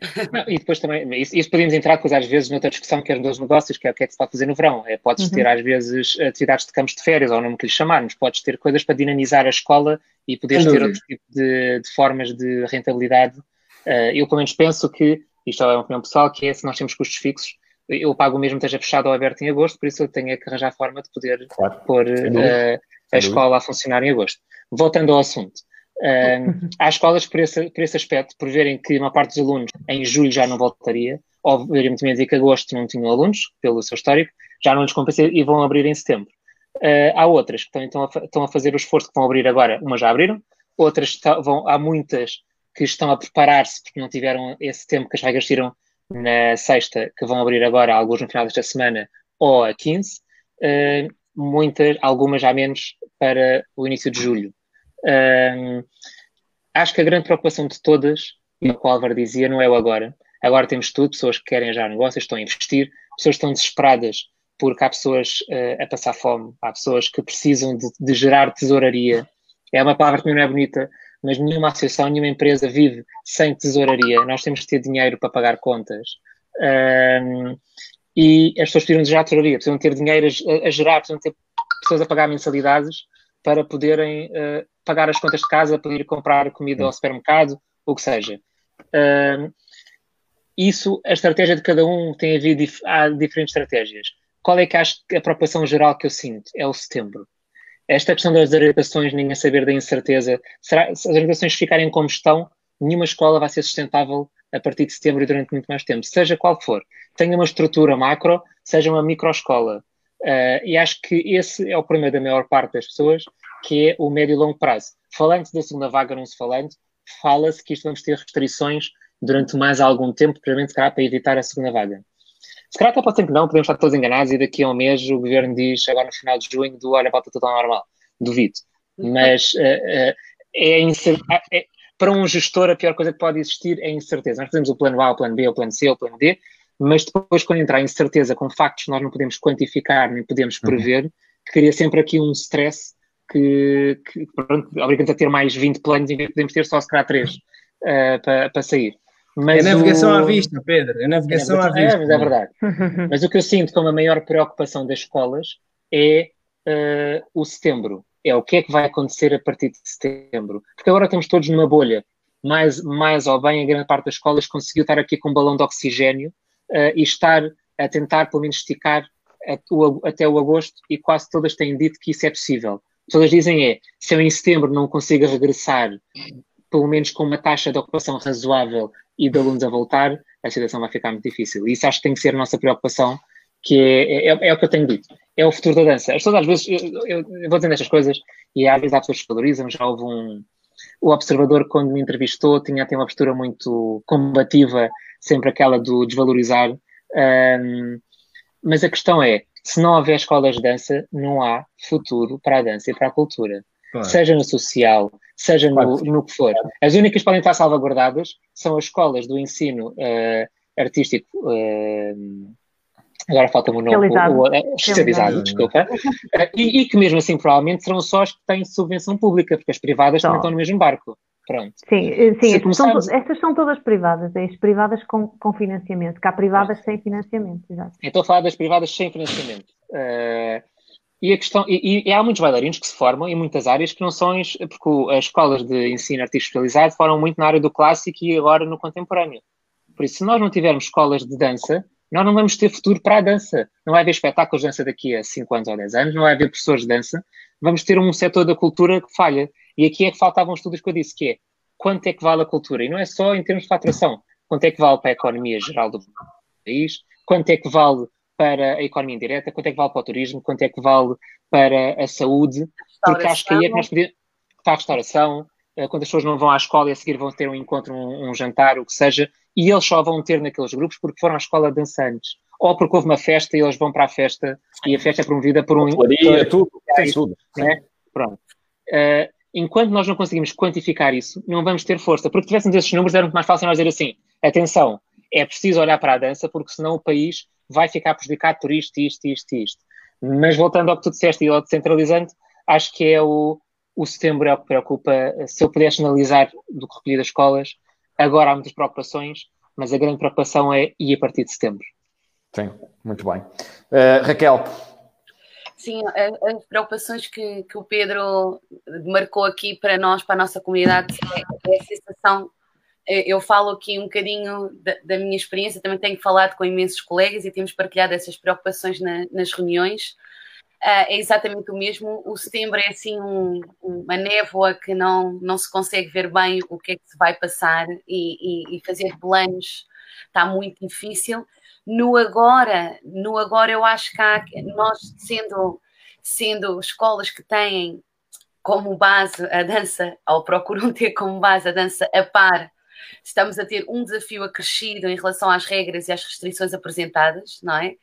Não, e depois também, isso, isso, podemos entrar depois às vezes noutra discussão que é dos negócios, que é o que é que se pode fazer no verão. É, podes uhum. ter às vezes atividades de campos de férias, ou o nome que lhe chamarmos, podes ter coisas para dinamizar a escola e poderes ter outro tipo de, de formas de rentabilidade. Uh, eu pelo menos penso que, isto é uma opinião pessoal, que é se nós temos custos fixos, eu pago mesmo esteja fechado ou aberto em agosto, por isso eu tenho que arranjar forma de poder claro. pôr uh, a escola a funcionar em agosto. Voltando ao assunto. Uh, há escolas por esse, por esse aspecto, por verem que uma parte dos alunos em julho já não voltaria, ou verem também dizer que agosto não tinham alunos, pelo seu histórico, já não lhes compensa e vão abrir em setembro. Uh, há outras que estão, a, estão a fazer o esforço que vão abrir agora, umas já abriram, outras vão, há muitas que estão a preparar-se porque não tiveram esse tempo que as regras tiram na sexta, que vão abrir agora, alguns no final desta semana, ou a 15, uh, ah, muitas, algumas já menos para o início de julho. Um, acho que a grande preocupação de todas, e o que o Álvaro dizia, não é o agora. Agora temos tudo, pessoas que querem já negócios, estão a investir, pessoas que estão desesperadas porque há pessoas uh, a passar fome, há pessoas que precisam de, de, gerar tesouraria. É uma palavra que não é bonita, mas nenhuma associação, nenhuma empresa vive sem tesouraria. Nós temos que ter dinheiro para pagar contas. Um, e as pessoas precisam de gerar tesouraria, precisam ter dinheiro a, a gerar, precisam ter pessoas a pagar mensalidades para poderem uh, pagar as contas de casa, para ir comprar comida ao supermercado, o que seja. Uh, isso, a estratégia de cada um tem havido, há diferentes estratégias. Qual é que acho que a preocupação geral que eu sinto? É o setembro. Esta questão das orientações, ninguém saber da incerteza. Será, se as orientações ficarem como estão, nenhuma escola vai ser sustentável a partir de setembro e durante muito mais tempo, seja qual for. Tenha uma estrutura macro, seja uma microescola. Uh, e acho que esse é o problema da maior parte das pessoas, que é o médio e longo prazo. Falando da segunda vaga, não se falando, fala-se que isto vamos ter restrições durante mais algum tempo, provavelmente para evitar a segunda vaga. Se calhar até pode ser que não, podemos estar todos enganados e daqui a um mês o governo diz, agora no final de junho, do olha, volta tudo ao normal. Duvido. Mas uh, uh, é, é, para um gestor a pior coisa que pode existir é incerteza. Nós fazemos o plano A, o plano B, o plano C, o plano D, mas depois, quando entrar em certeza com factos que nós não podemos quantificar nem podemos uhum. prever, uhum. cria sempre aqui um stress que, que obriga-nos a ter mais 20 planos em vez de podemos ter só se calhar 3 uh, para, para sair. Mas é navegação o... à vista, Pedro, é navegação, é navegação à vista. É, mas é verdade. mas o que eu sinto como a maior preocupação das escolas é uh, o setembro. É o que é que vai acontecer a partir de setembro. Porque agora estamos todos numa bolha. Mais, mais ou bem, a grande parte das escolas conseguiu estar aqui com um balão de oxigênio uh, e estar a tentar, pelo menos, esticar até o agosto e quase todas têm dito que isso é possível. Todas dizem é, se eu em setembro não consigo regressar, pelo menos com uma taxa de ocupação razoável e de alunos a voltar, a situação vai ficar muito difícil. E isso acho que tem que ser a nossa preocupação, que é, é, é o que eu tenho dito. É o futuro da dança. As pessoas às vezes, eu, eu, eu vou dizendo estas coisas e às vezes há pessoas que valorizam, já houve um... O observador, quando me entrevistou, tinha, tinha uma postura muito combativa sempre aquela do desvalorizar. Um, mas a questão é, se não houver escolas de dança, não há futuro para a dança e para a cultura. Claro. Seja no social, seja no, no, que for. As únicas que podem estar salvaguardadas são as escolas do ensino uh, artístico. Uh, agora falta-me o nome. O, o, especializado, desculpa. Uh, e, e, que mesmo assim provavelmente serão só as que têm subvenção pública, porque as privadas só. também estão no mesmo barco. Pronto. Sim, eh, sim estas, começarmos... são, estas são todas privadas, é as privadas com, com financiamento, que há privadas sem financiamento, exato. Estou a falar das privadas sem financiamento. Uh, e, a questão, e, e, há muitos bailarinos que se formam em muitas áreas que não são, porque as escolas de ensino artístico especializado formam muito na área do clássico e agora no contemporâneo. Por isso, se nós não tivermos escolas de dança, nós não vamos ter futuro para a dança. Não vai haver espetáculos de dança daqui a 5 anos ou 10 anos, não vai haver professores de dança. Vamos ter um setor da cultura que falha. E aqui é que faltavam estudos que eu disse, que é quanto é que vale a cultura? E não é só em termos de faturação. Quanto é que vale para a economia geral do país? Quanto é que vale para a economia indireta? Quanto é que vale para o turismo? Quanto é que vale para a saúde? Porque acho que aí é que nós podemos... Para a restauração, eh, quando as pessoas não vão à escola e a seguir vão ter um encontro, um, um jantar, o que seja, e eles só vão ter naqueles grupos porque foram à escola dançantes ou porque houve uma festa e eles vão para a festa e a festa é promovida por um. Claria, tudo, é tudo. Né? Pronto. uh, enquanto nós não conseguimos quantificar isso, não vamos ter força. Porque tivéssemos esses números, era muito mais fácil nós dizer assim: atenção, é preciso olhar para a dança, porque senão o país vai ficar prejudicado por isto, isto, isto, isto. Mas voltando ao que tu disseste e ao descentralizante, acho que é o, o setembro é o que preocupa. Se eu pudesse analisar do que recolhi das escolas, agora há muitas preocupações, mas a grande preocupação é ir a partir de setembro. Sim, muito bem. Uh, Raquel, Sim, as preocupações que, que o Pedro marcou aqui para nós, para a nossa comunidade, é, é a sensação. Eu falo aqui um bocadinho da, da, minha experiência, também tenho falado com imensos colegas e temos partilhado essas preocupações na, nas reuniões. Uh, é exatamente o mesmo. O setembro é assim um, uma névoa que não, não se consegue ver bem o que é que se vai passar e, e, e fazer planos está muito difícil. No agora, no agora eu acho que há, nós sendo, sendo escolas que têm como base a dança, ou procuram ter como base a dança a par, estamos a ter um desafio acrescido em relação às regras e às restrições apresentadas, não é?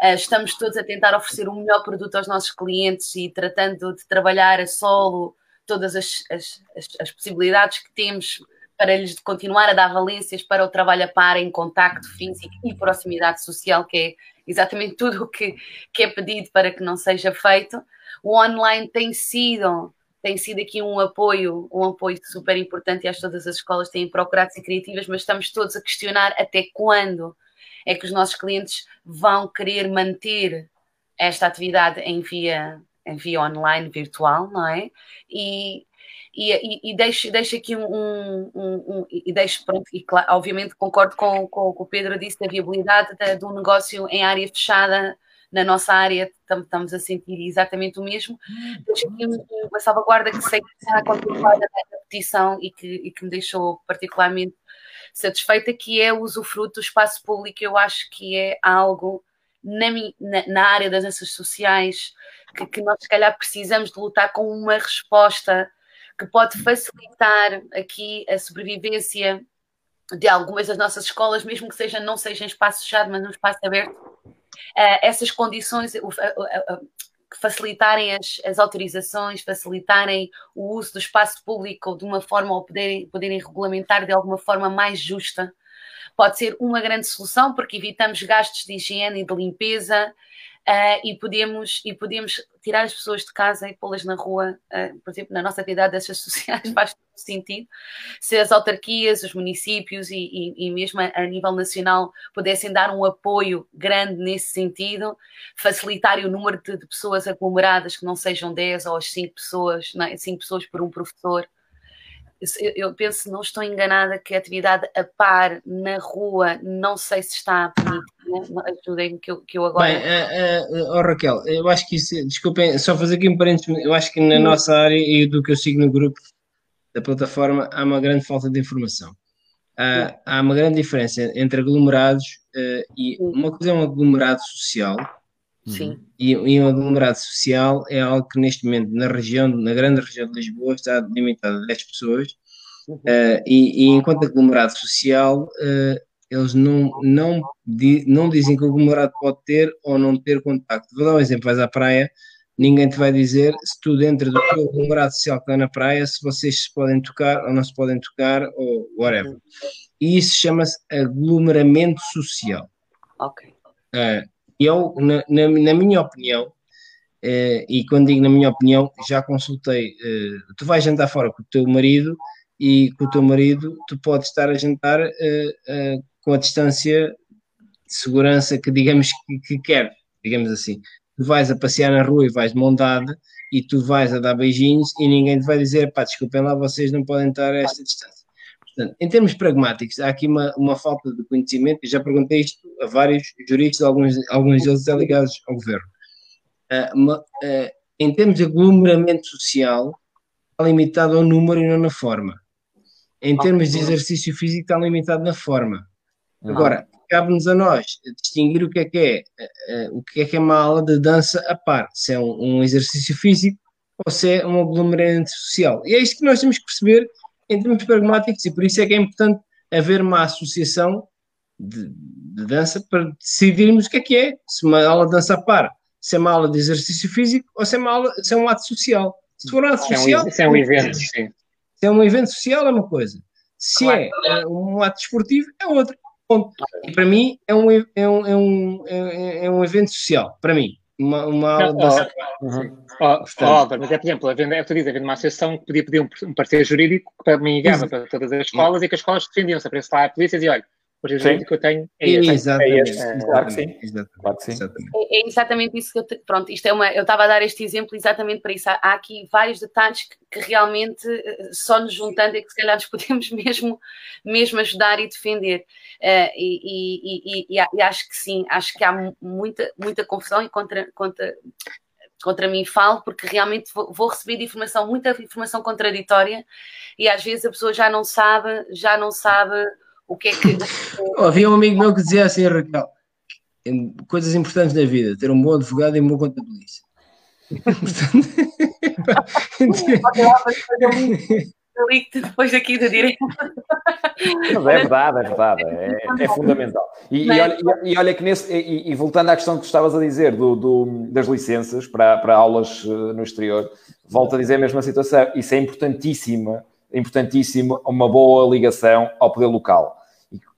Ah, estamos todos a tentar oferecer o melhor produto aos nossos clientes e tratando de trabalhar a solo todas as, as, as possibilidades que temos para lhes continuar a dar valências para o trabalho a par em contacto físico e proximidade social, que é exatamente tudo o que, que é pedido para que não seja feito. O online tem sido tem sido aqui um apoio, um apoio super importante e acho que todas as escolas têm procurado ser criativas, mas estamos todos a questionar até quando é que os nossos clientes vão querer manter esta atividade em via, em via online, virtual, não é? E e, e, deixo, deixo aqui um, um, um, e deixo, pronto, e claro, obviamente concordo com, com o que o Pedro disse da viabilidade de, de um negócio em área fechada, na nossa área estamos a sentir exatamente o mesmo. Deixo aqui uma salvaguarda que sei que está contemplada na petição e que, e que me deixou particularmente satisfeita, que é o usufruto do espaço público. Eu acho que é algo na, na, na área das ciências sociais que, que, nós, se calhar, precisamos de lutar com uma resposta que pode facilitar aqui a sobrevivência de algumas das nossas escolas, mesmo que seja, não seja em espaço fechado, mas num espaço aberto, essas condições, uh, uh, facilitarem as, as, autorizações, facilitarem o uso do espaço público de uma forma ou poderem, poderem regulamentar de alguma forma mais justa, pode ser uma grande solução, porque evitamos gastos de higiene e de limpeza, uh, e, podemos, e podemos tirar as pessoas de casa e pô-las na rua, uh, por exemplo, na nossa atividade dessas sociais faz sentido. Se as autarquias, os municípios e, e, e mesmo a, a, nível nacional pudessem dar um apoio grande nesse sentido, facilitarem o número de, de pessoas aglomeradas, que não sejam 10 ou 5 pessoas, 5 é? pessoas por um professor, eu penso, não estou enganada, que a atividade a par na rua, não sei se está permitida, ajudem-me que eu, que eu agora. Bem, uh, uh, oh, Raquel, eu acho que isso, desculpem, só fazer aqui um parênteses, eu acho que na nossa área e do que eu sigo no grupo da plataforma há uma grande falta de informação. Há, há uma grande diferença entre aglomerados uh, e uma coisa é um aglomerado social. Sim. E, e um aglomerado social é algo que neste momento na região, na grande região de Lisboa, está limitado a 10 pessoas. Uhum. Uh, e, e, enquanto aglomerado social, uh, eles não, não, não dizem que o aglomerado pode ter ou não ter contacto. Vou dar um exemplo: vais à praia, ninguém te vai dizer se tu, dentro do teu aglomerado social que está na praia, se vocês se podem tocar ou não se podem tocar, ou whatever. E isso chama-se aglomeramento social. Ok. Uh, eu, na, na, na minha opinião, uh, e quando digo na minha opinião, já consultei, uh, tu vais jantar fora com o teu marido e com o teu marido tu podes estar a jantar uh, com a distância de segurança que digamos que, que quer, digamos assim. Tu vais a passear na rua e vais de montada e tu vais a dar beijinhos e ninguém te vai dizer, pá, desculpem lá, vocês não podem estar a esta distância. Portanto, em termos pragmáticos, há aqui uma, uma falta de conhecimento, eu já perguntei isto a vários juristas, alguns, alguns deles já ligados ao governo. Uh, uma, uh, em termos de aglomeramento social, está limitado ao número e não na forma. Em termos de exercício físico, está limitado na forma. Agora, cabe-nos a nós distinguir o que é que é, uh, o que é que é uma aula de dança a par, se é um, um exercício físico ou se é um aglomeramento social. E é isto que nós temos que perceber em termos pragmáticos, e por isso é que é importante haver uma associação de, de, dança para decidirmos o que é que é, se uma aula de dança a par, se é uma aula de exercício físico ou se é, uma aula, se é um ato social. Se for um ato Isso é um- social, Isso é um evento, sim. se é um evento social, é uma coisa. Se é eh, um ato desportivo, é outra. Ponto. E para mim, é um, é um, é um, é, é um evento social. Para mim. Uma, uma aula de Não. Uhum. Ó, Portanto- ó, Álvaro, mas é, por exemplo, havendo, é o que tu dizes, havendo uma associação que podia pedir um, um parecer jurídico que para mim ligava para todas as escolas e que as escolas defendiam-se. Aparece lá a polícia e dizia, olha, o parecer Sim. jurídico que eu tenho é este. Exatamente. É este, claro que sim. Exatamente. Claro que sim. Exatamente. É, é exatamente isso que eu te, pronto, isto é uma, eu estava a dar este exemplo exatamente para isso. Há, há aqui vários detalhes que, que realmente eh, só nos juntando é que se calhar nos podemos mesmo, mesmo ajudar e defender. Eh, e, e- e- e- e acho que sim, acho que há mu- muita, muita confusão e contra, contra, contra mim falo, porque realmente vou, vou receber de informação, muita informação contraditória, e às vezes a pessoa já não sabe, já não sabe o que é que. Havia um amigo meu que dizia assim, Raquel, coisas importantes na vida, ter um bom advogado e um bom contabilista. Depois aqui da direita. Mas é verdade, é verdade, é, é fundamental. E, e olha, e- e olha que nesse, e, e voltando à questão que tu estavas a dizer do, do- das licenças para, para aulas eh, no exterior, volto a dizer a mesma situação. Isso é importantíssima, importantíssimo uma boa ligação ao poder local.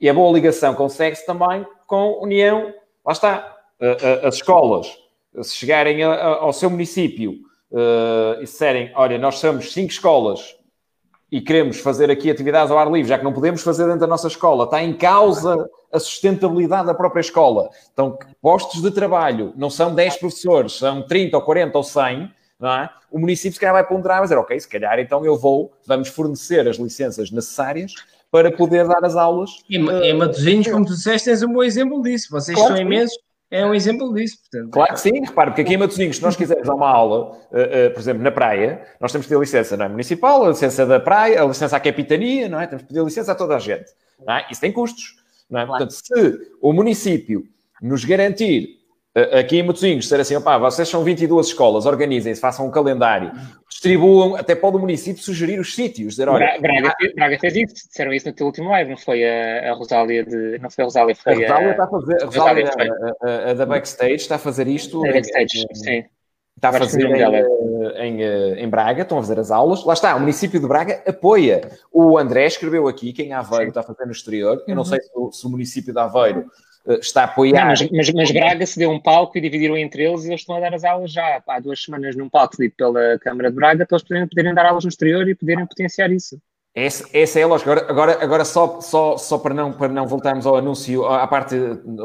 E, a boa ligação consegue-se também com união, lá está, a- a- as escolas, se chegarem ao seu município eh, e disserem, olha, nós somos cinco escolas e queremos fazer aqui atividades ao ar livre, já que não podemos fazer dentro da nossa escola, está em causa a sustentabilidade da própria escola. Então, postos de trabalho não são 10 professores, são 30 ou 40 ou 100, não é? O município se calhar vai ponderar, mas dizer, ok, se calhar então eu vou, vamos fornecer as licenças necessárias para poder dar as aulas. E em Matosinhos, como tu disseste, tens um bom exemplo disso. Vocês Claro são imensos, é um exemplo disso. Portanto, Claro que sim, repare, porque aqui em Matosinhos, se nós quisermos dar uma aula, eh, eh, por exemplo, na praia, nós temos que ter licença não é? municipal, a licença da praia, a licença à capitania, não é? Temos que pedir licença a toda a gente. Não é? Isso tem custos. Não é? Claro. Portanto, se o município nos garantir, eh, aqui em Matosinhos, ser assim, opá, vocês são 22 escolas, organizem-se, façam um calendário, distribuam, até pode o município sugerir os sítios, dizer, olha, Bra- Braga, Braga fez isso, disseram isso no teu último live, não foi a, a Rosália de. Não foi a Rosália, a foi Rosália a. está a fazer, a, Rosália Rosália, a- a- a da Backstage está a fazer isto a em- backstage, em- sim. Está a fazer em, em, eh, em Braga, estão a fazer as aulas. Lá está, o município de Braga apoia. O André escreveu aqui, quem em Aveiro está a fazer no exterior. Eu não sei se o, se o município de Aveiro está a Não, apoiar. mas, mas, mas Braga se deu um palco e dividiram entre eles e eles estão a dar as aulas já há duas semanas num palco cedido pela Câmara de Braga para eles poderem, poderem dar aulas no exterior e poderem potenciar isso. Essa, essa é a lógica. Agora, agora, agora só, só, só para, não, para não voltarmos ao anúncio, à parte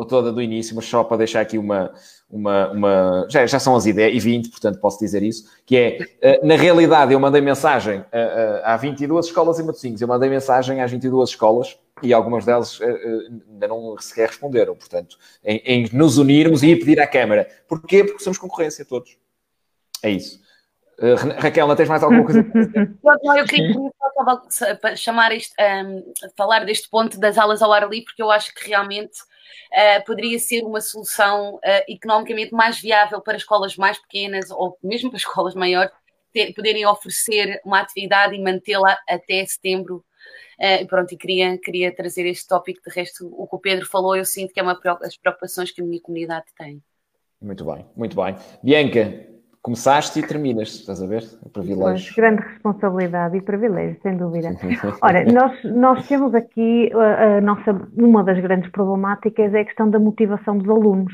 toda do início, mas só para deixar aqui uma. uma, uma já, já são as 10 e 20, portanto posso dizer isso, que é, eh, na realidade, eu mandei mensagem eh, eh, há 22 escolas em Matosinhos, eu mandei mensagem às 22 escolas e algumas delas eh, eh, ainda não sequer responderam, portanto, em, em nos unirmos e ir pedir à Câmara. Porquê? Porque somos concorrência todos. É isso. Ra- Raquel, não tens mais alguma coisa? Não, eu queria chamar este, um, falar deste ponto das aulas ao ar livre, porque eu acho que realmente uh, poderia ser uma solução uh, economicamente mais viável para escolas mais pequenas ou mesmo para escolas maiores ter, poderem oferecer uma atividade e mantê-la até setembro. Uh, pronto, e queria, queria trazer este tópico. De resto, o que o Pedro falou, eu sinto que é uma das preocupações que a minha comunidade tem. Muito bem, muito bem. Bianca, começaste e terminas, estás a ver? O Pois, privilégio. grande responsabilidade e privilégio, sem dúvida. Ora, nós, nós temos aqui a, a nossa, uma das grandes problemáticas é a questão da motivação dos alunos,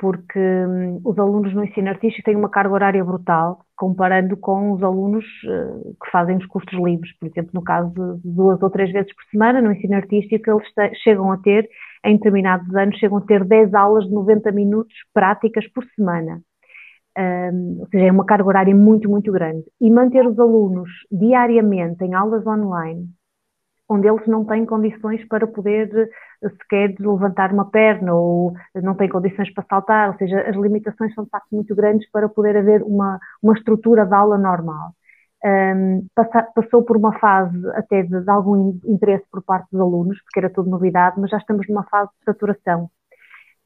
porque hum, os alunos no ensino artístico têm uma carga horária brutal, comparando com os alunos uh, que fazem os cursos livres, por exemplo, no caso de duas ou três vezes por semana no ensino artístico, eles chegam a ter, em determinados anos, chegam a ter 10 aulas de 90 minutos práticas por semana. Um, ou seja, é uma carga horária muito, muito grande. E manter os alunos diariamente em aulas online, onde eles não têm condições para poder sequer levantar uma perna ou não têm condições para saltar, ou seja, as limitações são de facto muito grandes para poder haver uma, uma estrutura de aula normal. Um, passa, passou por uma fase até de, de algum interesse por parte dos alunos, porque era tudo novidade, mas já estamos numa fase de saturação.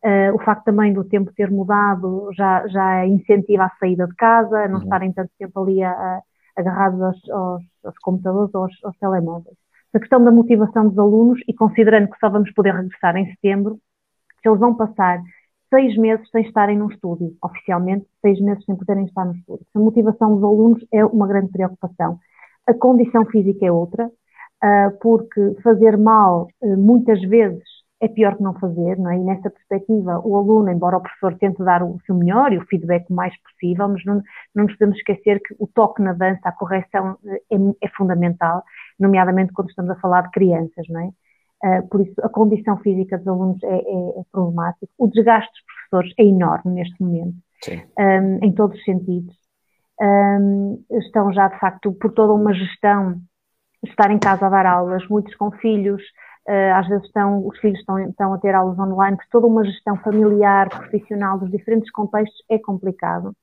Uh, o facto também do tempo ter mudado já, já incentiva a saída de casa, a não uhum. estarem tanto tempo ali a, a, agarrados aos, aos, aos computadores ou aos, aos, telemóveis. A questão da motivação dos alunos, e considerando que só vamos poder regressar em setembro, se eles vão passar seis meses sem estarem num estúdio, oficialmente seis meses sem poderem estar no estúdio. A motivação dos alunos é uma grande preocupação. A condição física é outra, uh, porque fazer mal uh, muitas vezes é pior que não fazer, não é? E nessa perspectiva, o aluno, embora o professor tente dar o seu melhor e o feedback o mais possível, mas não, não nos podemos esquecer que o toque na dança, a correção é, é fundamental, nomeadamente quando estamos a falar de crianças, não é? Uh, por isso, a condição física dos alunos é, é, é problemática. O desgaste dos professores é enorme neste momento, um, em todos os sentidos. Um, estão já, de facto, por toda uma gestão, estar em casa a dar aulas, muitos com filhos, às vezes estão, os filhos estão, estão a ter aulas online, por toda uma gestão familiar, profissional, dos diferentes contextos, é complicado.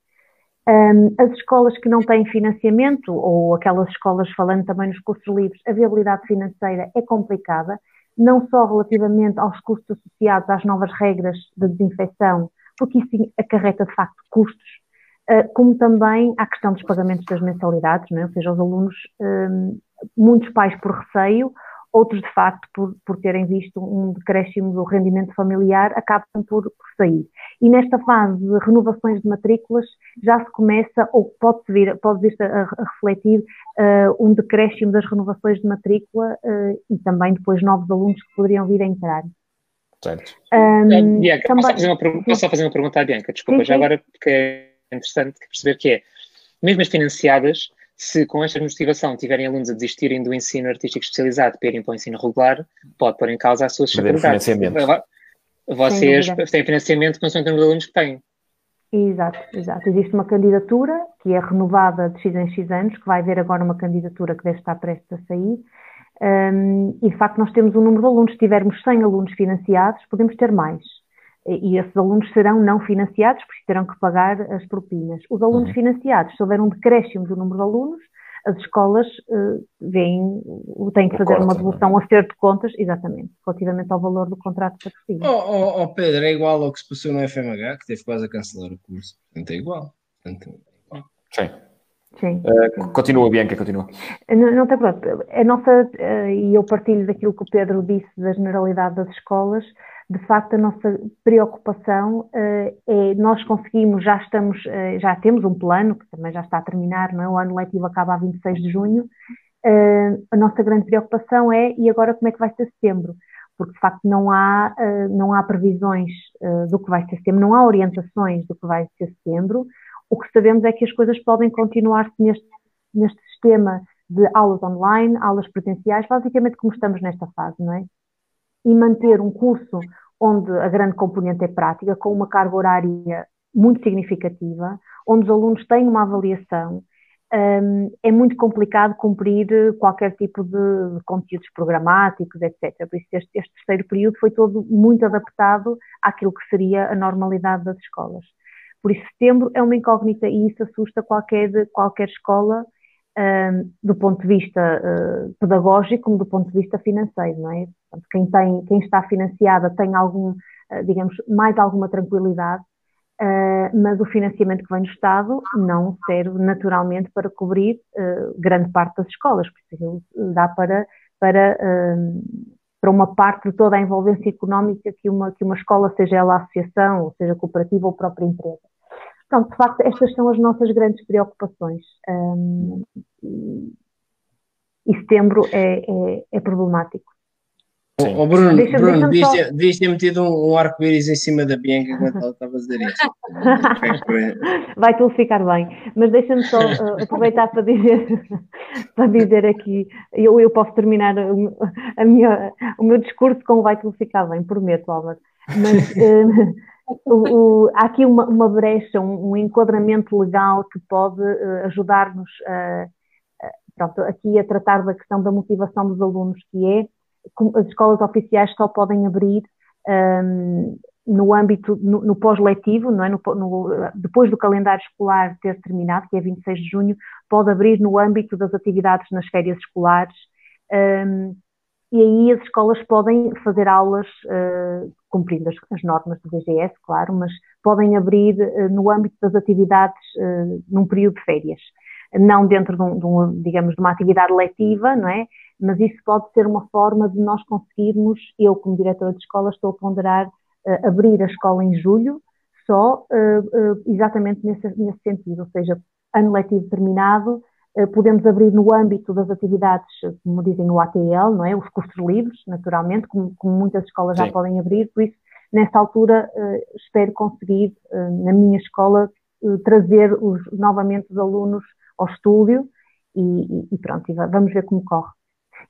As escolas que não têm financiamento, ou aquelas escolas falando também nos cursos livres, a viabilidade financeira é complicada não só relativamente aos custos associados às novas regras de desinfecção, porque isso acarreta de facto custos, eh, como também à questão dos pagamentos das mensalidades, não é? ou seja, os alunos, muitos pais por receio outros de facto por, por terem visto um decréscimo do rendimento familiar acabam por, por sair. E nesta fase de renovações de matrículas já se começa, ou pode-se vir, pode vir a, a refletir uh, um decréscimo das renovações de matrícula uh, e também depois novos alunos que poderiam vir a entrar. Certo. Um, Bianca, também... posso, fazer uma, posso fazer uma pergunta à Bianca? Desculpa, sim, sim. já agora porque é interessante perceber que é, mesmo as financiadas, se com esta motivação tiverem alunos a desistirem do ensino artístico especializado para irem para o ensino regular, pode pôr em causa a sua sustentabilidade. Vocês têm financiamento com o número de alunos que têm. Exato, exato. Existe uma candidatura que é renovada de X em X anos, que vai haver agora uma candidatura que deve estar prestes a sair. Um, e de facto nós temos um número de alunos, se tivermos 100 alunos financiados, podemos ter mais e esses alunos serão não financiados, porque terão que pagar as propinas. Os alunos uhum. financiados, se houver um decréscimo do número de alunos, as escolas uh, veem, têm que fazer uma devolução, um acerto de contas, exatamente, relativamente ao valor do contrato de patrocínio. Oh, oh, oh, Pedro, é igual ao que se passou no FMH, que teve quase a cancelar o curso. Portanto, é igual. Portanto, é igual. Sim. Sim. Uh, continua, Bianca, continua. Não, não tem problema. A nossa, uh, e eu partilho daquilo que o Pedro disse da generalidade das escolas, de facto a nossa preocupação uh, é nós conseguimos, já estamos, uh, já temos um plano, que também já está a terminar, não é? o ano letivo acaba a 26 de junho, uh, a nossa grande preocupação é e agora como é que vai ser setembro? Porque de facto não há, não há previsões do que vai ser setembro, não há orientações do que vai ser setembro, o que sabemos é que as coisas podem continuar-se neste, neste sistema de aulas online, aulas presenciais, basicamente como estamos nesta fase, não é? E manter um curso onde a grande componente é prática, com uma carga horária muito significativa, onde os alunos têm uma avaliação, um, é muito complicado cumprir qualquer tipo de, conteúdos programáticos, etc. Por isso, este, este, terceiro período foi todo muito adaptado àquilo que seria a normalidade das escolas. Por isso, setembro é uma incógnita e isso assusta qualquer, qualquer escola do ponto de vista uh, pedagógico como do ponto de vista financeiro, não é? Portanto, quem, tem, quem está financiada tem algum, uh, digamos, mais alguma tranquilidade, uh, mas o financiamento que vem do Estado não serve naturalmente para cobrir grande parte das escolas, porque dá para, para, para uma parte de toda a envolvência económica que uma, que uma escola, seja ela associação, ou seja cooperativa ou própria empresa. Pronto, de facto, estas são as nossas grandes preocupações. Um, e setembro é, é, é problemático. Oh, Bruno, deixa, Bruno deixa devias, ter metido um, um arco-íris em cima da Bianca enquanto ela estava a dizer isto. Vai tudo ficar bem. Mas deixa-me só uh, aproveitar para dizer, para dizer aqui, eu, eu posso terminar a minha, o meu discurso com vai tudo ficar bem, prometo, Álvaro. Mas uh, o, o, há aqui uma, uma brecha, um, um, enquadramento legal que pode uh, ajudar-nos uh, aqui a tratar da questão da motivação dos alunos, que é as escolas oficiais só podem abrir um, ehm, no âmbito, no, no pós-letivo, não é? Depois do calendário escolar ter terminado, que é 26 de junho, pode abrir no âmbito das atividades nas férias escolares. Um, ehm, e aí as escolas podem fazer aulas uh, cumprindo as, as, normas do DGS, claro, mas podem abrir uh, no âmbito das atividades uh, num período de férias. Não dentro de, um, de, um, digamos, de uma atividade letiva, não é? Mas isso pode ser uma forma de nós conseguirmos, eu como diretora de escola estou a ponderar abrir a escola em julho, só exatamente nesse, nesse sentido, ou seja, ano letivo terminado, podemos abrir no âmbito das atividades, como dizem no ATL, não é? Os cursos livres, naturalmente, como, como muitas escolas Sim. já podem abrir, por isso, nessa altura, espero conseguir, na minha escola, trazer os, novamente os alunos ao estúdio e, e, pronto, e vamos ver como corre.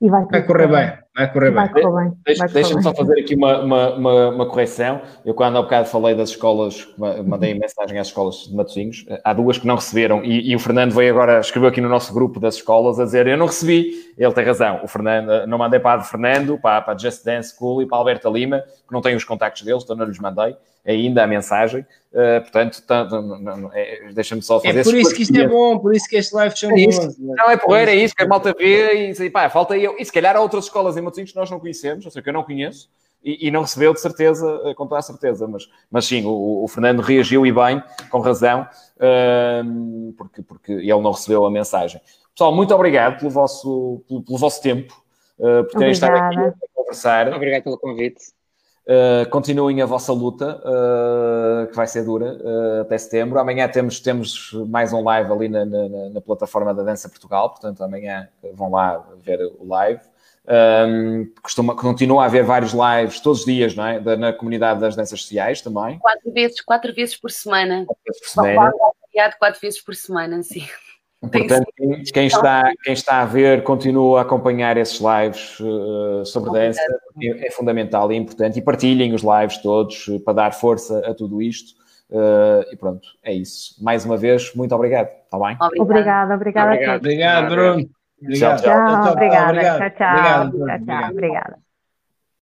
E vai, vai correr bem, vai correr bem. Bem. Deixa-me deixa só fazer aqui uma, uma, uma, uma, correção. Eu, quando há bocado falei das escolas, mandei mensagem às escolas de Matosinhos, há duas que não receberam, e, e, o Fernando veio agora, escreveu aqui no nosso grupo das escolas a dizer: Eu não recebi. Ele tem razão. O Fernando, não mandei para a de Fernando, para, para a Just Dance School e para a Alberta Lima, que não tenho os contactos deles, então não lhes mandei ainda a mensagem. Uh, portanto, tá, é, deixa-me só fazer. É por isso que isto é bom, por isso que este live são é bons. Não é porreiro, é isso que a malta vê e, e pá, falta eu. E se calhar há outras escolas em Matosinhos que nós não conhecemos, ou seja, que eu não conheço. E, e, não recebeu de certeza, eh, com toda a certeza, mas, mas sim, o, o Fernando reagiu e bem, com razão, uh, porque, porque ele não recebeu a mensagem. Pessoal, muito obrigado pelo vosso, pelo, pelo vosso tempo, uh, por terem estado aqui a conversar. Obrigado pelo convite. Uh, continuem a vossa luta, uh, que vai ser dura uh, até setembro. Amanhã temos, temos mais um live ali na, na, na, plataforma da Dança Portugal, portanto, amanhã vão lá ver o live. Um, costuma, continua a haver vários lives todos os dias, não é? Da, na comunidade das danças sociais também. Quatro vezes, quatro vezes por semana. Quatro vezes por semana. Quatro vezes por semana, sim. Portanto, quem está, quem está a ver, continua a acompanhar esses lives uh, sobre dança, é, é, fundamental e importante. E partilhem os lives todos uh, para dar força a tudo isto. Uh, e pronto, é isso. Mais uma vez, muito obrigado. Está bem? Obrigada, obrigada. Obrigado, obrigado Bruno. Obrigado. Tchau, tchau, obrigada. Tchau, tchau. Obrigado, tchau, tchau. Obrigada.